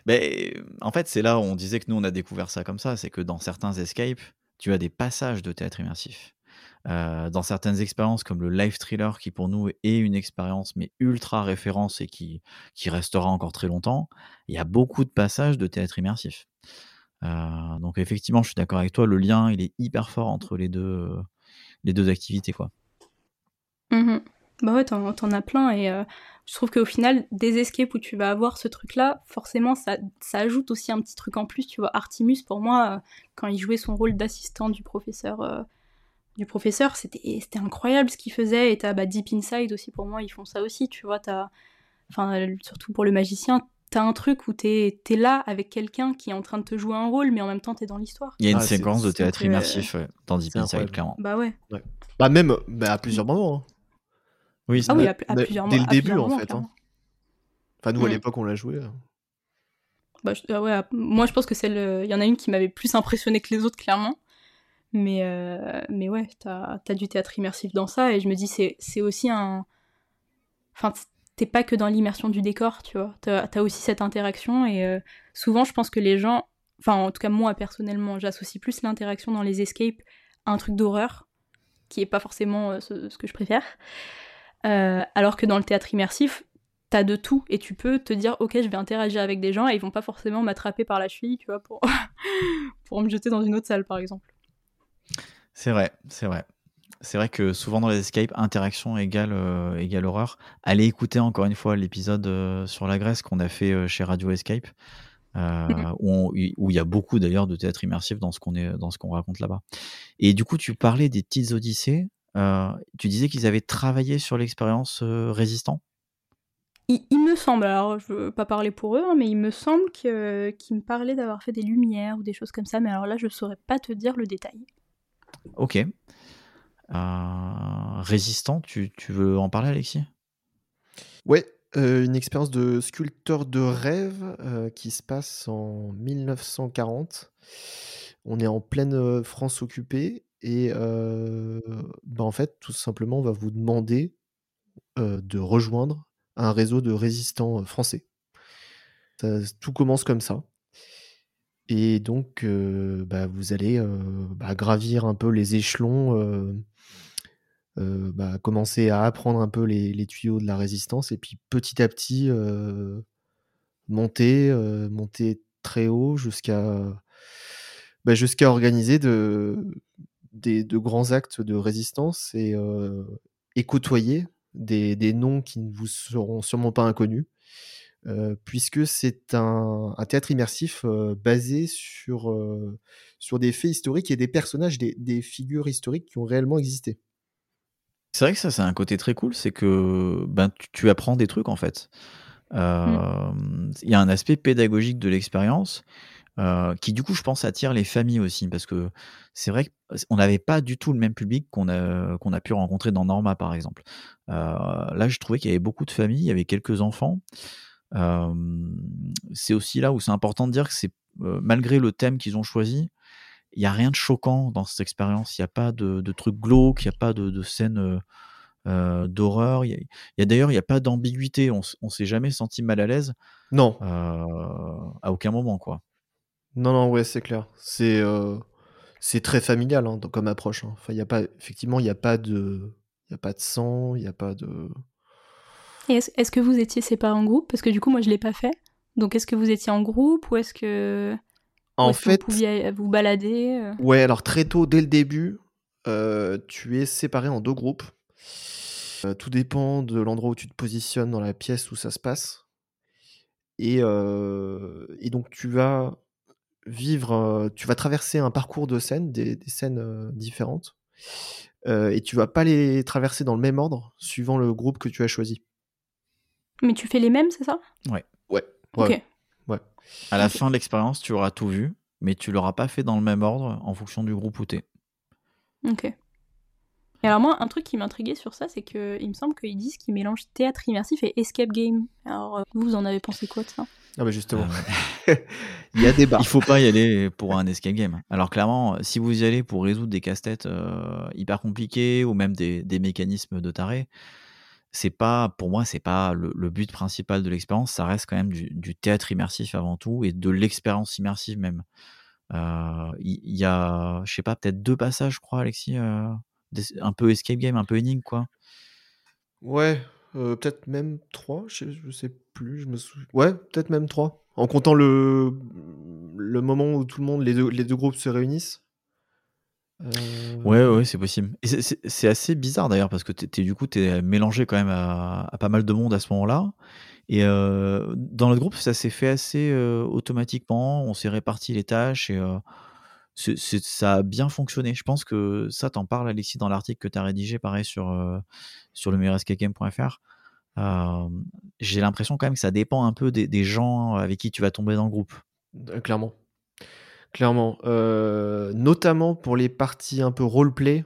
Ben, en fait, c'est là où on disait que nous, on a découvert ça comme ça. C'est que dans certains escapes, tu as des passages de théâtre immersif. Euh, dans certaines expériences comme le live thriller, qui pour nous est une expérience mais ultra référence et qui, qui restera encore très longtemps, il y a beaucoup de passages de théâtre immersif. Euh, donc effectivement, je suis d'accord avec toi, le lien, il est hyper fort entre les deux, les deux activités. quoi. Mhm. Bah ouais, t'en, as plein et euh, je trouve qu'au final, des escapes où tu vas avoir ce truc-là, forcément, ça, ça ajoute aussi un petit truc en plus. Tu vois, Artemus, pour moi, quand il jouait son rôle d'assistant du professeur, du professeur, c'était, incroyable ce qu'il faisait. Et t'as bah, Deep Inside aussi, pour moi, ils font ça aussi. Tu vois, t'as, enfin, euh, surtout pour le magicien, t'as un truc où t'es, t'es là avec quelqu'un qui est en train de te jouer un rôle, mais en même temps, t'es dans l'histoire. Il y a une Ah, c'est- séquence de c'est théâtre immersif ouais, dans Deep C'est Inside, clairement. Bah ouais. Bah même bah, à plusieurs moments. hein. Oui, Ah oui, Mais- à, à mais plusieurs dès le début, en moments, fait, hein. Enfin nous à Mm. l'époque on l'a joué. euh. Bah, je- ah ouais, moi je pense que celle, il y en a une qui m'avait plus impressionné que les autres clairement. Mais, euh, mais ouais, t'as as du théâtre immersif dans ça et je me dis c'est aussi un... Enfin, t'es pas que dans l'immersion du décor, tu vois. T'as as aussi cette interaction et euh, souvent je pense que les gens... Enfin, en tout cas moi personnellement, j'associe plus l'interaction dans les escapes à un truc d'horreur, qui est pas forcément euh, ce, ce que je préfère. Alors que dans le théâtre immersif, t'as de tout et tu peux te dire ok je vais interagir avec des gens et ils vont pas forcément m'attraper par la cheville tu vois pour pour me jeter dans une autre salle par exemple C'est vrai, c'est vrai. C'est vrai que souvent dans les escapes, interaction égale, euh, égale horreur. Allez écouter encore une fois l'épisode euh, sur la Grèce qu'on a fait euh, chez Radio Escape, Mhm. où il y a beaucoup d'ailleurs de théâtre immersif dans ce qu'on est, dans ce qu'on raconte là-bas. Et du coup, tu parlais des petites odyssées. tu disais qu'ils avaient travaillé sur l'expérience résistant? il, il me semble alors je veux pas parler pour eux hein, mais il me semble qu'ils me parlaient d'avoir fait des lumières ou des choses comme ça mais alors là je saurais pas te dire le détail Ok. Euh, résistant, tu, veux en parler, Alexis? Ouais, euh, une expérience de sculpteur de rêve euh, qui se passe en 1940. On est en pleine France occupée et bah, en fait, tout simplement, on va vous demander de rejoindre un réseau de résistants français. Ça- tout commence comme ça. Et donc, bah, vous allez bah, gravir un peu les échelons, bah, commencer à apprendre un peu les, tuyaux de la résistance, et puis petit à petit monter, monter très haut jusqu'à jusqu'à organiser de, grands actes de résistance et, côtoyer des noms qui ne vous seront sûrement pas inconnus. Euh, puisque c'est un, un théâtre immersif euh, basé sur, euh, sur des faits historiques et des personnages, des, des figures historiques qui ont réellement existé. C'est vrai que ça, c'est un côté très cool, c'est que ben, tu, tu apprends des trucs en fait. Euh, Il y a un aspect pédagogique de l'expérience euh, qui, du coup, je pense, attire les familles aussi, parce que c'est vrai qu'on n'avait pas du tout le même public qu'on a, qu'on a pu rencontrer dans Norma, par exemple. Euh, là, je trouvais qu'il y avait beaucoup de familles, il y avait quelques enfants. C'est aussi là où c'est important de dire que c'est malgré le thème qu'ils ont choisi, il n'y a rien de choquant dans cette expérience. Il n'y a pas de, de trucs glauques, il n'y a pas de, de euh, euh, d'horreur. Il y a, il y a d'ailleurs, il n'y a pas d'ambiguïté. On, on s'est jamais senti mal à l'aise Non, euh, à aucun moment, quoi. non, non, ouais, c'est clair. C'est euh, c'est très familial hein, comme approche. hein. Enfin, il y a pas, effectivement, il n'y a pas de, il a pas de sang, il n'y a pas de. Est-ce que vous étiez séparés en groupe? Parce que du coup, moi, je l'ai pas fait. Donc, est-ce que vous étiez en groupe ou est-ce que, ou En que fait, vous pouviez vous balader euh? Ouais, alors très tôt, dès le début, euh, tu es séparé en deux groupes. Euh, tout dépend de l'endroit où tu te positionnes dans la pièce où ça se passe. Et, euh, et donc tu vas vivre, tu vas traverser un parcours de scènes, des, des scènes différentes. Et tu vas pas les traverser dans le même ordre, suivant le groupe que tu as choisi. Mais tu fais les mêmes, c'est ça Ouais. Ok. ouais, ouais. À la fin de l'expérience, tu auras tout vu, mais tu l'auras pas fait dans le même ordre en fonction du groupe où t'es. Ok. Et alors moi, un truc qui m'intriguait sur ça, c'est que il me semble qu'ils disent qu'ils mélangent théâtre immersif et escape game. Alors euh, vous, vous en avez pensé quoi de ça? Ah bah justement, Euh, il y a débat. Il faut pas y aller pour un escape game. Alors clairement, si vous y allez pour résoudre des casse-têtes euh, hyper compliqués ou même des, des mécanismes de taré, c'est pas, pour moi, c'est pas le, but principal de l'expérience. Ça reste quand même du, théâtre immersif avant tout et de l'expérience immersive même. Euh, Il y, a, je sais pas, peut-être deux passages, je crois, Alexis, euh, un peu escape game, un peu énigme, quoi. Ouais, euh, peut-être même 3, je je sais plus, je me souviens. Ouais, peut-être même 3. En comptant le, le moment où tout le monde, les deux, les deux groupes se réunissent. Euh, Ouais, ouais, c'est possible. Et c'est- assez bizarre d'ailleurs parce que t'es, t'es- du coup, tu es mélangé quand même à, à pas mal de monde à ce moment-là. Et euh, dans notre groupe, ça s'est fait assez euh, automatiquement. On s'est réparti les tâches et euh, ça a bien fonctionné. Je pense que ça, t'en parles, Alexis, dans l'article que tu as rédigé, pareil, sur, euh, sur le meilleurescapegame.fr. Euh, j'ai l'impression quand même que ça dépend un peu des, des gens avec qui tu vas tomber dans le groupe. Clairement. Clairement. Euh, notamment pour les parties un peu roleplay,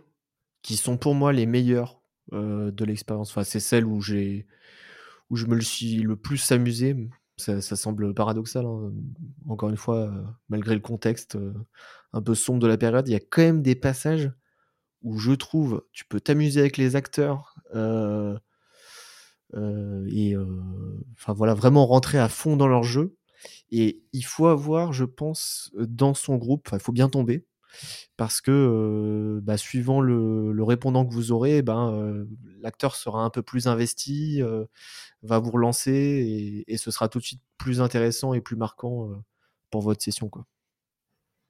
qui sont pour moi les meilleures euh, de l'expérience. Enfin, c'est celles où je me le suis le plus amusé. Ça, semble paradoxal, hein. encore une fois, euh, malgré le contexte un peu sombre de la période, il y a quand même des passages où je trouve tu peux t'amuser avec les acteurs et enfin voilà vraiment rentrer à fond dans leur jeu. Et il faut avoir, je pense, dans son groupe, il faut bien tomber, parce que euh, bah, suivant le, le répondant que vous aurez, ben, euh, l'acteur sera un peu plus investi, euh, va vous relancer et, et ce sera tout de suite plus intéressant et plus marquant pour votre session. Quoi.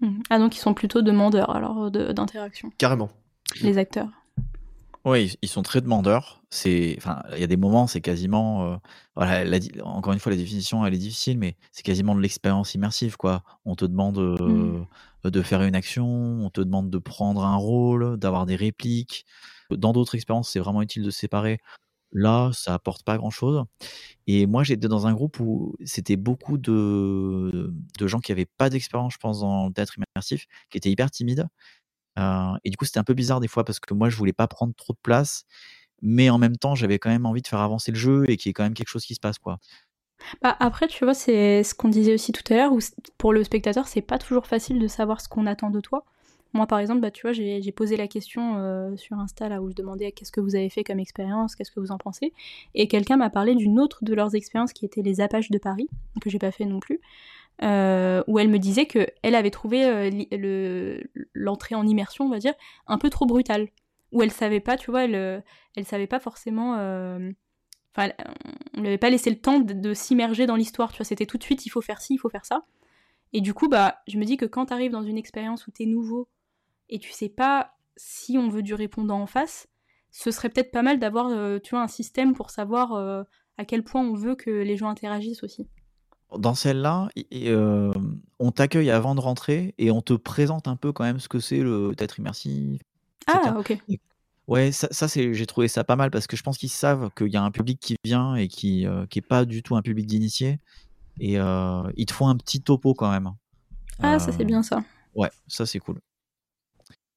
Mhm. Ah, donc ils sont plutôt demandeurs alors d'interaction, Carrément. les acteurs. Oui, ils- sont très demandeurs. C'est, enfin, il y a des moments, c'est quasiment, euh, voilà, la di- encore une fois, la définition, elle est difficile, mais c'est quasiment de l'expérience immersive, quoi. On te demande euh, de faire une action, on te demande de prendre un rôle, d'avoir des répliques. Dans d'autres expériences, c'est vraiment utile de se séparer. Là, ça apporte pas grand-chose. Et moi, j'étais dans un groupe où c'était beaucoup de, de gens qui avaient pas d'expérience, je pense, dans le théâtre immersif, qui étaient hyper timides. Euh, et du coup, c'était un peu bizarre des fois parce que moi, je voulais pas prendre trop de place, mais en même temps, j'avais quand même envie de faire avancer le jeu et qu'il y ait quand même quelque chose qui se passe, quoi. Bah, après, tu vois, c'est ce qu'on disait aussi tout à l'heure, où pour le spectateur, c'est pas toujours facile de savoir ce qu'on attend de toi. Moi, par exemple, bah, tu vois, j'ai j'ai posé la question euh, sur Insta, là, où je demandais qu'est-ce que vous avez fait comme expérience, qu'est-ce que vous en pensez. Et quelqu'un m'a parlé d'une autre de leurs expériences qui était les Apaches de Paris, que j'ai pas fait non plus, euh, où elle me disait que elle avait trouvé euh, l'entrée en immersion, on va dire, un peu trop brutale. Où elle savait pas, tu vois, elle, euh, elle savait pas forcément. Enfin, on lui avait pas laissé le temps de, s'immerger dans l'histoire, tu vois, c'était tout de suite, il faut faire ci, il faut faire ça. Et du coup, bah, je me dis que quand t'arrives dans une expérience où t'es nouveau et tu sais pas si on veut du répondant en face, ce serait peut-être pas mal d'avoir, tu vois, un système pour savoir à quel point on veut que les gens interagissent aussi. Dans celle-là, euh, on t'accueille avant de rentrer et on te présente un peu quand même ce que c'est le théâtre immersif. etc. Ah, ok. Ouais, ça, ça c'est, j'ai trouvé ça pas mal parce que je pense qu'ils savent qu'il y a un public qui vient et qui, euh, qui est pas du tout un public d'initiés. Et euh, ils te font un petit topo quand même. Ah, ça c'est Euh, bien ça. Ouais, ça c'est cool.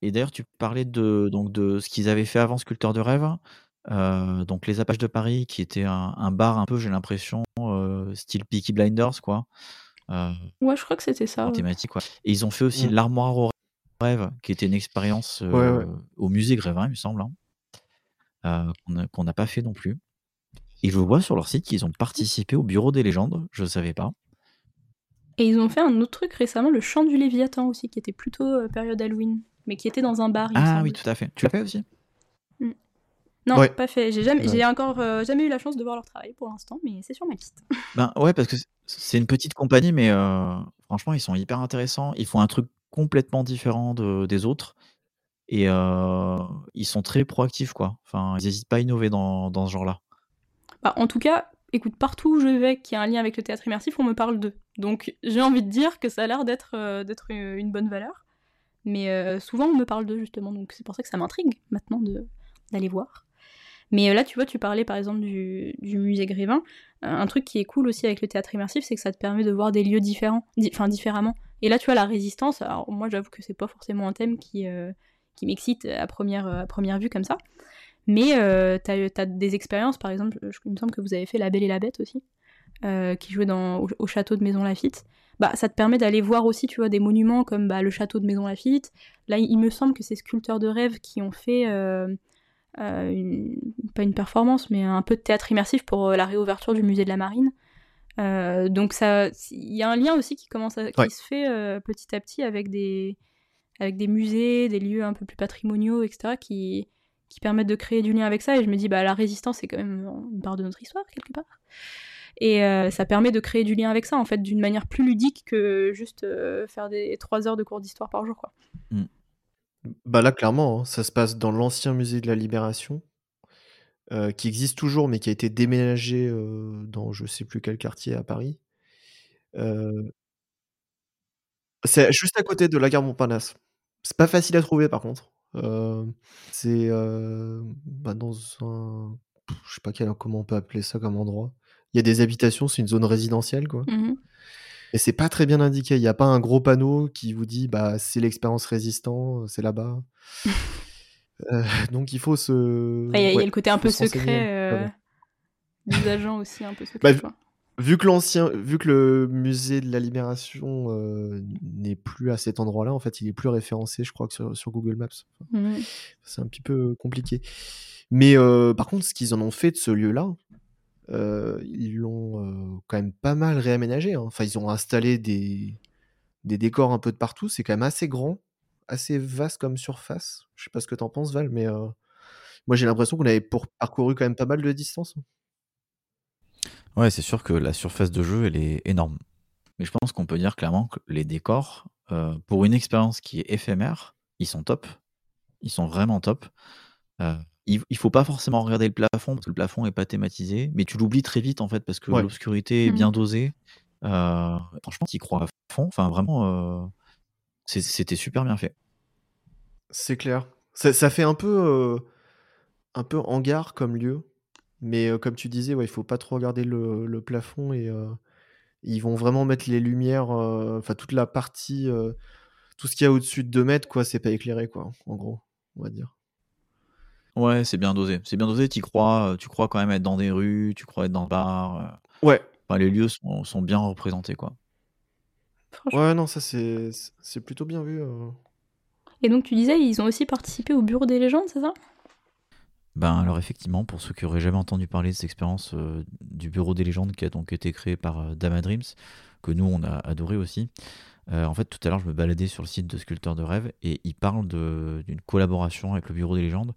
Et d'ailleurs, tu parlais de, donc de ce qu'ils avaient fait avant Sculpteur de rêve. Euh, donc les Apaches de Paris, qui était un, un bar un peu, j'ai l'impression, euh, style Peaky Blinders, quoi. Euh, Ouais, je crois que c'était ça. en ouais. thématique, quoi. Et ils ont fait aussi Mm. l'Armoire au rêve, qui était une expérience euh, Ouais, ouais. au musée Grévin, il me semble, hein, euh, qu'on n'a pas fait non plus. Et je vois sur leur site qu'ils ont participé au Bureau des légendes, je ne savais pas. Et ils ont fait un autre truc récemment, le chant du Léviathan aussi, qui était plutôt euh, période Halloween, mais qui était dans un bar. il me Ah semble. oui, tout à fait. Tu l'as fait aussi? Non, Ouais. pas fait. J'ai jamais, Ouais. j'ai encore euh, jamais eu la chance de voir leur travail pour l'instant, mais c'est sur ma liste. Ben ouais, parce que c'est une petite compagnie, mais euh, franchement, ils sont hyper intéressants. Ils font un truc complètement différent de- des autres. Et euh, ils sont très proactifs, quoi. Enfin, ils n'hésitent pas à innover dans, dans ce genre-là. Bah, en tout cas, écoute, partout où je vais, qui a un lien avec le théâtre immersif, on me parle d'eux. Donc j'ai envie de dire que ça a l'air d'être d'être une bonne valeur. Mais souvent on me parle d'eux justement, donc c'est pour ça que ça m'intrigue maintenant de- d'aller voir. Mais euh, là, tu vois, tu parlais par exemple du, du musée Grévin. Euh, un truc qui est cool aussi avec le théâtre immersif, c'est que ça te permet de voir des lieux différents, di- enfin différemment. Et là, tu vois, la résistance, alors moi j'avoue que c'est pas forcément un thème qui, euh, qui m'excite à première, à première vue comme ça. Mais euh, t'as as des expériences, par exemple, il me semble que vous avez fait La Belle et la Bête aussi, qui jouait dans, au, au château de Maison Lafitte. Bah, ça te permet d'aller voir aussi, tu vois, des monuments comme bah, le château de Maison Lafitte. Là, il me semble que c'est Sculpteurs de rêve qui ont fait, euh, une- pas une performance, mais un peu de théâtre immersif pour euh, la réouverture du musée de la Marine. Euh, donc ça, il y a un lien aussi qui commence à, qui Ouais. se fait euh, petit à petit avec des, avec des musées, des lieux un peu plus patrimoniaux, etc., qui, qui permettent de créer du lien avec ça. Et je me dis, bah, la résistance, c'est quand même une part de notre histoire, quelque part. Et euh, ça permet de créer du lien avec ça, en fait, d'une manière plus ludique que juste euh, faire des 3 heures de cours d'histoire par jour, quoi. Bah là, clairement, hein, ça se passe dans l'ancien musée de la Libération, euh, qui existe toujours, mais qui a été déménagé euh, dans je sais plus quel quartier à Paris. Euh, c'est juste à côté de la gare Montparnasse. C'est pas facile à trouver, par contre. C'est bah, dans un... Je sais pas quel, comment on peut appeler ça comme endroit. Il y a des habitations, c'est une zone résidentielle, quoi. Mhm. Et c'est pas très bien indiqué. Il n'y a pas un gros panneau qui vous dit bah c'est l'expérience résistant, c'est là-bas. Euh, donc il faut se. Il y, a- y le côté un peu secret euh, des agents aussi, un peu secret, Bah. Vu que l'ancien, vu que le musée de la Libération euh, n'est plus à cet endroit-là, en fait, il est plus référencé, je crois, que sur, sur Google Maps. Mhm. C'est un petit peu compliqué. Mais euh, par contre, ce qu'ils en ont fait de ce lieu-là, euh, ils l'ont euh, quand même pas mal réaménagé. hein. Enfin, ils ont installé des, des décors un peu de partout. C'est quand même assez grand. assez vaste comme surface. Je sais pas ce que t'en penses, Val, mais euh, moi j'ai l'impression qu'on avait pour- parcouru quand même pas mal de distance. Ouais, c'est sûr que la surface de jeu, elle est énorme. Mais je pense qu'on peut dire clairement que les décors, pour une expérience qui est éphémère, ils sont top. Ils sont vraiment top. Euh, il, il faut pas forcément regarder le plafond, parce que le plafond est pas thématisé, mais tu l'oublies très vite en fait, parce que Ouais. l'obscurité est Mhm. bien dosée. Euh, franchement, tu crois à fond. Enfin, vraiment, euh, c'était super bien fait. C'est clair. Ça, ça fait un peu, un peu hangar comme lieu, mais comme tu disais, ouais, il faut pas trop regarder le, le plafond et ils vont vraiment mettre les lumières, enfin toute la partie, tout ce qu'il y a au-dessus de 2 mètres, quoi, c'est pas éclairé, quoi, en gros, on va dire. Ouais, c'est bien dosé. C'est bien dosé, tu crois, euh, tu crois quand même être dans des rues, tu crois être dans le bar. euh, Ouais, enfin, les lieux sont, sont bien représentés, quoi. Ouais, non, ça c'est c'est plutôt bien vu. euh. Et donc tu disais, ils ont aussi participé au Bureau des légendes, c'est ça? Ben alors effectivement, pour ceux qui auraient jamais entendu parler de cette expérience euh, du Bureau des légendes qui a donc été créé par euh, Dama Dreams, que nous on a adoré aussi. euh, en fait, tout à l'heure, je me baladais sur le site de Sculpteur de rêve et il parle de- d'une collaboration avec le Bureau des légendes.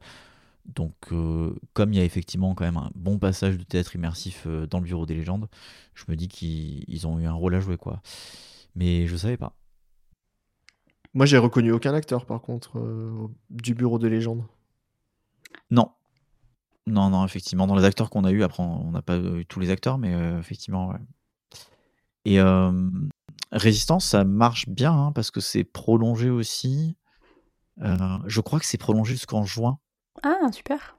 Donc, euh, comme il y a effectivement quand même un bon passage de théâtre immersif euh, dans le Bureau des légendes, je me dis qu'ils ils ont eu un rôle à jouer, quoi. Mais je savais pas. Moi, j'ai reconnu aucun acteur, par contre, euh, du Bureau des légendes. Non. Non, non, effectivement. Dans les acteurs qu'on a eu, après, on n'a pas eu tous les acteurs, mais effectivement, ouais. Et Résistance, ça marche bien, hein, parce que c'est prolongé aussi. Je crois que c'est prolongé jusqu'en juin. Ah, super.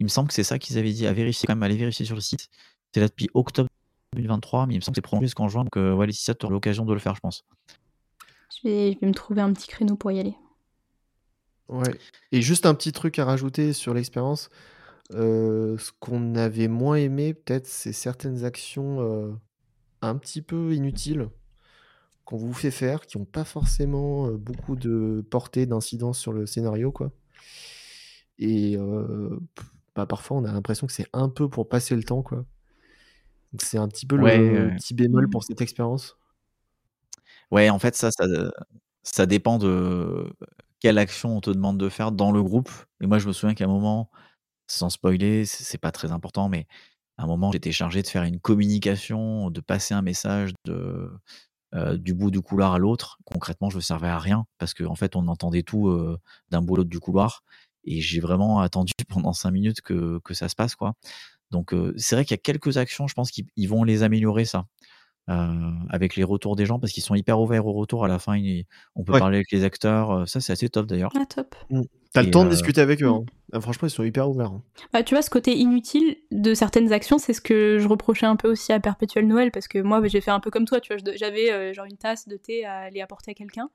Il me semble que c'est ça qu'ils avaient dit. À vérifier, quand même, aller vérifier sur le site. C'est là depuis octobre 2023, mais il me semble que c'est prolongé jusqu'en juin. Donc, euh, ouais, Laetitia, tu auras l'occasion de le faire, je pense. Je vais, je vais me trouver un petit créneau pour y aller. Ouais. Et juste un petit truc à rajouter sur l'expérience. euh, ce qu'on avait moins aimé, peut-être, c'est certaines actions euh, un petit peu inutiles qu'on vous fait faire, qui n'ont pas forcément euh, beaucoup de portée, d'incidence sur le scénario, quoi. Et bah, parfois, on a l'impression que c'est un peu pour passer le temps, quoi. C'est un petit peu Ouais, le petit bémol pour cette expérience. Ouais, en fait, ça, ça, ça dépend de quelle action on te demande de faire dans le groupe. Et moi, je me souviens qu'à un moment, sans spoiler, c'est c'est pas très important, mais à un moment, j'étais chargé de faire une communication, de passer un message de, euh, du bout du couloir à l'autre. Concrètement, je ne servais à rien parce qu'en en fait, on entendait tout euh, d'un bout à l'autre du couloir. Et j'ai vraiment attendu pendant cinq minutes que, que ça se passe, quoi. Donc, euh, c'est vrai qu'il y a quelques actions, je pense qu'ils ils vont les améliorer, ça. euh, avec les retours des gens parce qu'ils sont hyper ouverts au retour à la fin ils- on peut Ouais. parler avec les acteurs ça c'est assez top d'ailleurs Ah, top. T'as le temps de discuter avec eux. mm. hein. Ah, franchement, ils sont hyper ouverts. hein. Bah, tu vois, ce côté inutile de certaines actions, c'est ce que je reprochais un peu aussi à Perpétuel Noël, parce que moi, bah, j'ai fait un peu comme toi, tu vois, j'avais euh, genre une tasse de thé à aller apporter à quelqu'un,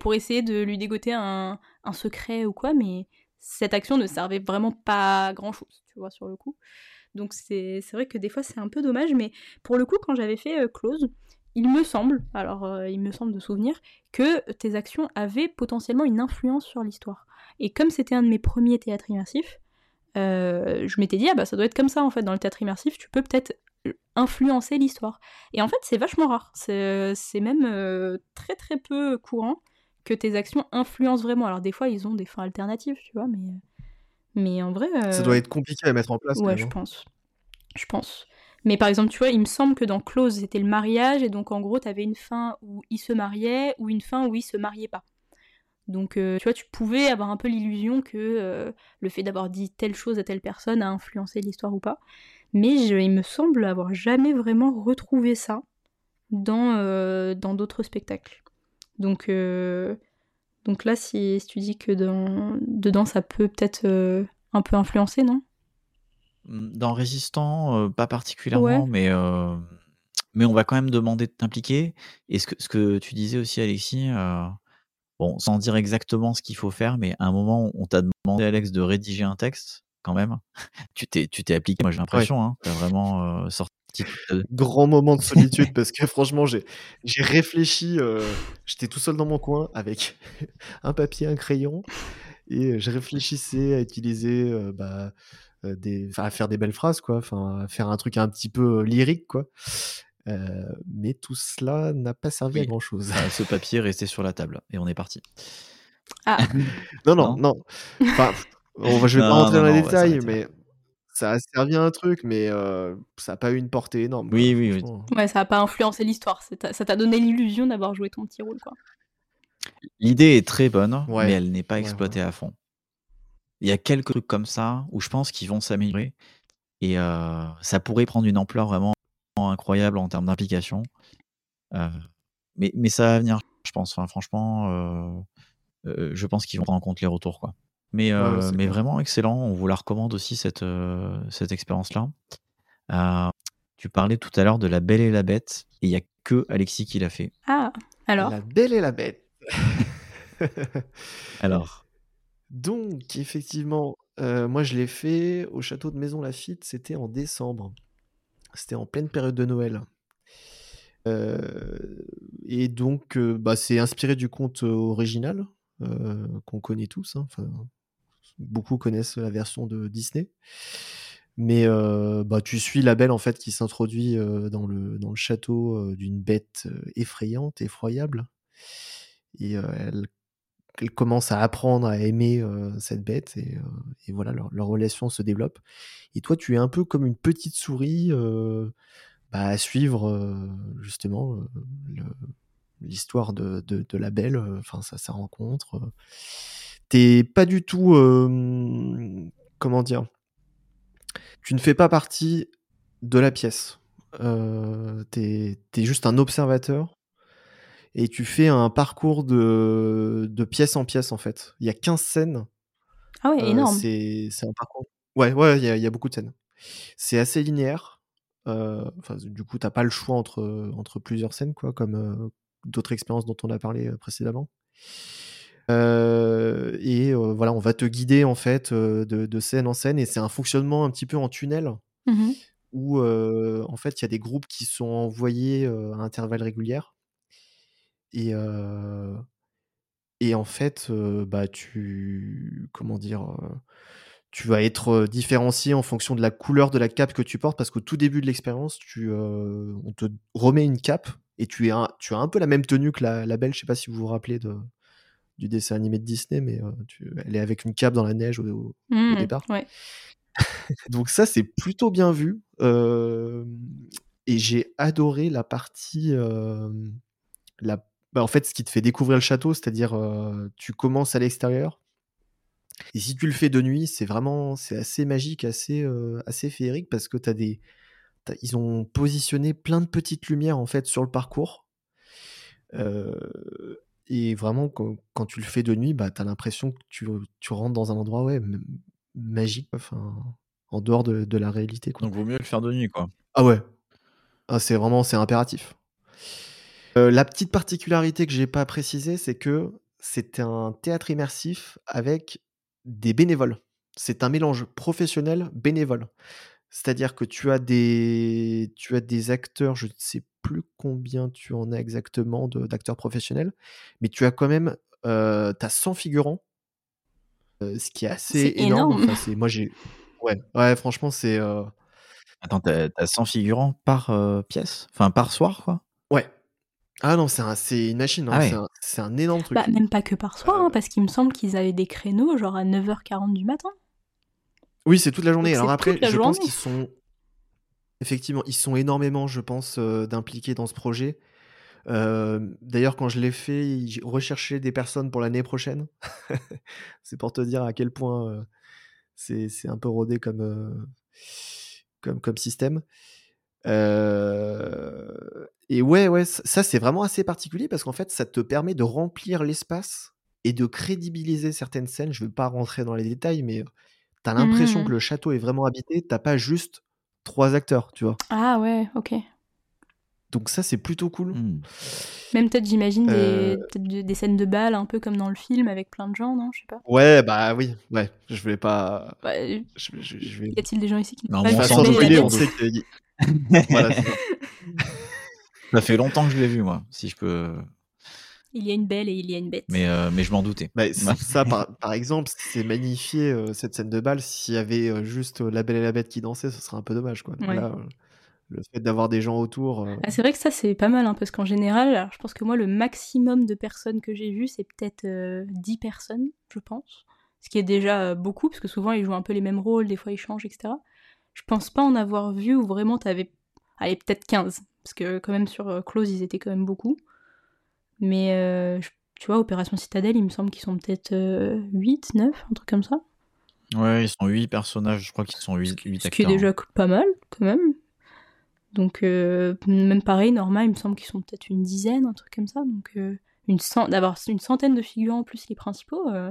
pour essayer de lui dégoter un, secret ou quoi, mais cette action ne servait vraiment pas à grand chose, tu vois, sur le coup. Donc c'est vrai que des fois c'est un peu dommage, mais pour le coup, quand j'avais fait euh, Close, il me semble, alors euh, il me semble de souvenir, que tes actions avaient potentiellement une influence sur l'histoire. Et comme c'était un de mes premiers théâtres immersifs, euh, je m'étais dit, ah bah ça doit être comme ça en fait, dans le théâtre immersif, tu peux peut-être influencer l'histoire. Et en fait, c'est vachement rare. C'est même euh, très très peu courant que tes actions influencent vraiment. Alors des fois, ils ont des fins alternatives, tu vois, mais, mais en vrai... Ça euh, doit être compliqué à mettre en place. Ouais, je hein. pense. Je pense. Mais par exemple, tu vois, il me semble que dans Close, c'était le mariage, et donc en gros, t'avais une fin où ils se mariaient, ou une fin où ils se mariaient pas. Donc, euh, tu vois, tu pouvais avoir un peu l'illusion que euh, le fait d'avoir dit telle chose à telle personne a influencé l'histoire ou pas. Mais je- il me semble avoir jamais vraiment retrouvé ça dans euh, dans d'autres spectacles. Donc, euh, donc là, si, si tu dis que dans, dedans, ça peut peut-être euh, un peu influencer, non? Dans Résistant, pas particulièrement, Ouais. mais, mais on va quand même demander de t'impliquer. Et ce que, ce que tu disais aussi, Alexis, euh, bon, sans dire exactement ce qu'il faut faire, mais à un moment, on t'a demandé, Alex, de rédiger un texte, quand même. tu t'es tu t'es appliqué, moi j'ai l'impression, hein, t'as vraiment euh, sorti. de- Grand moment de solitude parce que franchement, j'ai j'ai réfléchi. euh, J'étais tout seul dans mon coin avec un papier, un crayon et je réfléchissais à utiliser, euh, bah, euh, des, à faire des belles phrases, quoi. Enfin, à faire un truc un petit peu euh, lyrique, quoi. Euh, mais tout cela n'a pas servi à grand chose. Ah, ce papier restait sur la table et on est parti. Ah, non, non, Non? non. Enfin, on va- je vais pas rentrer non, dans les détails, mais ça a servi à un truc, mais euh, ça n'a pas eu une portée énorme. quoi, Oui, oui, oui. ouais, ça a pas influencé l'histoire. Ça t'a donné l'illusion d'avoir joué ton petit rôle, quoi. L'idée est très bonne, Ouais. mais elle n'est pas Ouais, exploitée à fond. Il y a quelques trucs comme ça où je pense qu'ils vont s'améliorer et euh, ça pourrait prendre une ampleur vraiment incroyable en termes d'implication. Euh, mais, mais ça va venir, je pense. Enfin, franchement, euh, euh, je pense qu'ils vont prendre en compte les retours. Quoi. Mais, Ouais, euh, mais clair. vraiment excellent. On vous la recommande aussi, cette, euh, cette expérience-là. Euh, tu parlais tout à l'heure de La Belle et la Bête et il n'y a que Alexis qui l'a fait. Ah, alors La belle et la bête. Alors, Donc, effectivement, euh, moi je l'ai fait au château de Maison Lafitte, c'était en décembre. C'était en pleine période de Noël. Euh, et donc, euh, bah, c'est inspiré du conte original euh, qu'on connaît tous. hein. Enfin, beaucoup connaissent la version de Disney. Mais euh, bah, tu suis la belle en fait qui s'introduit euh, dans, le, dans le château euh, d'une bête effrayante, effroyable. Et elle, commence à apprendre à aimer cette bête et, voilà, leur, leur relation se développe. Et toi, tu es un peu comme une petite souris bah, à suivre justement l'histoire de, de, la belle, enfin sa rencontre. T'es pas du tout, euh, comment dire, tu ne fais pas partie de la pièce. Euh, t'es es juste un observateur et tu fais un parcours de, de pièce en pièce en fait. Il y a 15 scènes. Ah ouais, Euh, énorme. c'est un parcours. Ouais, ouais, il y, a- il y a beaucoup de scènes. C'est assez linéaire. Euh, du coup, t'as pas le choix entre, entre plusieurs scènes, quoi, comme euh, d'autres expériences dont on a parlé précédemment. Euh, et euh, voilà, on va te guider en fait euh, de, de scène en scène, et c'est un fonctionnement un petit peu en tunnel Mhm. où en fait il y a des groupes qui sont envoyés à intervalles réguliers. Et, et en fait, bah, tu. Comment dire Tu vas être différencié en fonction de la couleur de la cape que tu portes, parce qu'au tout début de l'expérience, tu, on te remet une cape et tu, es un- tu as un peu la même tenue que la, la belle. Je sais pas si vous vous rappelez de, du dessin animé de Disney, mais euh, tu- elle est avec une cape dans la neige au, Mhm, départ. ouais. Donc ça, c'est plutôt bien vu. euh, et j'ai adoré la partie... euh, la... bah, en fait, ce qui te fait découvrir le château, c'est-à-dire tu commences à l'extérieur. Et si tu le fais de nuit, c'est vraiment c'est assez magique, assez, euh, assez féerique, parce que t'as des... ils ont positionné plein de petites lumières en fait sur le parcours. Euh, et vraiment, quand, tu le fais de nuit, bah, tu as l'impression que tu, tu rentres dans un endroit ouais, magique, enfin, en dehors de, de la réalité. Quoi. donc vaut mieux le faire de nuit, quoi. Ah ouais, ah, c'est vraiment c'est impératif. Euh, la petite particularité que j'ai pas précisée, c'est que c'est un théâtre immersif avec des bénévoles. C'est un mélange professionnel bénévole. C'est-à-dire que tu as des tu as des acteurs, je ne sais plus combien tu en as exactement de- d'acteurs professionnels, mais tu as quand même euh, t'as 100 figurants, euh, ce qui est assez C'est énorme. énorme. Enfin, moi j'ai ouais ouais franchement c'est euh, Attends, t'as t'as 100 figurants par euh, pièce? Enfin, par soir, quoi? Ouais ah non c'est un- c'est une machine, hein, Ah ouais. c'est un, énorme truc. Bah, même pas que par soir, hein, parce qu'il me semble qu'ils avaient des créneaux genre à 9h40 du matin. Oui, c'est toute la journée. Donc, Alors après, je pense qu'ils sont effectivement, ils sont énormément, je pense, euh, d'impliqués dans ce projet. Euh, D'ailleurs, quand je l'ai fait, j'ai recherché des personnes pour l'année prochaine. c'est pour te dire à quel point euh, c'est un peu rodé comme, comme, comme système. Et ouais, ouais, ça, c'est vraiment assez particulier parce qu'en fait, ça te permet de remplir l'espace et de crédibiliser certaines scènes. Je ne veux pas rentrer dans les détails, mais tu as l'impression que le château est vraiment habité. T'as pas juste trois acteurs, tu vois. Ah ouais, ok. Donc ça, c'est plutôt cool. Hmm. Même peut-être, j'imagine, Euh, des, scènes de bal, un peu comme dans le film, avec plein de gens, non Je sais pas. Ouais, bah oui, ouais. Je voulais pas. Bah, y Je, je- je vais. a-t-il des gens ici qui Non, pas bon, on sans spoiler, sait que. voilà. Ça fait longtemps que je l'ai vu, moi, si je peux. Il y a une belle et il y a une bête. Mais, euh, mais je m'en doutais. Bah, ça, par, par exemple, c'est magnifié euh, cette scène de bal. S'il y avait euh, juste euh, la Belle et la Bête qui dansait, ce serait un peu dommage, quoi. Ouais. Là, euh, Le fait d'avoir des gens autour. euh, Ah, c'est vrai que ça, c'est pas mal, hein, parce qu'en général, alors, je pense que moi, le maximum de personnes que j'ai vues, c'est peut-être euh, 10 personnes, je pense. Ce qui est déjà euh, beaucoup, parce que souvent, ils jouent un peu les mêmes rôles, des fois, ils changent, etc. Je pense pas en avoir vu où vraiment t'avais. Allez, peut-être 15. Parce que, quand même, sur euh, Close, ils étaient quand même beaucoup. Mais, euh, je- tu vois, Opération Citadelle, il me semble qu'ils sont peut-être euh, 8, 9, un truc comme ça. Ouais, ils sont 8 personnages, je crois qu'ils sont 8, Ce qui est déjà pas mal, quand même. Donc, euh, même pareil, Norma, il me semble qu'ils sont peut-être une dizaine, un truc comme ça. Donc, euh, une cent... d'avoir une centaine de figurants plus les principaux, euh,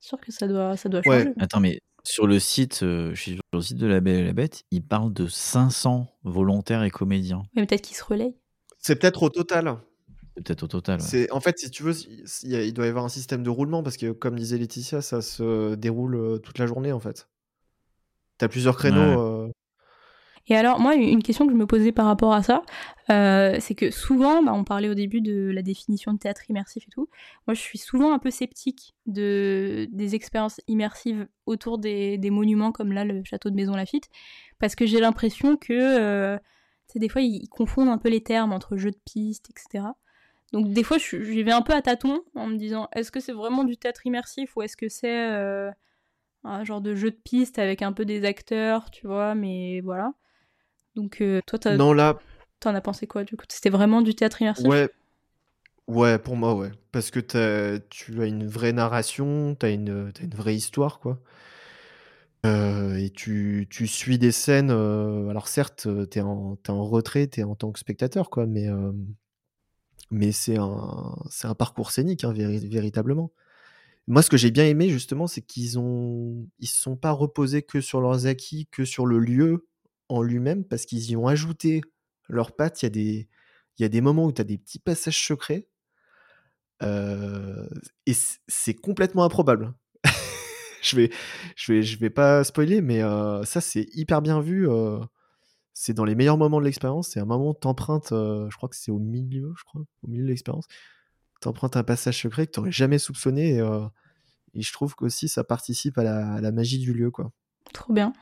c'est sûr que ça doit, ça doit Ouais. changer. Attends, mais sur le site, euh, sur le site de La Belle et la Bête, ils parlent de 500 volontaires et comédiens. Mais peut-être qu'ils se relayent. C'est peut-être au total. C'est peut-être au total. ouais. C'est en fait, si tu veux, il y a- il doit y avoir un système de roulement parce que, comme disait Laetitia, ça se déroule toute la journée en fait. T'as plusieurs créneaux. Ouais. euh, Et alors, moi, une question que je me posais par rapport à ça, euh, c'est que souvent, bah, on parlait au début de la définition de théâtre immersif et tout. Moi, je suis souvent un peu sceptique de, des expériences immersives autour des, des monuments comme là, le château de Maison Lafitte, parce que j'ai l'impression que, euh, tu sais, des fois, ils, ils confondent un peu les termes entre jeu de piste, etc. Donc, des fois, j'y vais un peu à tâtons en me disant, est-ce que c'est vraiment du théâtre immersif ou est-ce que c'est euh, un genre de jeu de piste avec un peu des acteurs, tu vois, mais voilà. Donc, euh, toi, t'as- Non, là, t'en as pensé quoi du coup? C'était vraiment du théâtre immersif? Ouais. Ouais, pour moi, ouais. Parce que t'as- tu as une vraie narration, t'as une, t'as une vraie histoire, quoi. Euh, et tu, tu suis des scènes. alors, certes, t'es en, t'es en retrait, t'es en tant que spectateur, quoi, mais, mais c'est un, un parcours scénique, hein, véri- véritablement. Moi, ce que j'ai bien aimé, justement, c'est qu'ils ont, ils se sont pas reposés que sur leurs acquis, que sur le lieu en lui-même, parce qu'ils y ont ajouté leurs pattes. Il y a des, il y a des moments où tu as des petits passages secrets, euh, et c'est complètement improbable. je vais, je vais, je vais pas spoiler, mais euh, ça, c'est hyper bien vu. euh, c'est dans les meilleurs moments de l'expérience. C'est un moment où t'empruntes, euh, je crois que c'est au milieu, je crois, au milieu de l'expérience. T'empruntes un passage secret que t'aurais jamais soupçonné. Et, euh, et je trouve qu'aussi ça participe à la, à la magie du lieu, quoi. Trop bien.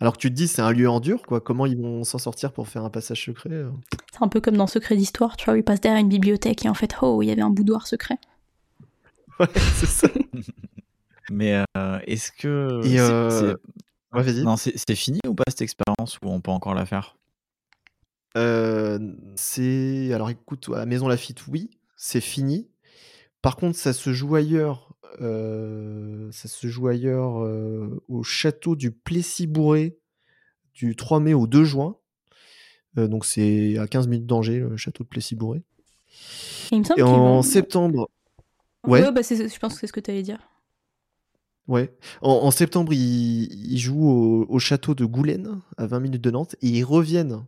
Alors que tu te dis, c'est un lieu en dur, quoi. Comment ils vont s'en sortir pour faire un passage secret euh? C'est un peu comme dans Secret d'Histoire, tu vois, où ils passent derrière une bibliothèque et en fait, oh, il y avait un boudoir secret. Ouais, c'est ça. Mais euh, est-ce que. Et, euh, Ouais, vas-y. Non, c'est c'est fini ou pas cette expérience ou on peut encore la faire? Euh, c'est. Alors écoute, à Maison Lafitte, oui, c'est fini. Par contre, ça se joue ailleurs. euh, ça se joue ailleurs euh, au château du Plessis-Bourré du 3 mai au 2 juin. Euh, donc c'est à 15 minutes d'Angers, le château de Plessis-Bourré. Et il me semble Et en vont- septembre. Ouais. bah, c'est- je pense que c'est ce que tu allais dire. Ouais. En, septembre, ils, jouent au, au château de Goulaine, à 20 minutes de Nantes, et ils reviennent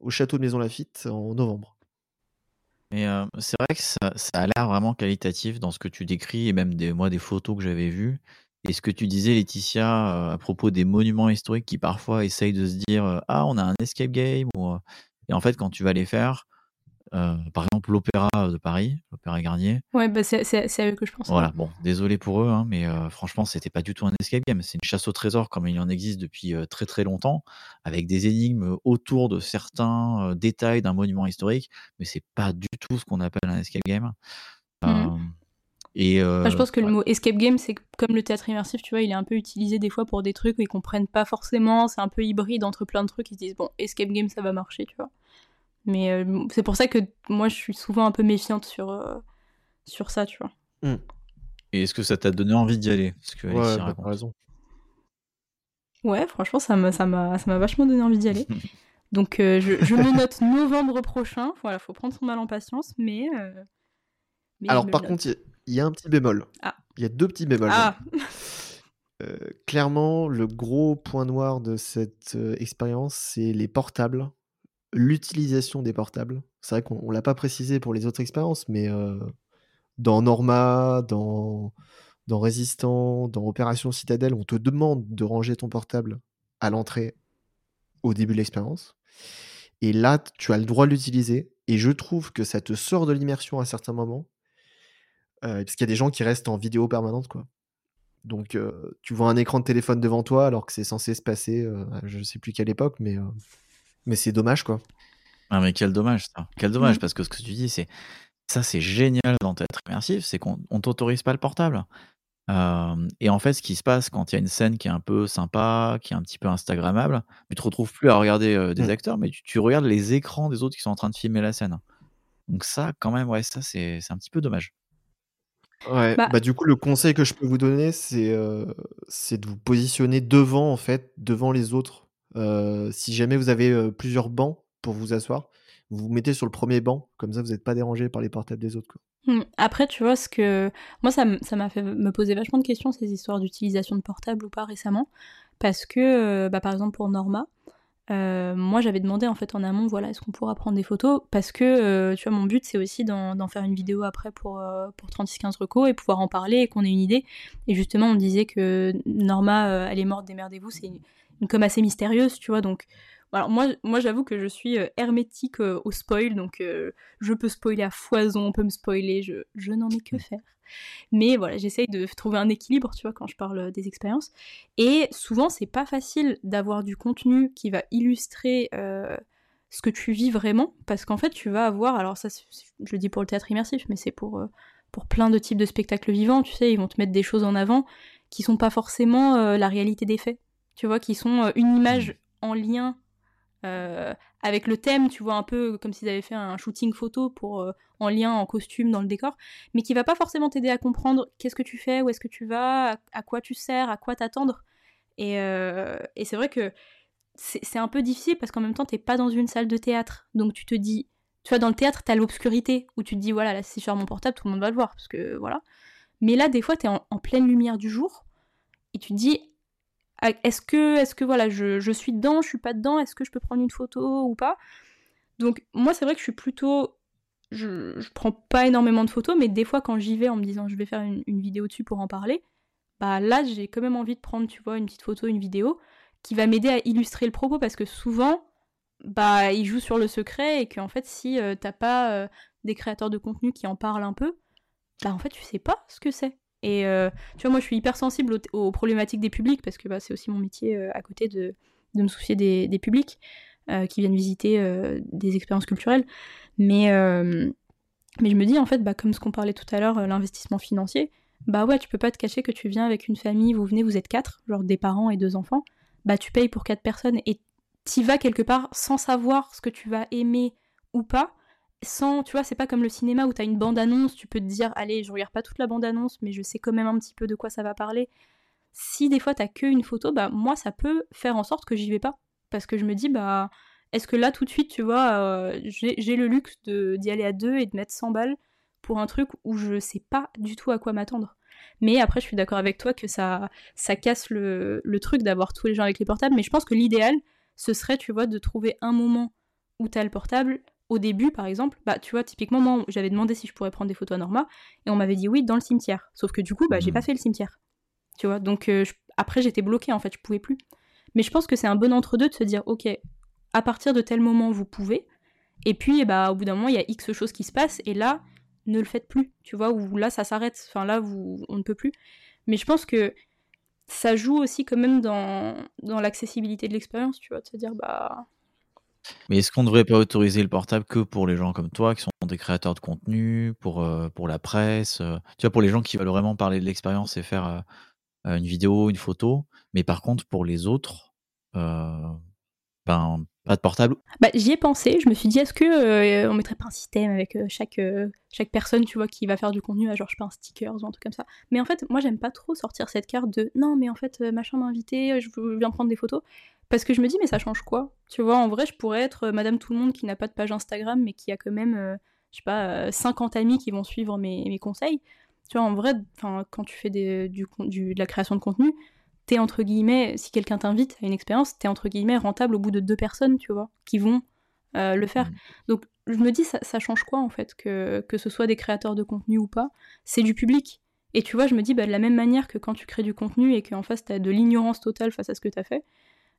au château de Maison Lafitte en novembre. Mais euh, c'est vrai que ça, a l'air vraiment qualitatif dans ce que tu décris et même des, moi des photos que j'avais vues. Et ce que tu disais, Laetitia, euh, à propos des monuments historiques qui parfois essayent de se dire euh, Ah, on a un escape game. Et en fait, quand tu vas les faire, euh, par exemple l'Opéra de Paris, l'Opéra Garnier, Ouais, bah, c'est à eux que je pense. voilà, bon, désolé pour eux, hein, mais euh, franchement, c'était pas du tout un escape game. C'est une chasse au trésor comme il en existe depuis euh, très très longtemps, avec des énigmes autour de certains détails d'un monument historique, mais c'est pas du tout ce qu'on appelle un escape game. Euh, et Enfin, je pense que le mot escape game, c'est comme le théâtre immersif, tu vois, il est un peu utilisé des fois pour des trucs où ils comprennent pas forcément, c'est un peu hybride entre plein de trucs, ils se disent, bon, escape game, ça va marcher, tu vois. Mais euh, c'est pour ça que moi, je suis souvent un peu méfiante sur, euh, sur ça, tu vois. Et est-ce que ça t'a donné envie d'y aller? Ce que Ouais, Alexis bah, raconte. raison. Ouais, franchement, ça m'a ça m'a ça m'a vachement donné envie d'y aller. Donc, euh, je, je me note novembre prochain. Voilà, faut prendre son mal en patience, mais. euh, Alors, par contre, il y a- il y, a un petit bémol. Ah. Il y a deux petits bémols. Ah Euh, clairement, le gros point noir de cette euh, expérience, c'est les portables, l'utilisation des portables. C'est vrai qu'on on l'a pas précisé pour les autres expériences, mais euh, dans Norma, dans, dans Résistant, dans Opération Citadelle, on te demande de ranger ton portable à l'entrée au début de l'expérience. Et là, tu as le droit de l'utiliser. Et je trouve que ça te sort de l'immersion à certains moments. euh, parce qu'il y a des gens qui restent en vidéo permanente, quoi. Donc, euh, tu vois un écran de téléphone devant toi alors que c'est censé se passer, euh, je sais plus quelle époque, mais Mais c'est dommage, quoi. Ah, mais quel dommage, ça. Quel dommage, Mm. parce que ce que tu dis, c'est. Ça, c'est génial dans être immersif, c'est qu'on on t'autorise pas le portable. Euh, et en fait, ce qui se passe quand il y a une scène qui est un peu sympa, qui est un petit peu Instagrammable, tu te retrouves plus à regarder euh, des Mm. acteurs, mais tu, tu regardes les écrans des autres qui sont en train de filmer la scène. Donc ça, quand même, ouais, ça, c'est c'est un petit peu dommage. Ouais, Bah- bah du coup, le conseil que je peux vous donner, c'est euh, c'est de vous positionner devant, en fait, devant les autres. Euh, si jamais vous avez plusieurs bancs pour vous asseoir, vous vous mettez sur le premier banc, comme ça vous n'êtes pas dérangé par les portables des autres. Hmm. Après, tu vois, ce que. Moi, ça m'a fait me poser vachement de questions, ces histoires d'utilisation de portable ou pas récemment. Parce que, bah, par exemple, pour Norma, moi, j'avais demandé en fait en amont, voilà, est-ce qu'on pourra prendre des photos? Parce que, tu vois, mon but, c'est aussi d'en faire une vidéo après pour, pour 3615 recos et pouvoir en parler et qu'on ait une idée. Et justement, on disait que Norma, elle est morte, démerdez-vous, c'est une, une com assez mystérieuse, tu vois. Donc, voilà, moi, moi j'avoue que je suis euh, hermétique euh, au spoil, donc euh, je peux spoiler à foison, on peut me spoiler, je, je n'en ai que faire. Mais voilà, j'essaye de trouver un équilibre, tu vois, quand je parle des expériences. Et souvent, c'est pas facile d'avoir du contenu qui va illustrer euh, ce que tu vis vraiment, parce qu'en fait, tu vas avoir, alors ça, je le dis pour le théâtre immersif, mais c'est pour, pour plein de types de spectacles vivants, tu sais, ils vont te mettre des choses en avant qui sont pas forcément la réalité des faits, tu vois, qui sont euh, une image en lien euh, avec le thème, tu vois, un peu comme s'ils avaient fait un shooting photo pour euh, en lien, en costume, dans le décor, mais qui va pas forcément t'aider à comprendre qu'est-ce que tu fais, où est-ce que tu vas, à, à quoi tu sers, à quoi t'attendre. Et, euh, et c'est vrai que c'est un peu difficile parce qu'en même temps, t'es pas dans une salle de théâtre. Donc tu te dis, tu vois, dans le théâtre, t'as l'obscurité où tu te dis, voilà, là, si je sors mon portable, tout le monde va le voir, parce que voilà. Mais là, des fois, t'es en, en pleine lumière du jour et tu te dis, est-ce que, est-ce que voilà, je, suis dedans, je suis pas dedans, est-ce que je peux prendre une photo ou pas? Donc moi, c'est vrai que je suis plutôt, je, je prends pas énormément de photos, mais des fois quand j'y vais en me disant je vais faire une, une vidéo dessus pour en parler, bah là j'ai quand même envie de prendre, tu vois, une petite photo, une vidéo qui va m'aider à illustrer le propos parce que souvent, bah ils jouent sur le secret et qu'en fait si euh, t'as pas euh, des créateurs de contenu qui en parlent un peu, bah en fait tu sais pas ce que c'est. Et euh, tu vois, moi je suis hyper sensible aux, problématiques des publics parce que bah, c'est aussi mon métier euh, à côté de, de me soucier des, publics euh, qui viennent visiter des expériences culturelles. Mais, mais je me dis en fait, bah, comme ce qu'on parlait tout à l'heure, l'investissement financier, bah ouais, tu peux pas te cacher que tu viens avec une famille, vous venez, vous êtes quatre, genre des parents et deux enfants, bah tu payes pour quatre personnes et t'y vas quelque part sans savoir ce que tu vas aimer ou pas sans, tu vois, c'est pas comme le cinéma où t'as une bande-annonce, tu peux te dire, allez, je regarde pas toute la bande-annonce, mais je sais quand même un petit peu de quoi ça va parler. Si des fois t'as que une photo, bah moi ça peut faire en sorte que j'y vais pas. Parce que je me dis, bah, est-ce que là tout de suite, tu vois, euh, j'ai le luxe d'y aller à deux et de mettre 100 balles pour un truc où je sais pas du tout à quoi m'attendre. Mais après, je suis d'accord avec toi que ça, ça casse le truc d'avoir tous les gens avec les portables. Mais je pense que l'idéal, ce serait, tu vois, de trouver un moment où t'as le portable. Au début, par exemple, bah, tu vois, typiquement, moi, j'avais demandé si je pourrais prendre des photos à Norma, et on m'avait dit oui, dans le cimetière. Sauf que du coup, bah, j'ai Mhm. pas fait le cimetière. Tu vois, donc euh, je- après, j'étais bloquée, en fait, je pouvais plus. Mais je pense que c'est un bon entre-deux de se dire, ok, à partir de tel moment, vous pouvez, et puis, bah, au bout d'un moment, il y a X choses qui se passent, et là, ne le faites plus, tu vois, ou là, ça s'arrête, enfin là, vous, on ne peut plus. Mais je pense que ça joue aussi quand même dans, dans l'accessibilité de l'expérience, tu vois, de se dire, bah... Mais est-ce qu'on ne devrait pas autoriser le portable que pour les gens comme toi, qui sont des créateurs de contenu, pour, euh, pour la presse, euh, tu vois, pour les gens qui veulent vraiment parler de l'expérience et faire euh, une vidéo, une photo, mais par contre, pour les autres, ben, pas de portable. Bah, j'y ai pensé, je me suis dit, est-ce que on mettrait pas un système avec chaque, chaque personne, tu vois, qui va faire du contenu, à genre, je sais pas, un sticker ou un truc comme ça. Mais en fait, moi, j'aime pas trop sortir cette carte de, non, mais en fait, machin m'a invité, je viens prendre des photos. Parce que je me dis, mais ça change quoi? Tu vois, en vrai, je pourrais être euh, Madame Tout le Monde qui n'a pas de page Instagram, mais qui a quand même, euh, je sais pas, euh, 50 amis qui vont suivre mes, mes conseils. Tu vois, en vrai, quand tu fais des- du, de la création de contenu, t'es entre guillemets, si quelqu'un t'invite à une expérience, t'es entre guillemets rentable au bout de deux personnes, tu vois, qui vont euh, le faire. Mhm. Donc je me dis, ça, ça change quoi en fait, que, que ce soit des créateurs de contenu ou pas, c'est du public. Et tu vois, je me dis, bah, de la même manière que quand tu crées du contenu et qu'en face t'as de l'ignorance totale face à ce que t'as fait,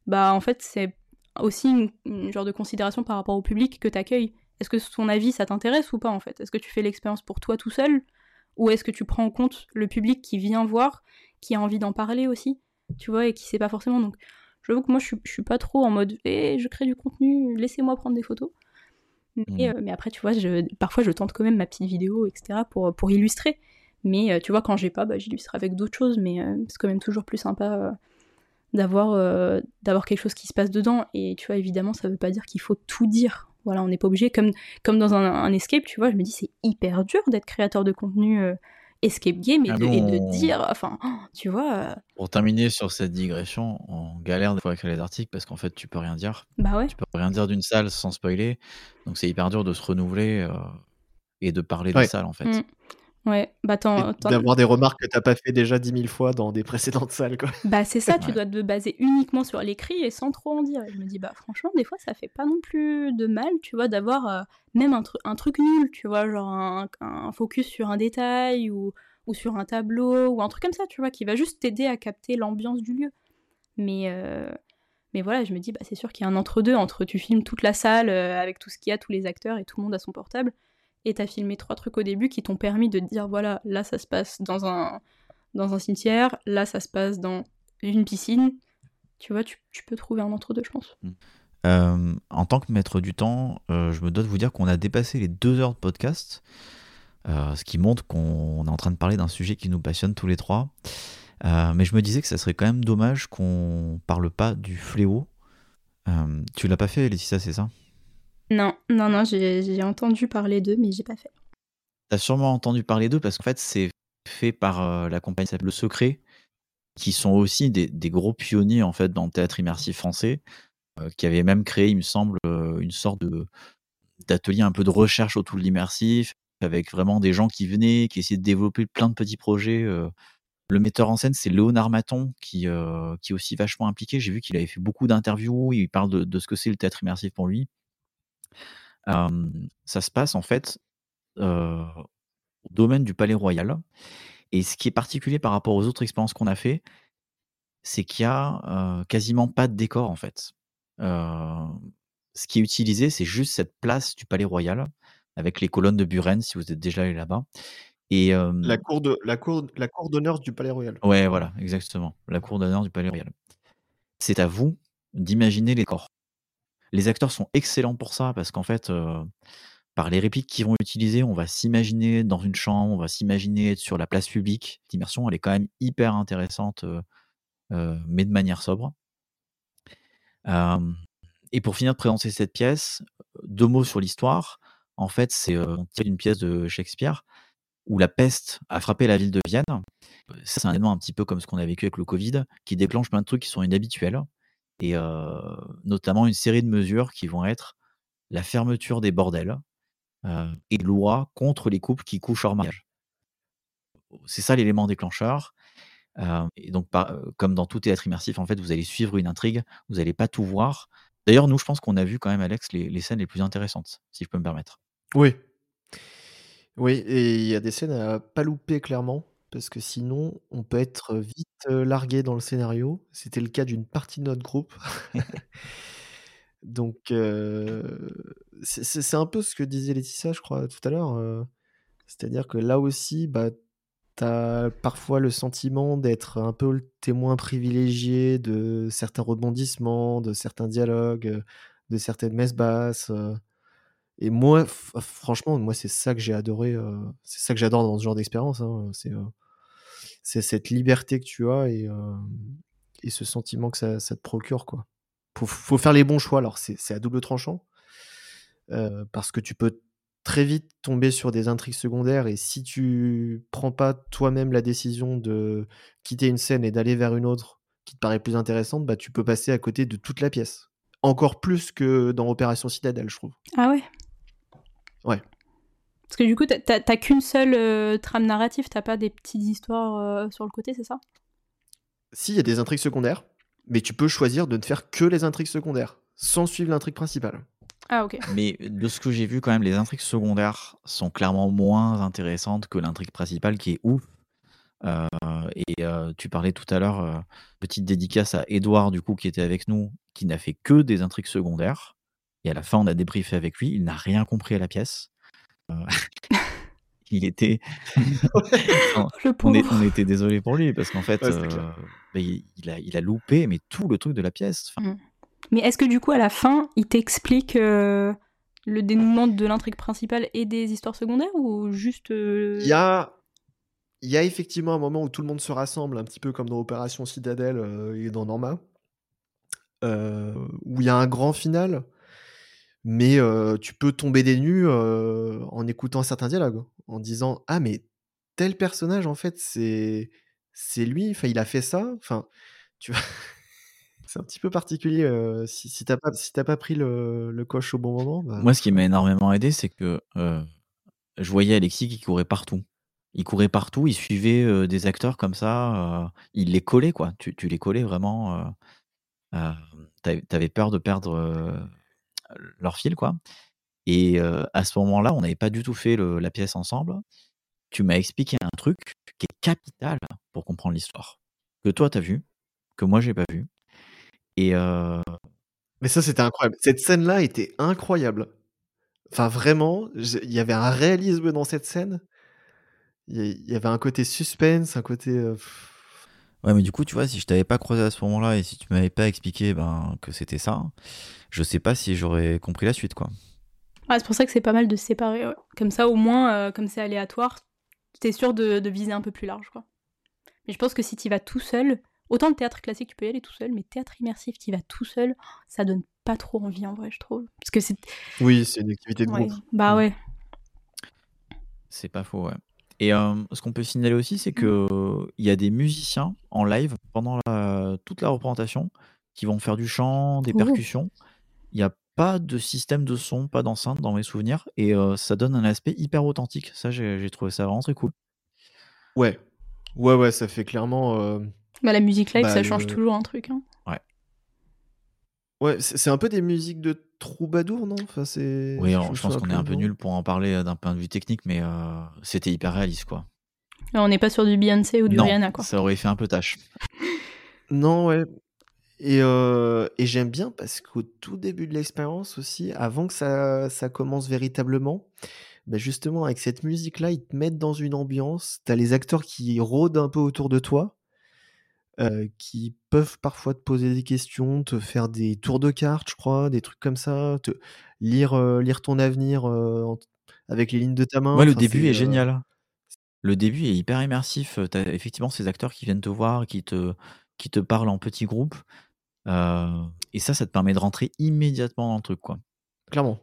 bah en fait c'est aussi une, une genre de considération par rapport au public que t'accueilles. Est-ce que son avis ça t'intéresse ou pas en fait? Est-ce que tu fais l'expérience pour toi tout seul? Ou est-ce que tu prends en compte le public qui vient voir, qui a envie d'en parler aussi, tu vois, et qui sait pas forcément? Donc J'avoue que moi, je suis, je suis pas trop en mode Eh, je crée du contenu, laissez-moi prendre des photos. Mais, Mhm. euh, mais après, tu vois, je, parfois, je tente quand même ma petite vidéo, etc., pour, pour illustrer. Mais euh, tu vois, quand j'ai pas, bah, j'illustre avec d'autres choses. Mais euh, c'est quand même toujours plus sympa euh, d'avoir euh, d'avoir quelque chose qui se passe dedans. Et tu vois, évidemment, ça veut pas dire qu'il faut tout dire. Voilà, on n'est pas obligé. Comme, comme dans un, un escape, tu vois, je me dis, c'est hyper dur d'être créateur de contenu euh, escape game et, Ah de, non, et de on- dire, enfin, oh, tu vois, euh, Pour terminer sur cette digression, on galère des fois à écrire les articles parce qu'en fait, tu peux rien dire. bah ouais. Tu peux rien dire d'une salle sans spoiler. Donc, c'est hyper dur de se renouveler euh, et de parler de Ouais. la salle, en fait. Mm. Ouais, bah D'avoir des remarques que t'as pas fait déjà 10 000 fois dans des précédentes salles, quoi. Bah c'est ça, tu Ouais. dois te baser uniquement sur l'écrit et sans trop en dire. Et je me dis, bah franchement, des fois, ça fait pas non plus de mal, tu vois, d'avoir euh, même un, tru- un truc nul, tu vois, genre un, un focus sur un détail ou, ou sur un tableau ou un truc comme ça, tu vois, qui va juste t'aider à capter l'ambiance du lieu. Mais, euh, mais voilà, je me dis, bah c'est sûr qu'il y a un entre-deux entre tu filmes toute la salle euh, avec tout ce qu'il y a, tous les acteurs et tout le monde à son portable, et t'as filmé trois trucs au début qui t'ont permis de dire, voilà, là ça se passe dans un, dans un cimetière, là ça se passe dans une piscine. Tu vois, tu, tu peux trouver un entre-deux, je pense. Euh, en tant que maître du temps, euh, je me dois de vous dire qu'on a dépassé les deux heures de podcast, euh, ce qui montre qu'on est en train de parler d'un sujet qui nous passionne tous les trois. Mais je me disais que ça serait quand même dommage qu'on parle pas du fléau. Tu l'as pas fait, Laetitia, c'est ça? Non, non, non, j'ai entendu parler d'eux, mais j'ai pas fait. T'as sûrement entendu parler d'eux parce qu'en fait, c'est fait par euh, la compagnie qui s'appelle Le Secret, qui sont aussi des, gros pionniers en fait dans le théâtre immersif français, euh, qui avaient même créé, il me semble, euh, une sorte d'atelier un peu de recherche autour de l'immersif, avec vraiment des gens qui venaient, qui essayaient de développer plein de petits projets. Le metteur en scène, c'est Léonard Maton, qui, qui est aussi vachement impliqué. J'ai vu qu'il avait fait beaucoup d'interviews, il parle de, de ce que c'est le théâtre immersif pour lui. Euh, ça se passe en fait euh, au domaine du Palais Royal. Et ce qui est particulier par rapport aux autres expériences qu'on a fait, c'est qu'il y a euh, quasiment pas de décor en fait. Ce qui est utilisé, c'est juste cette place du Palais Royal avec les colonnes de Buren, si vous êtes déjà allé là-bas. Et euh, La cour de la cour, la cour d'honneur du Palais Royal. ouais, voilà, exactement, la cour d'honneur du Palais Royal. C'est à vous d'imaginer les corps. Les acteurs sont excellents pour ça parce qu'en fait, euh, par les répliques qu'ils vont utiliser, on va s'imaginer dans une chambre, on va s'imaginer sur la place publique. L'immersion, elle est quand même hyper intéressante, euh, euh, mais de manière sobre. Et pour finir de présenter cette pièce, deux mots sur l'histoire. En fait, c'est une pièce de Shakespeare où la peste a frappé la ville de Vienne. C'est un événement un petit peu comme ce qu'on a vécu avec le Covid, qui déclenche plein de trucs qui sont inhabituels, et notamment une série de mesures qui vont être la fermeture des bordels et loi contre les couples qui couchent hors mariage. C'est ça l'élément déclencheur. Et donc, comme dans tout théâtre immersif, en fait, vous allez suivre une intrigue, vous n'allez pas tout voir. D'ailleurs, nous, je pense qu'on a vu quand même, Alex, les, les scènes les plus intéressantes, si je peux me permettre. Oui. Oui, et il y a des scènes à pas louper clairement, parce que sinon, on peut être vite euh, largué dans le scénario. C'était le cas d'une partie de notre groupe. Donc, euh, c'est un peu ce que disait Laetitia, je crois, tout à l'heure. euh, C'est-à-dire que là aussi, bah, tu as parfois le sentiment d'être un peu le témoin privilégié de certains rebondissements, de certains dialogues, de certaines messes basses. Et moi, franchement, moi, c'est ça que j'ai adoré. euh, c'est ça que j'adore dans ce genre d'expérience. hein, C'est euh, c'est cette liberté que tu as et, euh, et ce sentiment que ça, ça te procure, quoi. Faut, faut faire les bons choix. Alors, c'est c'est à double tranchant euh, parce que tu peux très vite tomber sur des intrigues secondaires et si tu prends pas toi-même la décision de quitter une scène et d'aller vers une autre qui te paraît plus intéressante, bah, tu peux passer à côté de toute la pièce. Encore plus que dans Opération Citadelle, je trouve. Ah ouais? Ouais. Parce que du coup, t'as- qu'une seule euh, trame narrative, t'as pas des petites histoires euh, sur le côté, c'est ça? Si, il y a des intrigues secondaires, mais tu peux choisir de ne faire que les intrigues secondaires, sans suivre l'intrigue principale. Ah ok. Mais de ce que j'ai vu, quand même, les intrigues secondaires sont clairement moins intéressantes que l'intrigue principale qui est ouf. Euh, et euh, tu parlais tout à l'heure, euh, petite dédicace à Edouard, du coup, qui était avec nous, qui n'a fait que des intrigues secondaires. Et à la fin, on a débriefé avec lui. Il n'a rien compris à la pièce. Euh, il était. Non, on, pauvre. est- on était désolé pour lui parce qu'en fait, Ouais, euh, bah, il, il a, il a loupé mais tout le truc de la pièce. Enfin, Mais est-ce que du coup, à la fin, il t'explique euh, le dénouement de l'intrigue principale et des histoires secondaires ou juste. euh, Il y a, il y a effectivement un moment où tout le monde se rassemble, un petit peu comme dans Opération Citadelle euh, et dans Norma, euh, où il y a un grand final, mais euh, tu peux tomber des nues euh, en écoutant certains dialogues, en disant Ah, mais tel personnage, en fait, c'est c'est lui, enfin, il a fait ça, enfin, tu vois? C'est un petit peu particulier. euh, si si t'as pas, si t'as pas pris le, le coche au bon moment, bah, Moi, ce qui m'a énormément aidé, c'est que je voyais Alexis qui courait partout. Il courait partout, il suivait des acteurs comme ça, il les collait, quoi. Tu, tu les collais vraiment. t'avais, t'avais peur de perdre leur fil, quoi. Et à ce moment-là, on n'avait pas du tout fait la pièce ensemble. Tu m'as expliqué un truc qui est capital pour comprendre l'histoire. Que toi, t'as vu, que moi, j'ai pas vu. Et Mais ça, c'était incroyable. Cette scène-là était incroyable. Enfin, vraiment, il y avait un réalisme dans cette scène. Il y, avait un côté suspense, un côté. Ouais, mais du coup, tu vois, si je t'avais pas croisé à ce moment-là et si tu m'avais pas expliqué ben, que c'était ça, je sais pas si j'aurais compris la suite, quoi. Ouais, c'est pour ça que c'est pas mal de se séparer. ouais. Comme ça, au moins, euh, comme c'est aléatoire, t'es sûr de, de viser un peu plus large. quoi. Mais je pense que si t'y vas tout seul, autant le théâtre classique, tu peux y aller tout seul, mais théâtre immersif, t'y vas tout seul, ça donne pas trop envie en vrai, je trouve. Parce que c'est. Oui, c'est une activité de ouais. groupe. Bah Mm. ouais. C'est pas faux, ouais. Et euh, ce qu'on peut signaler aussi, c'est que il y a des musiciens en live pendant la- toute la représentation qui vont faire du chant, des Ouh. percussions. Il n'y a pas de système de son, pas d'enceinte dans mes souvenirs, et euh, ça donne un aspect hyper authentique. Ça, j'ai trouvé ça vraiment très cool. Ouais. Ouais, ouais, ça fait clairement. euh, Bah la musique live, Bah, ça change le- toujours un truc. Hein. Ouais, c'est c'est un peu des musiques de troubadour, non? Enfin, c'est... Oui, je pense qu'on est un peu nul pour en parler euh, d'un point de vue technique, mais euh, c'était hyper réaliste, quoi. On n'est pas sur du Beyoncé ou du non, Rihanna, quoi. ça aurait fait un peu tâche. Non, ouais. Et, euh, et j'aime bien parce qu'au tout début de l'expérience aussi, avant que ça, ça commence véritablement, bah justement, avec cette musique-là, ils te mettent dans une ambiance. T'as les acteurs qui rôdent un peu autour de toi, euh, qui peuvent parfois te poser des questions, te faire des tours de cartes, je crois, des trucs comme ça, te lire, euh, lire ton avenir euh, en- avec les lignes de ta main. Ouais, le Enfin, début c'est, est euh, génial. Le début est hyper immersif. Tu as effectivement ces acteurs qui viennent te voir, qui te, qui te parlent en petits groupes. Euh, et ça, ça te permet de rentrer immédiatement dans le truc, quoi. Clairement.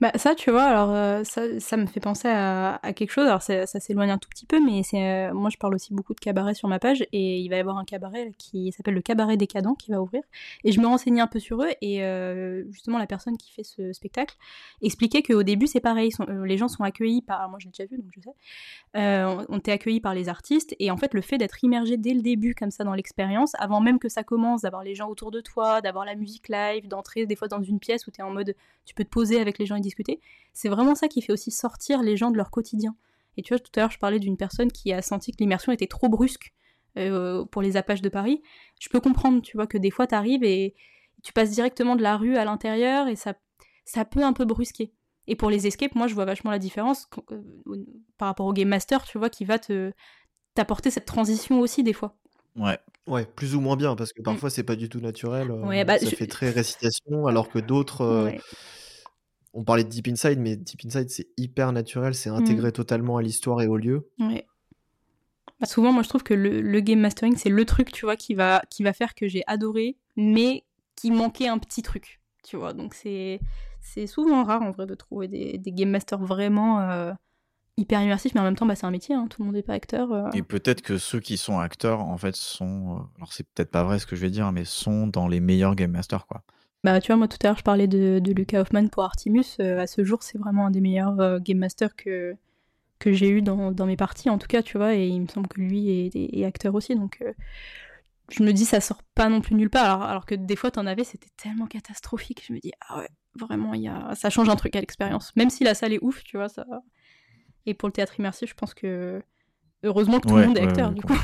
Bah ça, tu vois, alors euh, ça, ça me fait penser à, quelque chose. Alors ça, s'éloigne un tout petit peu, mais c'est euh, moi je parle aussi beaucoup de cabaret sur ma page et il va y avoir un cabaret qui s'appelle le Cabaret Décadent qui va ouvrir. Et je me renseignais un peu sur eux et euh, justement la personne qui fait ce spectacle expliquait qu'au début c'est pareil, les gens sont accueillis par, moi je l'ai déjà vu donc je sais, on, était accueillis par les artistes et en fait le fait d'être immergé dès le début comme ça dans l'expérience, avant même que ça commence, d'avoir les gens autour de toi, d'avoir la musique live, d'entrer des fois dans une pièce où tu es en mode tu peux te poser avec les gens et discuter. C'est vraiment ça qui fait aussi sortir les gens de leur quotidien. Et tu vois, tout à l'heure, je parlais d'une personne qui a senti que l'immersion était trop brusque euh, pour les Apaches de Paris. Je peux comprendre, tu vois, que des fois, tu arrives et tu passes directement de la rue à l'intérieur et ça, ça peut un peu brusquer. Et pour les escapes, moi, je vois vachement la différence euh, par rapport au Game Master, tu vois, qui va te t'apporter cette transition aussi, des fois. Ouais. Ouais, plus ou moins bien, parce que parfois c'est pas du tout naturel. euh, Mm. Ouais, bah, ça je- fait très récitation, alors que d'autres. euh, Ouais. On parlait de Deep Inside, mais Deep Inside c'est hyper naturel, Mm. c'est intégré totalement à l'histoire et au lieu. Ouais. Bah, souvent, moi, je trouve que le, le game mastering, c'est le truc, tu vois, qui va, qui va faire que j'ai adoré, mais qui manquait un petit truc, tu vois. Donc, c'est, c'est souvent rare, en vrai, de trouver des, des game masters vraiment euh, hyper immersifs, mais en même temps, bah, c'est un métier, hein, tout le monde n'est pas acteur. euh. Et peut-être que ceux qui sont acteurs, en fait, sont. euh, Alors, c'est peut-être pas vrai ce que je vais dire, mais sont dans les meilleurs Game Masters, quoi. Bah, tu vois, moi, tout à l'heure, je parlais de, de Lucas Hoffman pour Artemis. euh, à ce jour, c'est vraiment un des meilleurs euh, game masters que, que j'ai eu dans, dans mes parties, en tout cas, tu vois, et il me semble que lui est, est- est acteur aussi, donc euh, je me dis, ça sort pas non plus nulle part, alors, alors que des fois, t'en avais, c'était tellement catastrophique, je me dis, ah ouais, vraiment, y a... ça change un truc à l'expérience, même si la salle est ouf, tu vois, ça... Et pour le théâtre immersif, je pense que... Heureusement que tout Ouais, le monde est acteur, ouais, du coup.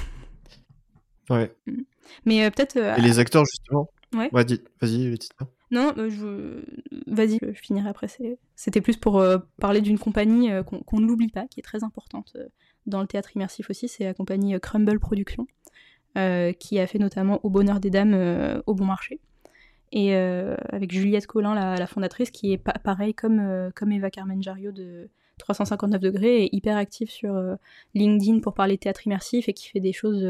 Ouais. Mais euh, peut-être... Et les acteurs, justement. Ouais. vas-y. Non, euh, je... vas-y, je finirai après. C'était plus pour euh, parler d'une compagnie euh, qu'on ne l'oublie pas, qui est très importante euh, dans le théâtre immersif aussi. C'est la compagnie Crumble Productions, qui a fait notamment Au bonheur des dames au bon marché. Et avec Juliette Collin, la, la fondatrice, qui est pa- pareil comme, comme Eva Carmen Jario de 359 degrés, et hyper active sur LinkedIn pour parler théâtre immersif et qui fait des choses,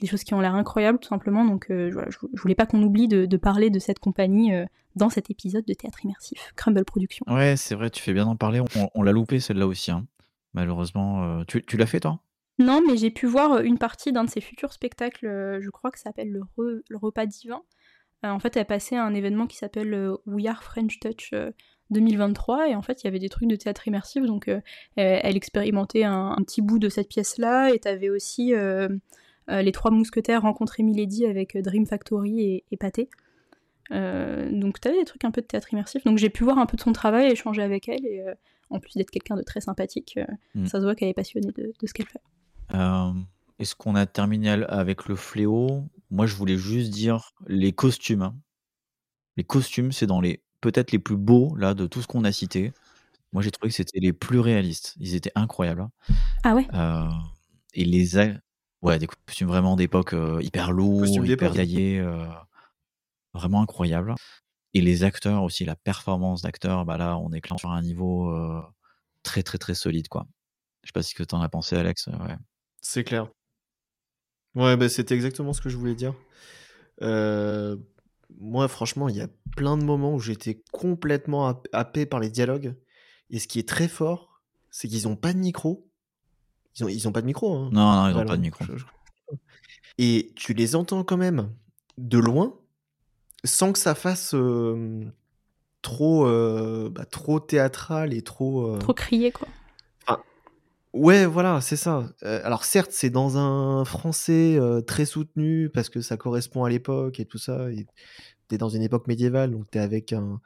des choses qui ont l'air incroyables tout simplement. Donc euh, voilà, je, je voulais pas qu'on oublie de, de parler de cette compagnie euh, dans cet épisode de théâtre immersif, Crumble Productions. Ouais, c'est vrai, tu fais bien d'en parler. On, on l'a loupé celle-là aussi. hein. Malheureusement, euh, tu, tu l'as fait toi? Non, mais j'ai pu voir une partie d'un de ses futurs spectacles, je crois que ça s'appelle le, Re- le Repas Divin. En fait, elle passait à un événement qui s'appelle We Are French Touch euh, 2023, et en fait, il y avait des trucs de théâtre immersif, donc euh, elle, expérimentait un, un petit bout de cette pièce-là, et t'avais aussi euh, Les Trois Mousquetaires rencontrer Milady avec euh, Dream Factory et, et Pâté. Euh, donc t'avais des trucs un peu de théâtre immersif, donc j'ai pu voir un peu de son travail, échanger avec elle, et euh, en plus d'être quelqu'un de très sympathique, euh, Mm. ça se voit qu'elle est passionnée de- de ce qu'elle fait. Euh, Est-ce qu'on a terminé avec le fléau? Moi, je voulais juste dire les costumes. hein. Les costumes, c'est dans les peut-être les plus beaux là de tout ce qu'on a cité. Moi, j'ai trouvé que c'était les plus réalistes. Ils étaient incroyables. hein. Ah ouais? Euh, et les ouais, des costumes vraiment d'époque euh, hyper lourds, hyper euh, vraiment incroyables. Et les acteurs aussi, la performance d'acteurs, bah là, on est clairement sur un niveau euh, très très très solide quoi. Je sais pas ce que t'en as pensé, Alex. Ouais. C'est clair. Ouais, bah, c'était exactement ce que je voulais dire. Moi, franchement, il y a plein de moments où j'étais complètement happ- happé par les dialogues. Et ce qui est très fort, c'est qu'ils ont pas de micro. Ils ont, ils ont pas de micro. hein, Non, non, ils ont vraiment. pas de micro. Et tu les entends quand même de loin, sans que ça fasse euh, trop, euh, bah, trop théâtral et trop. euh, Trop crié, quoi. Ouais, voilà, c'est ça. Euh, alors certes, c'est dans un français euh, très soutenu parce que ça correspond à l'époque et tout ça. T'es dans une époque médiévale, donc t'es avec un,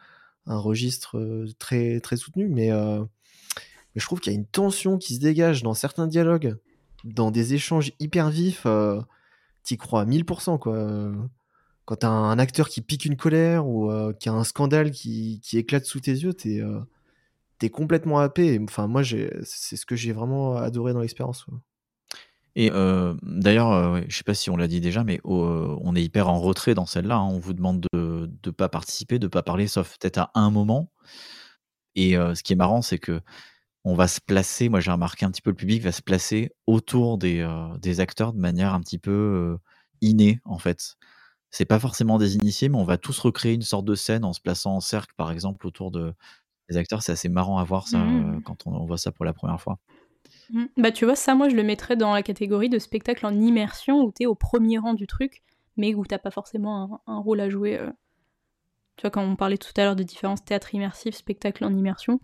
un registre euh, très très soutenu. Mais, euh, mais je trouve qu'il y a une tension qui se dégage dans certains dialogues, dans des échanges hyper vifs. euh, T'y crois à 1000%, quoi. Quand t'as un acteur qui pique une colère ou euh, qui a un scandale qui, éclate sous tes yeux, t'es euh, t'es complètement happé. Enfin, moi, c'est ce que j'ai vraiment adoré dans l'expérience. Et euh, d'ailleurs, euh, je sais pas si on l'a dit déjà, mais euh, on est hyper en retrait dans celle-là. hein. On vous demande de ne pas participer, de pas parler, sauf peut-être à un moment. Et ce qui est marrant, c'est que on va se placer. Moi, j'ai remarqué un petit peu le public va se placer autour des, euh, des acteurs de manière un petit peu euh, innée, en fait. C'est pas forcément des initiés, mais on va tous recréer une sorte de scène en se plaçant en cercle, par exemple, autour de des acteurs. C'est assez marrant à voir ça Mhm. euh, quand on, on voit ça pour la première fois. Mm. Bah tu vois, ça moi je le mettrais dans la catégorie de spectacle en immersion où t'es au premier rang du truc, mais où t'as pas forcément un, un rôle à jouer. Tu vois, quand on parlait tout à l'heure de différences théâtre immersif, spectacle en immersion,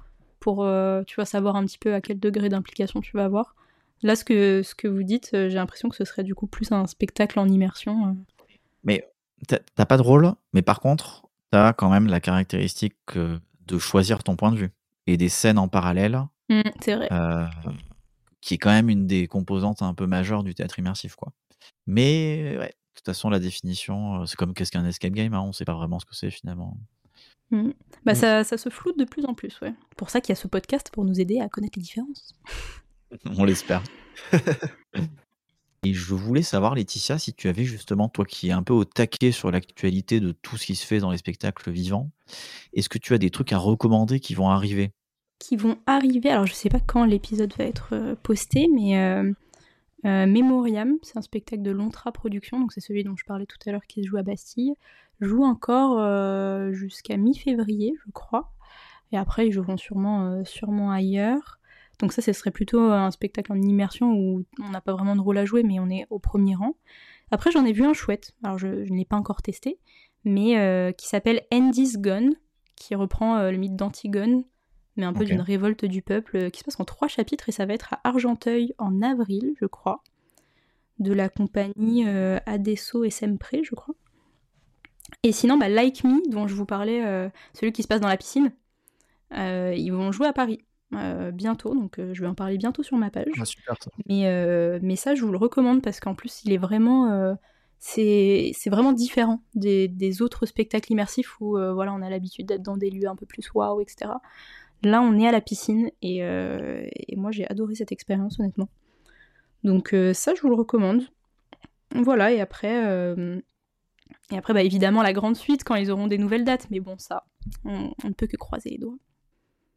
pour euh, tu vois, savoir un petit peu à quel degré d'implication tu vas avoir. Là, ce que, ce que vous dites, euh, j'ai l'impression que ce serait du coup plus un spectacle en immersion. euh. Mais t'as pas de rôle, mais par contre, t'as quand même la caractéristique de choisir ton point de vue et des scènes en parallèle, Mm, c'est vrai. euh, qui est quand même une des composantes un peu majeures du théâtre immersif, quoi. Mais ouais, de toute façon, la définition, c'est comme qu'est-ce qu'un escape game, hein, on sait pas vraiment ce que c'est finalement. Mm. Bah Mm. ça, ça se floute de plus en plus, ouais. Pour ça qu'il y a ce podcast pour nous aider à connaître les différences. On l'espère. Et je voulais savoir, Laetitia, si tu avais justement, toi qui es un peu au taquet sur l'actualité de tout ce qui se fait dans les spectacles vivants, est-ce que tu as des trucs à recommander qui vont arriver? Qui vont arriver? Alors, je sais pas quand l'épisode va être euh, posté, mais euh, euh, Memoriam, c'est un spectacle de Lontra Productions, donc c'est celui dont je parlais tout à l'heure qui se joue à Bastille, joue encore euh, jusqu'à mi-février, je crois. Et après, ils joueront sûrement, euh, sûrement ailleurs. Donc ça, ce serait plutôt un spectacle en immersion où on n'a pas vraiment de rôle à jouer, mais on est au premier rang. Après, j'en ai vu un chouette. Alors, je, ne l'ai pas encore testé, mais euh, qui s'appelle Andy's Gone, qui reprend euh, le mythe d'Antigone, mais un peu d'une révolte du peuple, euh, qui se passe en trois chapitres, et ça va être à Argenteuil en avril, je crois, de la compagnie euh, Adesso et Sempre, je crois. Et sinon, bah, Like Me, dont je vous parlais, euh, celui qui se passe dans la piscine, euh, ils vont jouer à Paris bientôt, donc je vais en parler bientôt sur ma page. Ah, super ça. Mais, mais ça, je vous le recommande parce qu'en plus, il est vraiment. c'est c'est vraiment différent des, des autres spectacles immersifs où voilà, on a l'habitude d'être dans des lieux un peu plus waouh, etc. Là, on est à la piscine et, euh, et moi, j'ai adoré cette expérience, honnêtement. Donc euh, ça, je vous le recommande. Voilà, et après, euh, et après bah, évidemment, la grande suite quand ils auront des nouvelles dates. Mais bon, ça, on, on ne peut que croiser les doigts.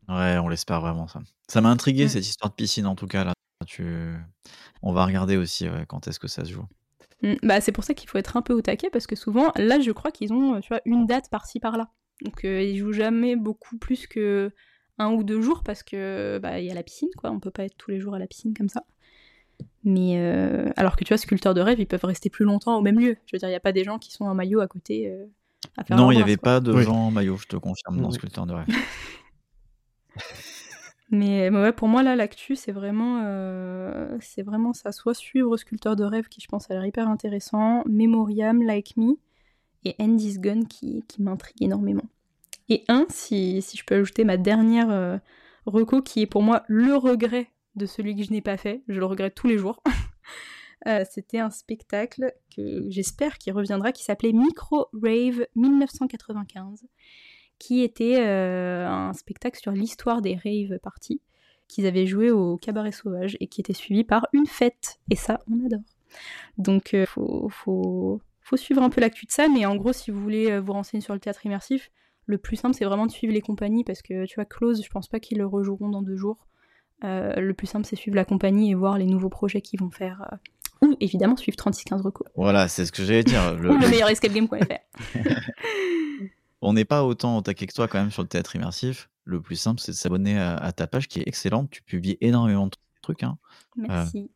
Ouais, on l'espère vraiment ça. Ça m'a intrigué cette histoire de piscine en tout cas là. Tu... On va regarder aussi ouais, quand est-ce que ça se joue. Mm, Bah, c'est pour ça qu'il faut être un peu au taquet parce que souvent, là, je crois qu'ils ont, tu vois, une date par-ci par-là. Donc, ils jouent jamais beaucoup plus que un ou deux jours parce que bah, il y a la piscine, quoi. On peut pas être tous les jours à la piscine comme ça. Mais euh, alors que tu vois, sculpteurs de rêve, ils peuvent rester plus longtemps au même lieu. Je veux dire, il y a pas des gens qui sont en maillot à côté euh, à faire Non, il n'y avait quoi. pas de Oui. gens en maillot, je te confirme, dans Oui. Sculpteur de rêve. Mais, mais ouais, pour moi, là, l'actu, c'est vraiment, euh, c'est vraiment ça. Soit suivre Sculpteur de rêve, qui je pense a l'air hyper intéressant, Memoriam, Like Me, et Andy's Gun, qui, qui m'intrigue énormément. Et un, si, je peux ajouter ma dernière euh, reco, qui est pour moi le regret de celui que je n'ai pas fait, je le regrette tous les jours. Euh, C'était un spectacle que j'espère qu'il reviendra, qui s'appelait Micro Rave 1995 qui était euh, un spectacle sur l'histoire des rave parties qu'ils avaient joué au Cabaret Sauvage et qui était suivi par une fête. Et ça, on adore. Donc, euh, faut, faut, faut suivre un peu l'actu de ça, mais en gros, si vous voulez vous renseigner sur le théâtre immersif, le plus simple, c'est vraiment de suivre les compagnies parce que tu vois, Close, je pense pas qu'ils le rejoueront dans deux jours. Euh, le plus simple, c'est suivre la compagnie et voir les nouveaux projets qu'ils vont faire. euh, ou évidemment suivre 3615 recours. Voilà, c'est ce que j'allais dire. Le- Ou le meilleur escapegame.fr. On n'est pas autant au taquet que toi quand même sur le théâtre immersif. Le plus simple, c'est de s'abonner à, à ta page qui est excellente. Tu publies énormément de trucs. hein. Merci.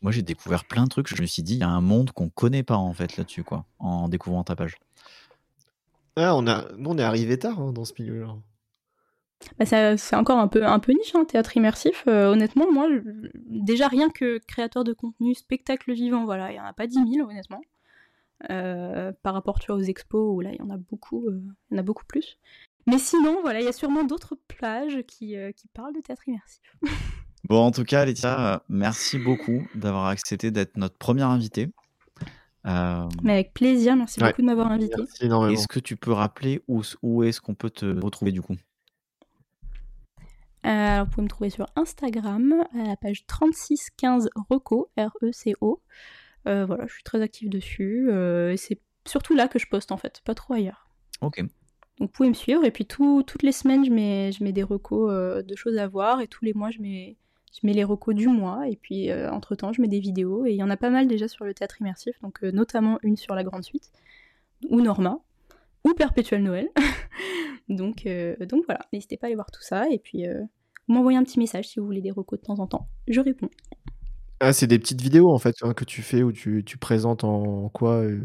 Moi, j'ai découvert plein de trucs. Je me suis dit, il y a un monde qu'on connaît pas en fait là-dessus, quoi, en découvrant ta page. Ah, on a... Nous, on est arrivé tard hein, dans ce milieu-là. Bah, c'est encore un peu, un peu niche, hein, théâtre immersif. Euh, honnêtement, moi, déjà rien que créateur de contenu, spectacle vivant, voilà, il n'y en a pas 10 000, honnêtement. Euh, par rapport tu vois, aux expos, où là, il y en a beaucoup, euh, il y en a beaucoup plus. Mais sinon, voilà, il y a sûrement d'autres plages qui, euh, qui parlent de théâtre immersif. Bon, en tout cas, Laetitia, merci beaucoup d'avoir accepté d'être notre première invitée. Mais avec plaisir, merci Ouais. beaucoup de m'avoir invité. Est-ce que tu peux rappeler où, où est-ce qu'on peut te retrouver du coup? Euh, alors, vous pouvez me trouver sur Instagram, à la page 3615 Reco, R-E-C-O. Euh, voilà, je suis très active dessus. euh, c'est surtout là que je poste, en fait, pas trop ailleurs. Ok. Donc vous pouvez me suivre et puis tout- toutes les semaines je mets, je mets des recos euh, de choses à voir et tous les mois je mets, je mets les recos du mois et puis entre temps je mets des vidéos et il y en a pas mal déjà sur le théâtre immersif donc euh, notamment une sur la grande suite ou Norma ou Perpétuel Noël. Donc, euh, donc voilà n'hésitez pas à aller voir tout ça et puis euh, m'envoyez un petit message si vous voulez des recos de temps en temps je réponds Ah, c'est des petites vidéos en fait hein, que tu fais où tu, tu présentes en quoi euh,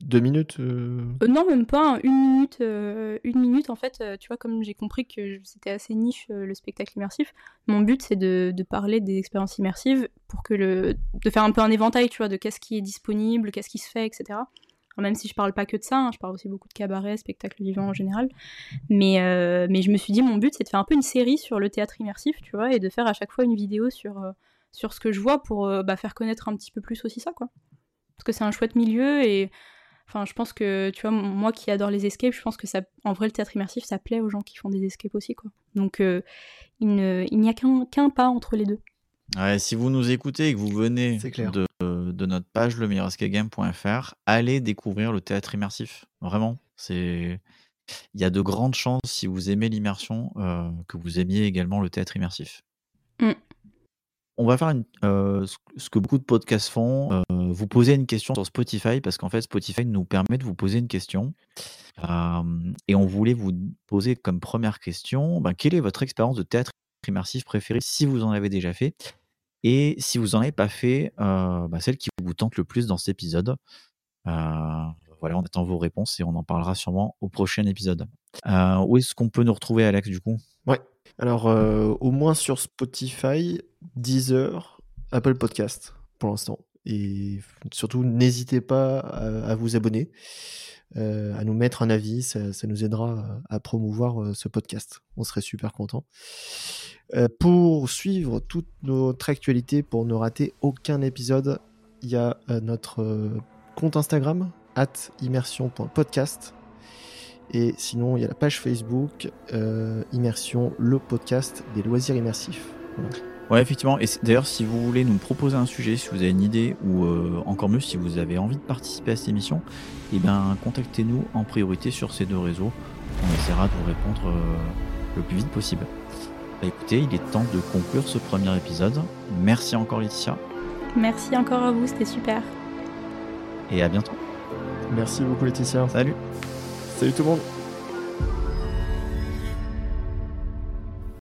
Deux minutes euh non, même pas, hein, une minute. une minute, en fait, tu vois, comme j'ai compris que c'était assez niche le spectacle immersif, mon but c'est de, de parler des expériences immersives pour que le. de faire un peu un éventail, tu vois, de qu'est-ce qui est disponible, qu'est-ce qui se fait, etc. Même si je parle pas que de ça, hein, je parle aussi beaucoup de cabaret, spectacle vivant en général. Mais, mais je me suis dit, mon but c'est de faire un peu une série sur le théâtre immersif, tu vois, et de faire à chaque fois une vidéo sur, sur ce que je vois pour euh, bah, faire connaître un petit peu plus aussi ça, quoi. Parce que c'est un chouette milieu et Enfin, je pense que, tu vois, moi qui adore les escapes, je pense que ça, en vrai, le théâtre immersif, ça plaît aux gens qui font des escapes aussi, quoi. Donc, euh, il ne- il n'y a qu'un qu'un pas entre les deux. Ouais, si vous nous écoutez et que vous venez de, de notre page lemeilleurescapegame.fr, allez découvrir le théâtre immersif. Vraiment, c'est il y a de grandes chances si vous aimez l'immersion euh, que vous aimiez également le théâtre immersif. Mm. On va faire euh, ce que beaucoup de podcasts font, euh, vous poser une question sur Spotify parce qu'en fait Spotify nous permet de vous poser une question Euh, et on voulait vous poser comme première question, ben, quelle est votre expérience de théâtre immersif préférée si vous en avez déjà fait? Et si vous n'en avez pas fait, bah, celle qui vous tente le plus dans cet épisode. Voilà, on attend vos réponses et on en parlera sûrement au prochain épisode. Où est-ce qu'on peut nous retrouver, Alex, du coup? Alors, euh, au moins sur Spotify, Deezer, Apple Podcast pour l'instant. Et surtout, n'hésitez pas à, vous abonner, euh, à nous mettre un avis. Ça, nous aidera à, promouvoir euh, ce podcast. On serait super contents. Euh, pour suivre toute notre actualité, pour ne rater aucun épisode, il y a notre compte Instagram, at immersion.podcast. Et sinon, il y a la page Facebook, euh, Immersion, le podcast des loisirs immersifs. Voilà. Ouais, effectivement. Et d'ailleurs, si vous voulez nous proposer un sujet, si vous avez une idée, ou euh, encore mieux, si vous avez envie de participer à cette émission, eh ben, contactez-nous en priorité sur ces deux réseaux. On essaiera de vous répondre euh, le plus vite possible. Bah, écoutez, il est temps de conclure ce premier épisode. Merci encore, Laetitia, Merci encore à vous, c'était super. et à bientôt. Merci beaucoup Laetitia. Salut Salut tout le monde